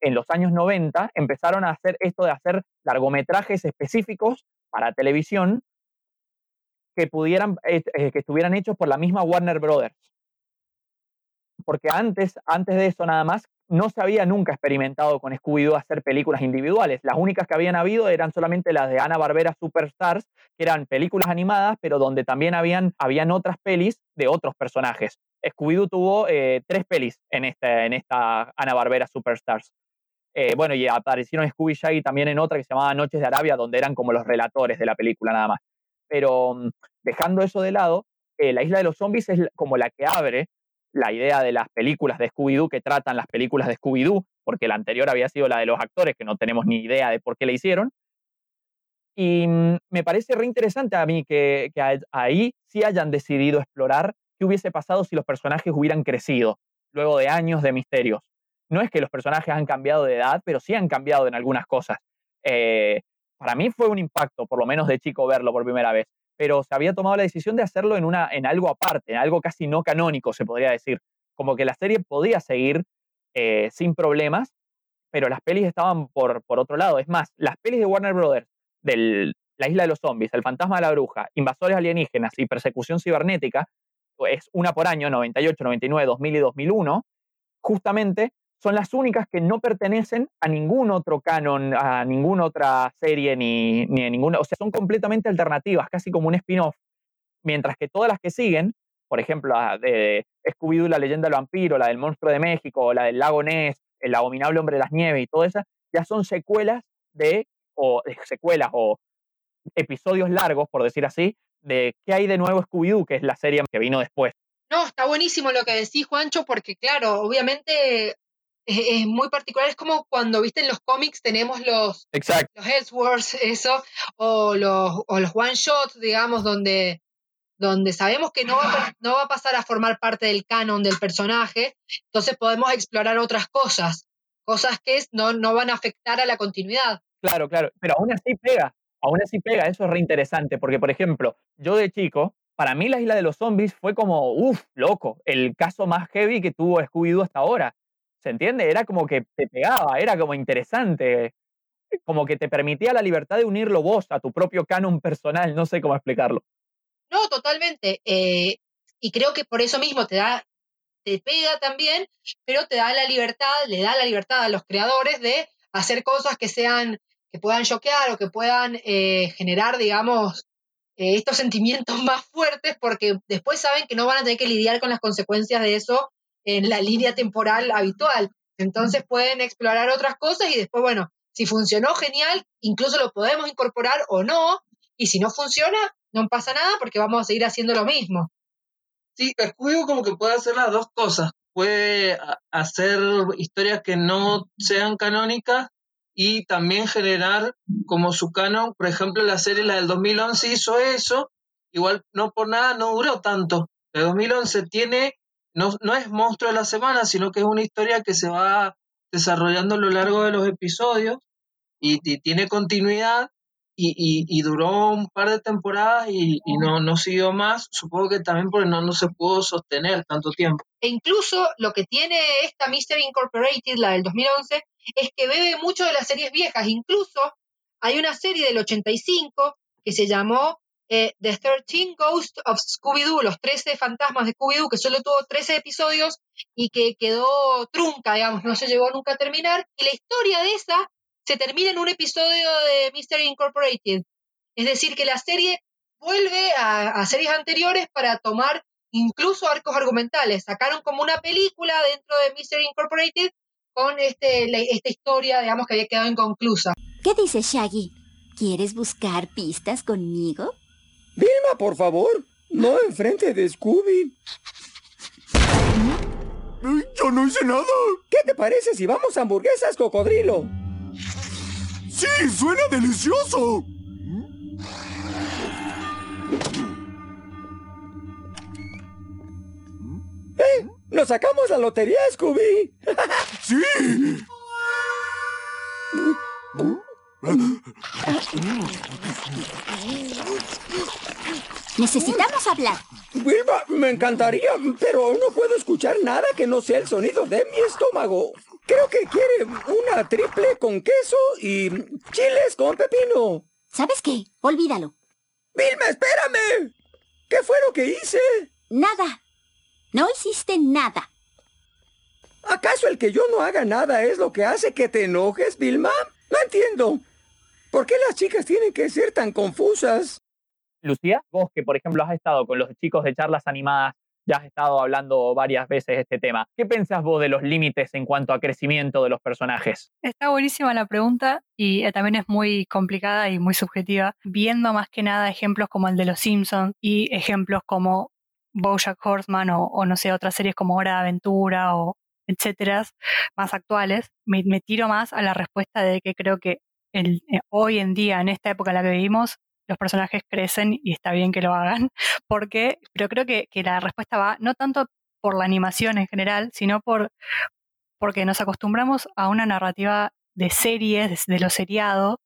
Speaker 4: en los años 90 empezaron a hacer esto de hacer largometrajes específicos para televisión que pudieran, eh, eh, que estuvieran hechos por la misma Warner Brothers. Porque antes, antes de eso nada más, no se había nunca experimentado con Scooby-Doo hacer películas individuales. Las únicas que habían habido eran solamente las de Ana Barbera Superstars, que eran películas animadas, pero donde también habían, habían otras pelis de otros personajes. Scooby-Doo tuvo eh, tres pelis en esta, en esta Ana Barbera Superstars. Bueno, y aparecieron Scooby Shaggy también en otra que se llamaba Noches de Arabia, donde eran como los relatores de la película nada más. Pero mm, dejando eso de lado, eh, la isla de los zombies es como la que abre la idea de las películas de Scooby-Doo que tratan las películas de Scooby-Doo, porque la anterior había sido la de los actores, que no tenemos ni idea de por qué la hicieron. Y mm, me parece re interesante a mí que, que ahí sí hayan decidido explorar qué hubiese pasado si los personajes hubieran crecido, luego de años de misterios. No es que los personajes han cambiado de edad, pero sí han cambiado en algunas cosas. Eh, para mí fue un impacto, por lo menos de chico, verlo por primera vez. Pero se había tomado la decisión de hacerlo en, una, en algo aparte, en algo casi no canónico, se podría decir. como que la serie podía seguir eh, sin problemas, pero las pelis estaban por, por otro lado. Es más, las pelis de Warner Brothers, de La Isla de los Zombies, El Fantasma de la Bruja, Invasores Alienígenas y Persecución Cibernética, es una por año, 98, 99, 2000 y 2001, justamente son las únicas que no pertenecen a ningún otro canon, a ninguna otra serie, ni, ni a ninguna, o sea, son completamente alternativas, casi como un spin-off, mientras que todas las que siguen, por ejemplo, la de Scooby-Doo, la leyenda del vampiro, la del monstruo de México, la del lago Ness, el abominable hombre de las nieves y todo eso, ya son secuelas de, o eh, secuelas o episodios largos, por decir así, de qué hay de nuevo Scooby-Doo, que es la serie que vino después.
Speaker 2: No, está buenísimo lo que decís, Juancho, porque claro, obviamente es, es muy particular. Es como cuando, viste, en los cómics tenemos los,
Speaker 4: Exacto.
Speaker 2: los Elseworlds, eso, o los, o los one-shots, digamos, donde, donde sabemos que no va, a- no va a pasar a formar parte del canon del personaje, entonces podemos explorar otras cosas, cosas que no, no van a afectar a la continuidad.
Speaker 4: Claro, claro, pero aún así pega, aún así pega, eso es re interesante, porque por ejemplo, yo de chico, para mí la isla de los zombies fue como, uff, loco, el caso más heavy que tuvo Scooby-Doo hasta ahora. ¿Se entiende? Era como que te pegaba, era como interesante, como que te permitía la libertad de unirlo vos a tu propio canon personal, no sé cómo explicarlo.
Speaker 2: No, totalmente. eh, y creo que por eso mismo te da, te pega también, pero te da la libertad, le da la libertad a los creadores de hacer cosas que sean, que puedan choquear o que puedan eh, generar, digamos, eh, estos sentimientos más fuertes, porque después saben que no van a tener que lidiar con las consecuencias de eso en la línea temporal habitual. Entonces pueden explorar otras cosas y después, bueno, si funcionó, genial, incluso lo podemos incorporar o no, y si no funciona, no pasa nada porque vamos a seguir haciendo lo mismo.
Speaker 1: Sí, Scooby como que puede hacer las dos cosas. Puede hacer historias que no sean canónicas y también generar como su canon. Por ejemplo, la serie, la del 2011, hizo eso. Igual no por nada no duró tanto. La 2011 tiene, no, no es monstruo de la semana, sino que es una historia que se va desarrollando a lo largo de los episodios y, tiene continuidad y, duró un par de temporadas y, y no, no siguió más, supongo que también porque no, no se pudo sostener tanto tiempo.
Speaker 2: E incluso lo que tiene esta Mystery Incorporated, la del 2011, es que bebe mucho de las series viejas. Incluso hay una serie del 85 que se llamó eh, The 13 Ghosts of Scooby-Doo, los 13 fantasmas de Scooby-Doo, que solo tuvo 13 episodios y que quedó trunca, digamos, no se llegó nunca a terminar. Y la historia de esa se termina en un episodio de Mystery Incorporated. Es decir, que la serie vuelve a, series anteriores para tomar incluso arcos argumentales. Sacaron como una película dentro de Mystery Incorporated con este, la- esta historia, digamos, que había quedado inconclusa.
Speaker 16: ¿Qué dices, Shaggy? ¿Quieres buscar pistas conmigo?
Speaker 17: Vilma, por favor. No enfrente de Scooby.
Speaker 10: Yo no hice nada.
Speaker 17: ¿Qué te parece si vamos a hamburguesas, cocodrilo?
Speaker 10: Sí, suena delicioso.
Speaker 17: ¡Eh! ¡Nos sacamos la lotería, Scooby!
Speaker 10: ¡Sí!
Speaker 16: Necesitamos hablar.
Speaker 17: Vilma, me encantaría, pero no puedo escuchar nada que no sea el sonido de mi estómago. Creo que quiere una triple con queso y chiles con pepino.
Speaker 16: ¿Sabes qué? Olvídalo.
Speaker 17: Vilma, espérame. ¿Qué fue lo que hice?
Speaker 16: Nada. No hiciste nada.
Speaker 17: ¿Acaso el que yo no haga nada es lo que hace que te enojes, Vilma? No entiendo. ¿Por qué las chicas tienen que ser tan confusas?
Speaker 4: Lucía, vos que por ejemplo has estado con los chicos de charlas animadas, ya has estado hablando varias veces de este tema. ¿Qué pensás vos de los límites en cuanto a crecimiento de los personajes?
Speaker 6: Está buenísima la pregunta y eh, también es muy complicada y muy subjetiva, viendo más que nada ejemplos como el de Los Simpsons y ejemplos como BoJack Horseman o, o no sé, otras series como Hora de Aventura o etcétera, más actuales, me, me tiro más a la respuesta de que creo que el, eh, hoy en día, en esta época en la que vivimos, los personajes crecen y está bien que lo hagan, porque, pero creo que, la respuesta va no tanto por la animación en general, sino por porque nos acostumbramos a una narrativa de series, de, de lo seriado,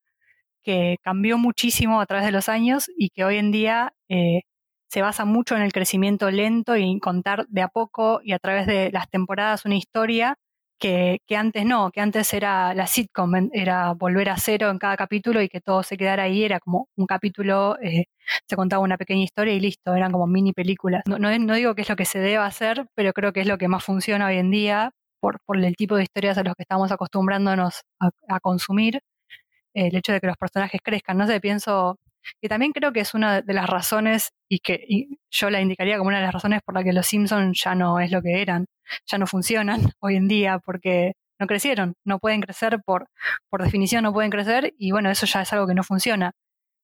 Speaker 6: que cambió muchísimo a través de los años y que hoy en día eh, se basa mucho en el crecimiento lento y en contar de a poco y a través de las temporadas una historia que, que antes no, que antes era la sitcom, era volver a cero en cada capítulo y que todo se quedara ahí, era como un capítulo, eh, se contaba una pequeña historia y listo, eran como mini películas. No, no, digo que es lo que se deba hacer, pero creo que es lo que más funciona hoy en día por, por el tipo de historias a los que estamos acostumbrándonos a, consumir, el hecho de que los personajes crezcan. No sé, pienso que también creo que es una de las razones y que y yo la indicaría como una de las razones por la que los Simpsons ya no es lo que eran, ya no funcionan hoy en día porque no crecieron, no pueden crecer por, por definición, no pueden crecer y bueno, eso ya es algo que no funciona.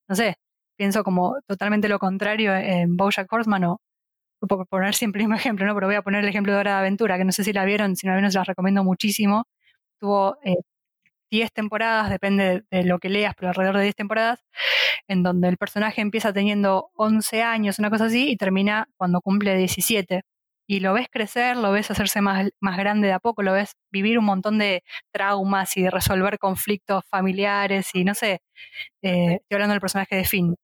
Speaker 6: No sé, pienso como totalmente lo contrario en Bojack Horseman o por poner siempre el mismo ejemplo, ¿no? Pero voy a poner el ejemplo de Hora de Aventura, que no sé si la vieron, si no la vieron se las recomiendo muchísimo. Tuvo eh, 10 temporadas, depende de lo que leas, pero alrededor de 10 temporadas, en donde el personaje empieza teniendo 11 años, una cosa así, y termina cuando cumple 17. Y lo ves crecer, lo ves hacerse más, más grande de a poco, lo ves vivir un montón de traumas y de resolver conflictos familiares y no sé, eh, estoy hablando del personaje de Finn,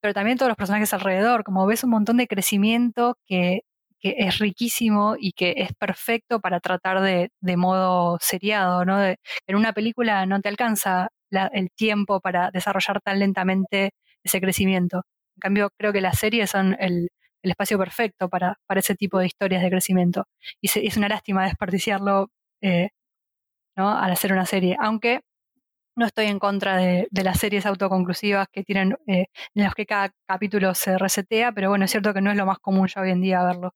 Speaker 6: pero también todos los personajes alrededor, como ves un montón de crecimiento que, que es riquísimo y que es perfecto para tratar de, de modo seriado, ¿no? De- en una película no te alcanza la- el tiempo para desarrollar tan lentamente ese crecimiento. En cambio, creo que las series son el, el espacio perfecto para, para ese tipo de historias de crecimiento. Y se- es una lástima desperdiciarlo eh, ¿no? al hacer una serie, aunque no estoy en contra de, de las series autoconclusivas que tienen, eh, en las que cada capítulo se resetea, pero bueno, es cierto que no es lo más común ya hoy en día verlo.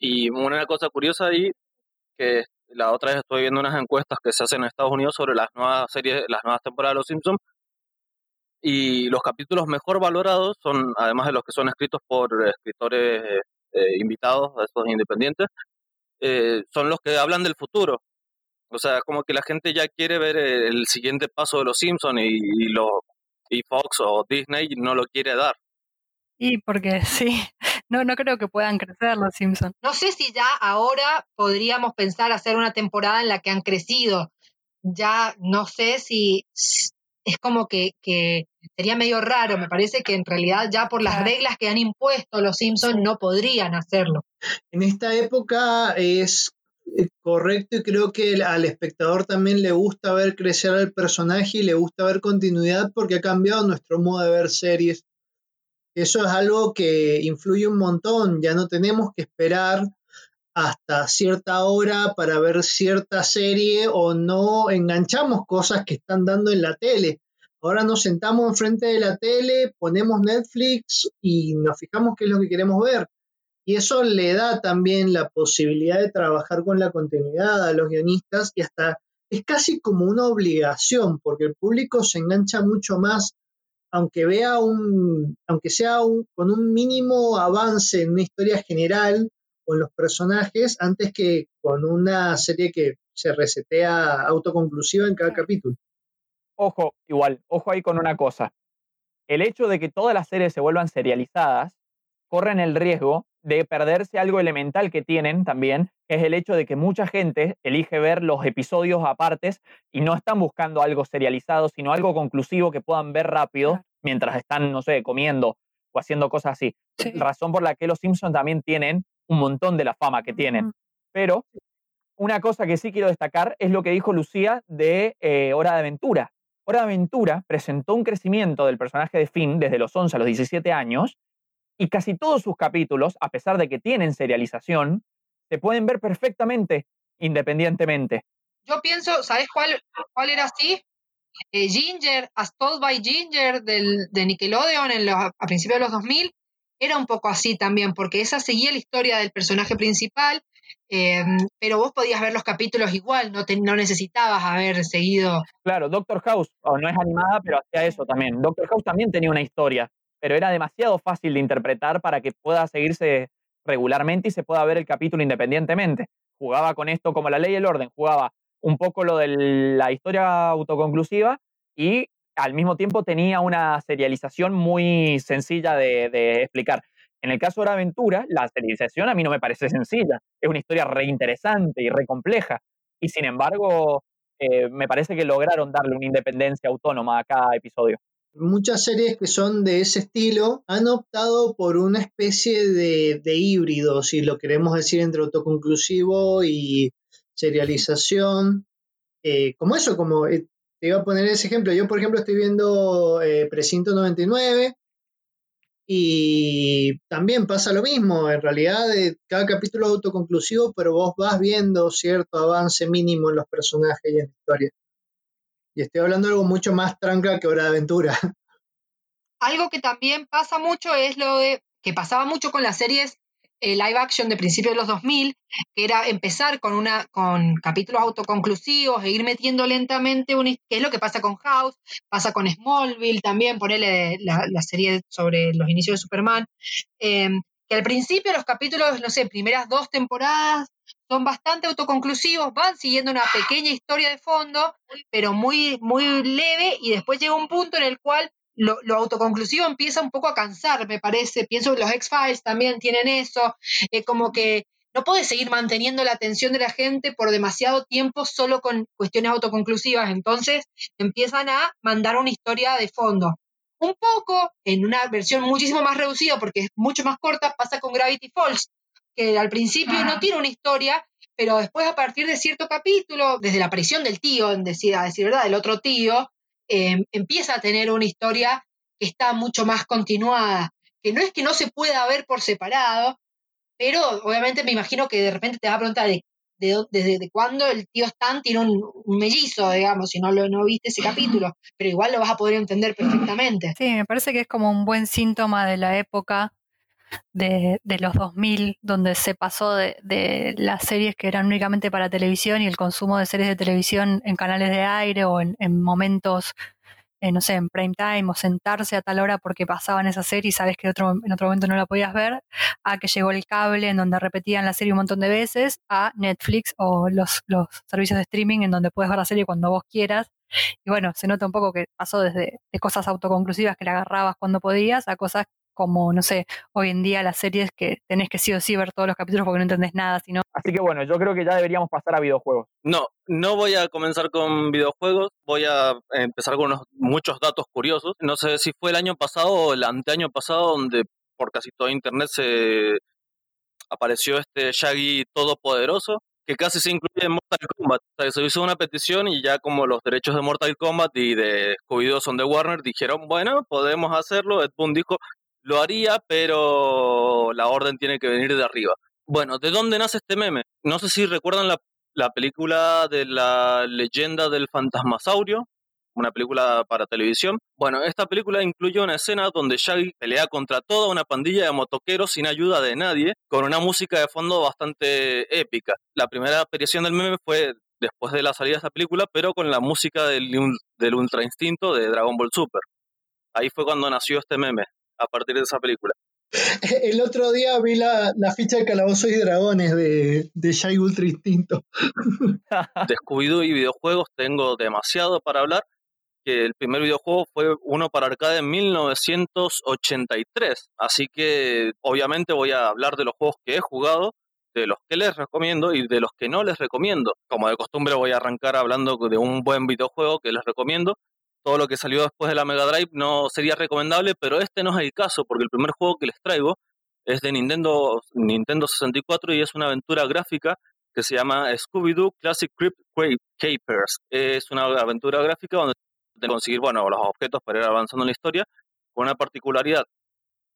Speaker 5: Y una cosa curiosa ahí, que la otra vez estoy viendo unas encuestas que se hacen en Estados Unidos sobre las nuevas series, las nuevas temporadas de Los Simpsons, y los capítulos mejor valorados son, además de los que son escritos por escritores eh, invitados, estos independientes, eh, son los que hablan del futuro. O sea, como que la gente ya quiere ver eh, el siguiente paso de Los Simpsons y, y, lo, y Fox o Disney no lo quiere dar.
Speaker 6: Y porque sí, no, no creo que puedan crecer los Simpsons.
Speaker 2: No sé si ya ahora podríamos pensar hacer una temporada en la que han crecido. Ya no sé si es como que, que sería medio raro. Me parece que en realidad ya por las reglas que han impuesto los Simpsons no podrían hacerlo.
Speaker 3: En esta época es eh, correcto y creo que al espectador también le gusta ver crecer al personaje y le gusta ver continuidad porque ha cambiado nuestro modo de ver series. Eso es algo que influye un montón. Ya no tenemos que esperar hasta cierta hora para ver cierta serie o no enganchamos cosas que están dando en la tele. Ahora nos sentamos enfrente de la tele, ponemos Netflix y nos fijamos qué es lo que queremos ver. Y eso le da también la posibilidad de trabajar con la continuidad a los guionistas y hasta es casi como una obligación porque el público se engancha mucho más aunque vea un, aunque sea un, con un mínimo avance en una historia general en los personajes, antes que con una serie que se resetea autoconclusiva en cada capítulo.
Speaker 4: Ojo, igual, ojo ahí con una cosa. El hecho de que todas las series se vuelvan serializadas corren el riesgo de perderse algo elemental que tienen también, que es el hecho de que mucha gente elige ver los episodios apartes y no están buscando algo serializado, sino algo conclusivo que puedan ver rápido mientras están, no sé, comiendo o haciendo cosas así.
Speaker 6: Sí.
Speaker 4: Razón por la que los Simpsons también tienen un montón de la fama que tienen. Pero una cosa que sí quiero destacar es lo que dijo Lucía de eh, Hora de Aventura. Hora de Aventura presentó un crecimiento del personaje de Finn desde los 11 a los 17 años y casi todos sus capítulos, a pesar de que tienen serialización, se pueden ver perfectamente independientemente.
Speaker 2: Yo pienso, ¿sabes cuál, cuál era así? Eh, Ginger, As Told by Ginger del, de Nickelodeon en los, a principios de los 2000, era un poco así también, porque esa seguía la historia del personaje principal, eh, pero vos podías ver los capítulos igual, no, te, no necesitabas haber seguido.
Speaker 4: Claro, Doctor House, no es animada, pero hacía eso también. Doctor House también tenía una historia, pero era demasiado fácil de interpretar para que pueda seguirse regularmente y se pueda ver el capítulo independientemente. Jugaba con esto como la ley y el orden, jugaba un poco lo de la historia autoconclusiva y al mismo tiempo tenía una serialización muy sencilla de, explicar. En el caso de aventura, la serialización a mí no me parece sencilla. Es una historia re interesante y re compleja. Y sin embargo, eh, me parece que lograron darle una independencia autónoma a cada episodio.
Speaker 3: muchas series que son de ese estilo han optado por una especie de, de híbrido, si lo queremos decir, entre autoconclusivo y serialización. Eh, como eso, como eh, te iba a poner ese ejemplo. Yo, por ejemplo, estoy viendo eh, Precinto 99 y también pasa lo mismo. En realidad, eh, cada capítulo es autoconclusivo, pero vos vas viendo cierto avance mínimo en los personajes y en la historia. Y estoy hablando de algo mucho más tranca que Hora de Aventura.
Speaker 2: Algo que también pasa mucho es lo de que pasaba mucho con las series eh, live action de principios de los 2000, que era empezar con, una, con capítulos autoconclusivos e ir metiendo lentamente, un, que es lo que pasa con House, pasa con Smallville también, ponele la, serie sobre los inicios de Superman, eh, que al principio los capítulos, no sé, primeras dos temporadas son bastante autoconclusivos, van siguiendo una pequeña historia de fondo, pero muy, muy leve, y después llega un punto en el cual lo, lo autoconclusivo empieza un poco a cansar, me parece. Pienso que los X-Files también tienen eso, eh, como que no puedes seguir manteniendo la atención de la gente por demasiado tiempo solo con cuestiones autoconclusivas, entonces empiezan a mandar una historia de fondo. Un poco, en una versión muchísimo más reducida, porque es mucho más corta, pasa con Gravity Falls, que al principio no tiene una historia, pero después a partir de cierto capítulo, desde la aparición del tío, en decir, a decir verdad, del otro tío, eh, empieza a tener una historia que está mucho más continuada, que no es que no se pueda ver por separado, pero obviamente me imagino que de repente te vas a preguntar de, desde de cuándo el tío Stan tiene un, un mellizo, digamos, si no lo no viste ese capítulo, pero igual lo vas a poder entender perfectamente.
Speaker 6: Sí, me parece que es como un buen síntoma de la época de, de los 2000, donde se pasó de, de las series que eran únicamente para televisión y el consumo de series de televisión en canales de aire o en, en momentos, eh, no sé, en prime time o sentarse a tal hora porque pasaban esa serie y sabes que otro, en otro momento no la podías ver, a que llegó el cable en donde repetían la serie un montón de veces, a Netflix o los, los servicios de streaming en donde puedes ver la serie cuando vos quieras. Y bueno, se nota un poco que pasó desde de cosas autoconclusivas que la agarrabas cuando podías a cosas como, no sé, hoy en día las series que tenés que sí o sí ver todos los capítulos porque no entendés nada, sino
Speaker 4: Así que bueno, yo creo que ya deberíamos pasar a videojuegos.
Speaker 5: No, no voy a comenzar con videojuegos, voy a empezar con unos, muchos datos curiosos. No sé si fue el año pasado o el anteaño pasado donde por casi todo internet se apareció este Shaggy todopoderoso que casi se incluye en Mortal Kombat. O sea, se hizo una petición y ya como los derechos de Mortal Kombat y de Scooby-Doo son de Warner, dijeron, bueno, podemos hacerlo. Ed Boon dijo, lo haría, pero la orden tiene que venir de arriba. Bueno, ¿de dónde nace este meme? No sé si recuerdan la, la película de la leyenda del fantasmasaurio, una película para televisión. Bueno, esta película incluye una escena donde Shaggy pelea contra toda una pandilla de motoqueros sin ayuda de nadie, con una música de fondo bastante épica. La primera aparición del meme fue después de la salida de esta película, pero con la música del, del Ultra Instinto de Dragon Ball Super. Ahí fue cuando nació este meme, a partir de esa película.
Speaker 3: El otro día vi la, la ficha de Calabozos y Dragones de, de Ultra Instinto.
Speaker 5: De Scooby-Doo y videojuegos tengo demasiado para hablar. Que el primer videojuego fue uno para arcade en 1983. Así que obviamente voy a hablar de los juegos que he jugado, de los que les recomiendo y de los que no les recomiendo. Como de costumbre voy a arrancar hablando de un buen videojuego que les recomiendo. Todo lo que salió después de la Mega Drive no sería recomendable, pero este no es el caso, porque el primer juego que les traigo es de Nintendo, Nintendo 64 y es una aventura gráfica que se llama Scooby-Doo Classic Crypt Capers. Es una aventura gráfica donde de conseguir bueno, los objetos para ir avanzando en la historia, con una particularidad.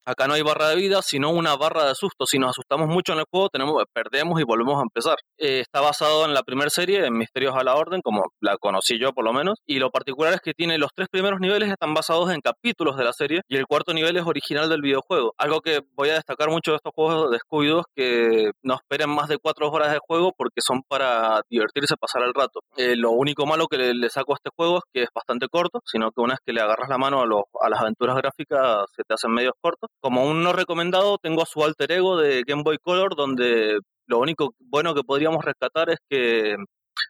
Speaker 5: Acá no hay barra de vida, sino una barra de susto. Si nos asustamos mucho en el juego, perdemos y volvemos a empezar. Eh, está basado en la primera serie, en Misterios a la Orden, como la conocí yo por lo menos. Y lo particular es que tiene los tres primeros niveles están basados en capítulos de la serie y el cuarto nivel es original del videojuego. Algo que voy a destacar mucho de estos juegos de Scooby-Doo es que no esperen más de cuatro horas de juego porque son para divertirse, pasar el rato. Eh, lo único malo que le, le, saco a este juego es que es bastante corto, sino que una vez que le agarras la mano a, los, a las aventuras gráficas se te hacen medios cortos. Como un no recomendado, tengo a su alter ego de Game Boy Color, donde lo único bueno que podríamos rescatar es que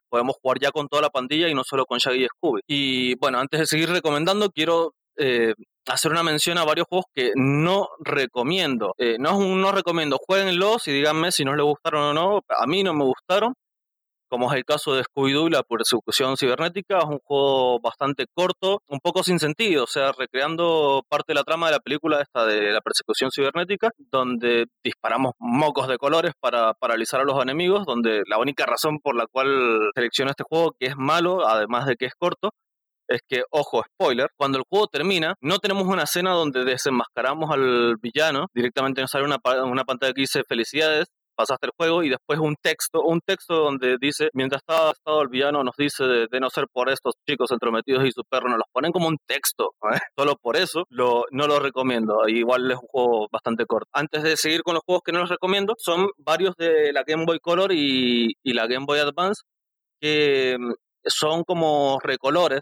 Speaker 5: podemos jugar ya con toda la pandilla y no solo con Shaggy y Scooby. Y bueno, antes de seguir recomendando, quiero eh, hacer una mención a varios juegos que no recomiendo. Eh, no no recomiendo, jueguenlos y díganme si no les gustaron o no. A mí no me gustaron. Como es el caso de Scooby-Doo y la persecución cibernética, es un juego bastante corto, un poco sin sentido, o sea, recreando parte de la trama de la película esta de la persecución cibernética, donde disparamos mocos de colores para paralizar a los enemigos, donde la única razón por la cual selecciono este juego, que es malo, además de que es corto, es que, ojo, spoiler, cuando el juego termina, no tenemos una escena donde desenmascaramos al villano, directamente nos sale una, una pantalla que dice felicidades, pasaste el juego y después un texto, un texto donde dice, mientras estaba estado el villano nos dice de, no ser por estos chicos entrometidos y su perro, nos los ponen como un texto, ¿eh? solo por eso no lo recomiendo, igual es un juego bastante corto. Antes de seguir con los juegos que no los recomiendo, son varios de la Game Boy Color y, y la Game Boy Advance que mm, son como recolores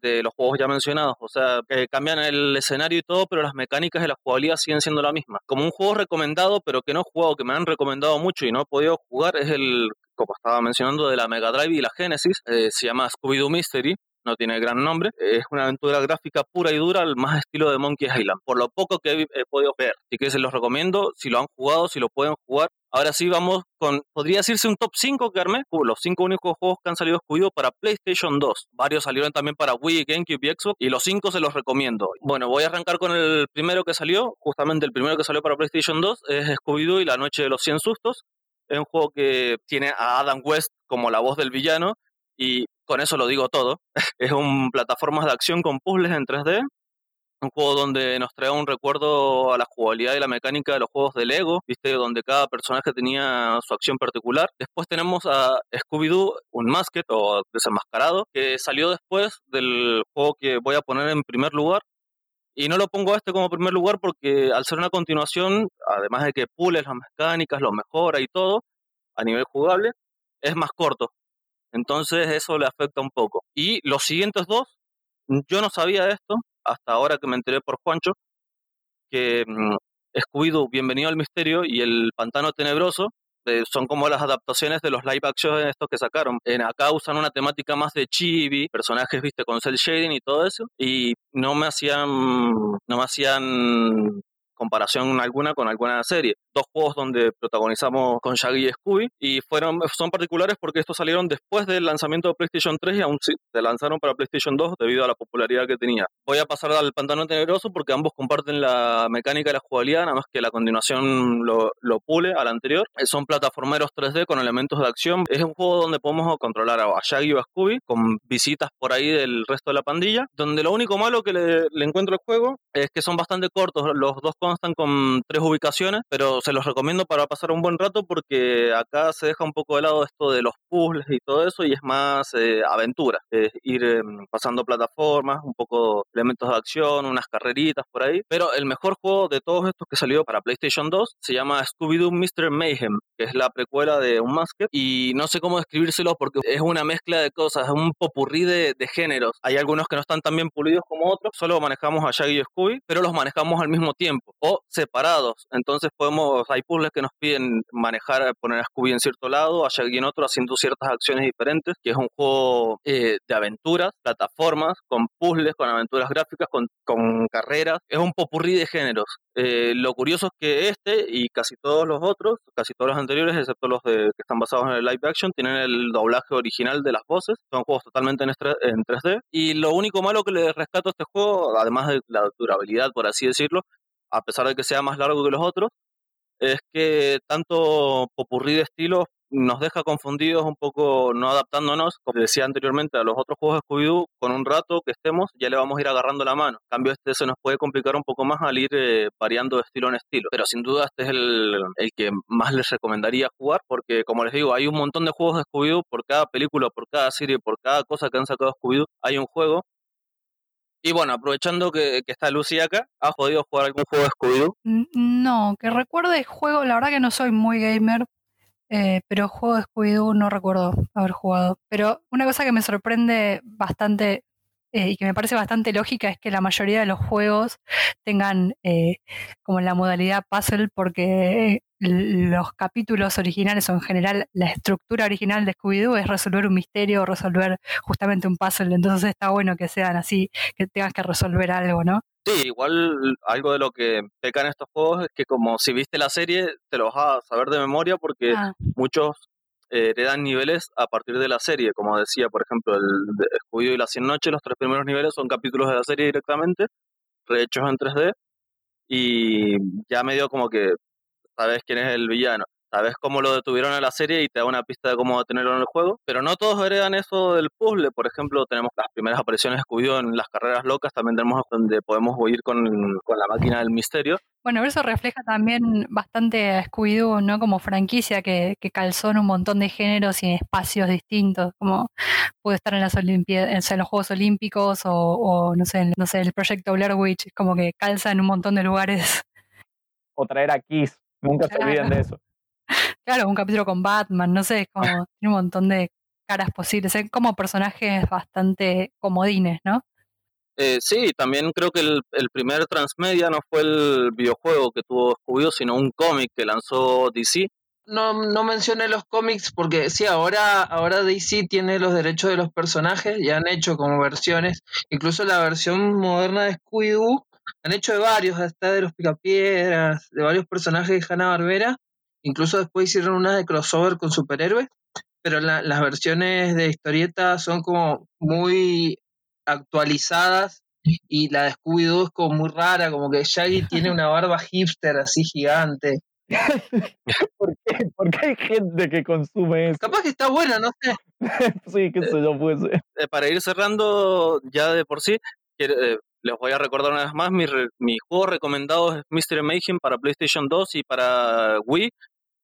Speaker 5: de los juegos ya mencionados. O sea, cambian el escenario y todo, pero las mecánicas de la jugabilidad siguen siendo la misma. Como un juego recomendado, pero que no he jugado, que me han recomendado mucho y no he podido jugar, es el, como estaba mencionando, de la Mega Drive y la Genesis. Eh, se llama Scooby-Doo Mystery. No tiene gran nombre. Es una aventura gráfica pura y dura, al más estilo de Monkey Island. Por lo poco que he, he podido ver. Así que se los recomiendo. Si lo han jugado, si lo pueden jugar. Ahora sí vamos con, podría decirse un top 5 que armé, Uh, los 5 únicos juegos que han salido excluidos para PlayStation 2. Varios salieron también para Wii, GameCube y Xbox, y los 5 se los recomiendo. Bueno, voy a arrancar con el primero que salió, justamente el primero que salió para PlayStation 2, es Scooby-Doo y la noche de los 100 sustos. Es un juego que tiene a Adam West como la voz del villano, y con eso lo digo todo. es un plataformas de acción con puzzles en 3D, un juego donde nos trae un recuerdo a la jugabilidad y la mecánica de los juegos de Lego, ¿viste? donde cada personaje tenía su acción particular. Después tenemos a Scooby-Doo, un Masked o desenmascarado, que salió después del juego que voy a poner en primer lugar. Y no lo pongo a este como primer lugar porque al ser una continuación, además de que pule las mecánicas, lo mejora y todo, a nivel jugable, es más corto. Entonces eso le afecta un poco. Y los siguientes dos, yo no sabía esto, hasta ahora que me enteré por Juancho, que mm, Scooby-Doo, Bienvenido al Misterio y El Pantano Tenebroso eh, son como las adaptaciones de los live action estos que sacaron. En acá usan una temática más de chibi, personajes, viste, con cel shading y todo eso, y no me hacían, no me hacían comparación alguna con alguna serie. Dos juegos donde protagonizamos con Shaggy y Scooby y fueron, son particulares porque estos salieron después del lanzamiento de PlayStation 3 y aún se lanzaron para PlayStation 2 debido a la popularidad que tenía. Voy a pasar al Pantano Tenebroso porque ambos comparten la mecánica de la jugabilidad, nada más que la continuación lo, lo pule al anterior. Eh, Son plataformeros 3D con elementos de acción. Es un juego donde podemos controlar a Shaggy o a Scooby con visitas por ahí del resto de la pandilla, donde lo único malo que le, le encuentro al juego es que son bastante cortos. Los dos constan con tres ubicaciones, pero se los recomiendo para pasar un buen rato porque acá se deja un poco de lado esto de los puzzles y todo eso y es más eh, aventura. Es ir eh, pasando plataformas, un poco elementos de acción, unas carreritas por ahí. Pero el mejor juego de todos estos que salió para PlayStation 2 se llama Scooby-Doo Mr. Mayhem, que es la precuela de un Masked. Y no sé cómo describírselo porque es una mezcla de cosas, es un popurrí de, de géneros. Hay algunos que no están tan bien pulidos como otros, solo manejamos a Shaggy y Scooby, pero los manejamos al mismo tiempo o separados. Entonces podemos, hay puzzles que nos piden manejar, poner a Scooby en cierto lado, a Shaggy en otro, haciendo ciertas acciones diferentes, que es un juego eh, de aventuras, plataformas, con puzzles, con aventuras gráficas, con, con carreras. Es un popurrí de géneros. Eh, lo curioso es que este y casi todos los otros, casi todos los anteriores, excepto los de, que están basados en el live action, tienen el doblaje original de las voces. Son juegos totalmente en, en 3D. Y lo único malo que le rescato a este juego, además de la durabilidad, por así decirlo, a pesar de que sea más largo que los otros, es que tanto popurrí de estilos nos deja confundidos un poco, no adaptándonos, como decía anteriormente, a los otros juegos de Scooby-Doo, con un rato que estemos, ya le vamos a ir agarrando la mano. En cambio, este se nos puede complicar un poco más al ir eh, variando de estilo en estilo. Pero sin duda este es el, el que más les recomendaría jugar, porque como les digo, hay un montón de juegos de Scooby-Doo, por cada película, por cada serie, por cada cosa que han sacado Scooby-Doo, hay un juego. Y bueno, aprovechando que, que está Lucy acá, ¿has podido jugar algún juego de Scooby-Doo?
Speaker 6: No, que recuerde juego, la verdad que no soy muy gamer, eh, pero juego de Scooby-Doo no recuerdo haber jugado. Pero una cosa que me sorprende bastante eh, y que me parece bastante lógica es que la mayoría de los juegos tengan eh, como la modalidad puzzle porque los capítulos originales o en general la estructura original de Scooby-Doo es resolver un misterio o resolver justamente un puzzle. Entonces está bueno que sean así, que tengas que resolver algo, ¿no?
Speaker 5: Sí, igual algo de lo que pecan estos juegos es que como si viste la serie, te lo vas a saber de memoria porque
Speaker 6: Ah.
Speaker 5: muchos eh, heredan niveles a partir de la serie. Como decía, por ejemplo, el Scooby-Doo y las 100 noches, los tres primeros niveles son capítulos de la serie directamente, rehechos en 3D, y ya medio como que sabes quién es el villano. Sabes cómo lo detuvieron en la serie y te da una pista de cómo detenerlo en el juego. Pero no todos heredan eso del puzzle. Por ejemplo, tenemos las primeras apariciones de Scooby-Doo en las carreras locas. También tenemos donde podemos huir con, con la máquina del misterio.
Speaker 6: Bueno, eso refleja también bastante a Scooby-Doo, ¿no? Como franquicia que, que calzó en un montón de géneros y en espacios distintos, como puede estar en las Olimpiadas, en los Juegos Olímpicos o, o, no sé, en- no sé, el proyecto Blair Witch, como que calza en un montón de lugares.
Speaker 4: O traer a Kiss. Nunca se olviden de eso.
Speaker 6: Claro, un capítulo con Batman, no sé, es como tiene un montón de caras posibles, son como personajes bastante comodines, ¿no?
Speaker 5: Eh, sí, también creo que el, el primer transmedia no fue el videojuego que tuvo Scooby-Doo, sino un cómic que lanzó DC.
Speaker 1: No, no mencioné los cómics porque sí, ahora, ahora DC tiene los derechos de los personajes y han hecho como versiones, incluso la versión moderna de Scooby-Doo, han hecho de varios, hasta de los Picapiedras, de varios personajes de Hanna-Barbera, incluso después hicieron una de crossover con superhéroes, pero la- las versiones de historieta son como muy actualizadas y la de Scooby-Doo es como muy rara, como que Shaggy tiene una barba hipster así gigante.
Speaker 4: ¿Por qué? ¿Por qué hay gente que consume eso?
Speaker 1: Capaz que está buena, no sé.
Speaker 4: sí, qué sé yo, pues.
Speaker 5: Eh, para ir cerrando ya de por sí, quiero- eh, les voy a recordar una vez más, mi, re- mi juego recomendado es Mystery Mayhem para PlayStation 2 y para Wii.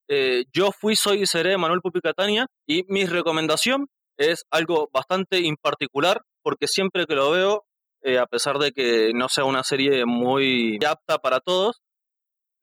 Speaker 5: Eh, yo fui, soy y seré Manuel Pupi Catania y mi recomendación es algo bastante imparticular porque siempre que lo veo, eh, a pesar de que no sea una serie muy apta para todos,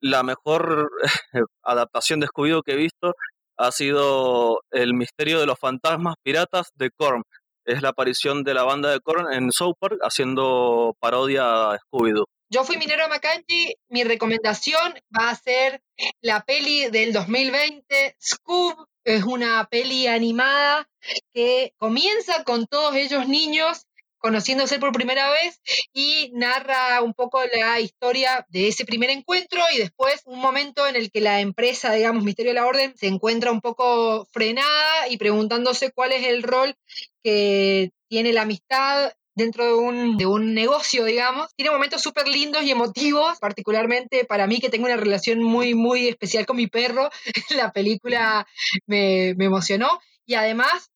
Speaker 5: la mejor adaptación de Scooby-Doo que he visto ha sido El misterio de los fantasmas piratas de Korn. Es la aparición de la banda de Korn en South Park haciendo parodia a Scooby-Doo.
Speaker 2: Yo fui Minero Macanchi, mi recomendación va a ser la peli del 2020, Scoob. Es una peli animada que comienza con todos ellos niños conociéndose por primera vez y narra un poco la historia de ese primer encuentro y después un momento en el que la empresa, digamos, Misterio de la Orden, se encuentra un poco frenada y preguntándose cuál es el rol que tiene la amistad dentro de un, de un negocio, digamos. Tiene momentos súper lindos y emotivos, particularmente para mí que tengo una relación muy, muy especial con mi perro. la película me, me emocionó y además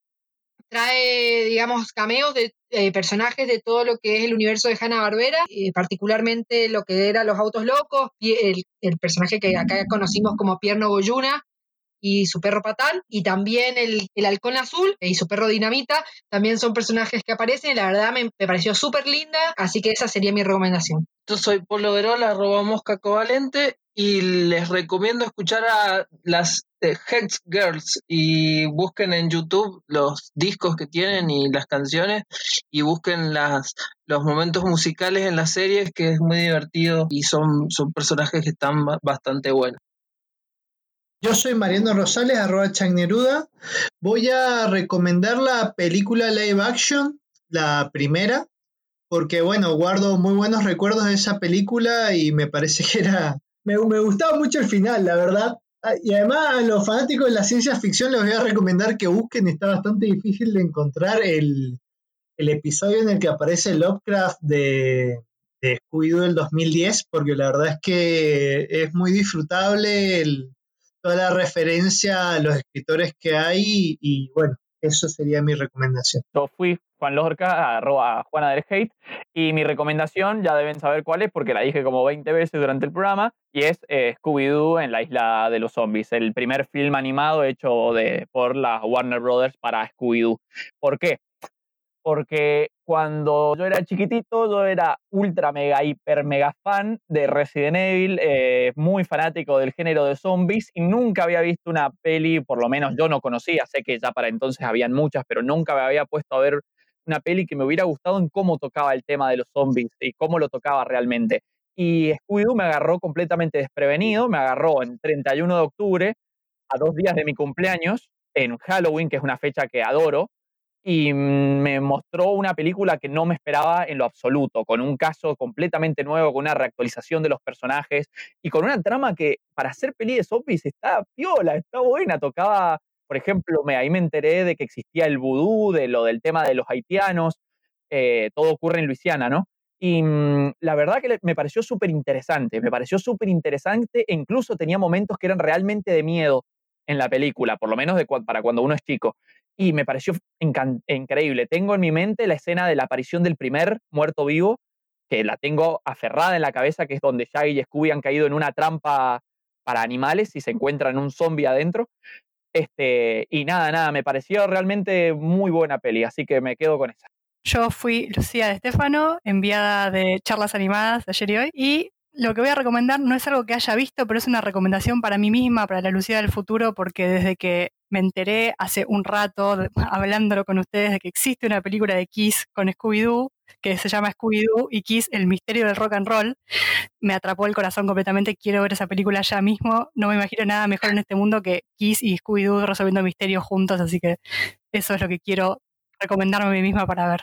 Speaker 2: trae, digamos, cameos de eh, personajes de todo lo que es el universo de Hanna-Barbera, particularmente lo que eran los autos locos, el, el personaje que acá conocimos como Pierno Goyuna, y su perro Patán, y también el, el halcón azul y su perro Dinamita, también son personajes que aparecen, y la verdad me, me pareció súper linda, así que esa sería mi recomendación.
Speaker 1: Yo soy Polo Verola, arroba mosca covalente, y les recomiendo escuchar a las eh, Hex Girls y busquen en YouTube los discos que tienen y las canciones y busquen las, los momentos musicales en las series que es muy divertido y son, son personajes que están ba- bastante buenos.
Speaker 3: Yo soy Mariano Rosales, arroba Chagneruda. Voy a recomendar la película live action, la primera, porque bueno, guardo muy buenos recuerdos de esa película y me parece que era... Me, gustaba mucho el final, la verdad. Ah, Y además a los fanáticos de la ciencia ficción les voy a recomendar que busquen, está bastante difícil de encontrar el, el episodio en el que aparece Lovecraft de, de Scooby-Doo del 2010, porque la verdad es que es muy disfrutable el, toda la referencia a los escritores que hay y, bueno, eso sería mi recomendación.
Speaker 4: Yo fui Juan Lorca, arroba Juana del Hate, y mi recomendación ya deben saber cuál es, porque la dije como 20 veces durante el programa, y es eh, Scooby-Doo en la isla de los zombies, el primer film animado hecho de, por la Warner Brothers para Scooby-Doo. ¿Por qué? Porque cuando yo era chiquitito, yo era ultra mega, hiper mega fan de Resident Evil, eh, muy fanático del género de zombies, y nunca había visto una peli, por lo menos yo no conocía, sé que ya para entonces habían muchas, pero nunca me había puesto a ver una peli que me hubiera gustado en cómo tocaba el tema de los zombies y cómo lo tocaba realmente. Y Scooby-Doo me agarró completamente desprevenido, me agarró en 31 de octubre, a dos días de mi cumpleaños, en Halloween, que es una fecha que adoro, y me mostró una película que no me esperaba en lo absoluto, con un caso completamente nuevo, con una reactualización de los personajes y con una trama que para hacer peli de zombies está piola, está buena, tocaba Por ejemplo, me, ahí me enteré de que existía el vudú, de lo del tema de los haitianos, eh, todo ocurre en Luisiana, ¿no? Y mm, la verdad que me pareció súper interesante, me pareció súper interesante e incluso tenía momentos que eran realmente de miedo en la película, por lo menos de cua- para cuando uno es chico. Y me pareció increíble. Tengo en mi mente la escena de la aparición del primer muerto vivo, que la tengo aferrada en la cabeza, que es donde Shaggy y Scooby han caído en una trampa para animales y se encuentran un zombie adentro. Este, y nada, nada, me pareció realmente muy buena peli, así que me quedo con esa.
Speaker 6: Yo fui Lucía de Estefano, enviada de charlas animadas de ayer y hoy, lo que voy a recomendar no es algo que haya visto, pero es una recomendación para mí misma, para la Lucía del futuro, porque desde que me enteré hace un rato, hablándolo con ustedes, de que existe una película de Kiss con Scooby-Doo, que se llama Scooby-Doo y Kiss, el misterio del rock and roll, me atrapó el corazón completamente, quiero ver esa película ya mismo, no me imagino nada mejor en este mundo que Kiss y Scooby-Doo resolviendo misterios juntos, así que eso es lo que quiero recomendarme a mí misma para ver.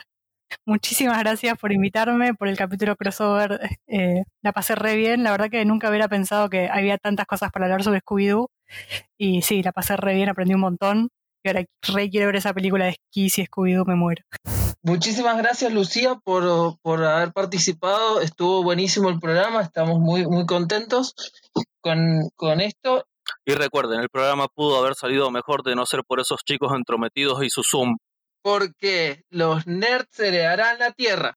Speaker 6: Muchísimas gracias por invitarme, por el capítulo crossover. eh, la pasé re bien. La verdad que nunca hubiera pensado que había tantas cosas para hablar sobre Scooby-Doo. Y sí, la pasé re bien, aprendí un montón. Y ahora re quiero ver esa película de Kiss y Scooby-Doo, me muero.
Speaker 1: Muchísimas gracias, Lucía, por, por haber participado. Estuvo buenísimo el programa. Estamos muy, muy contentos con, con esto.
Speaker 5: Y recuerden, el programa pudo haber salido mejor de no ser por esos chicos entrometidos y su Zoom.
Speaker 1: Porque los nerds heredarán la tierra.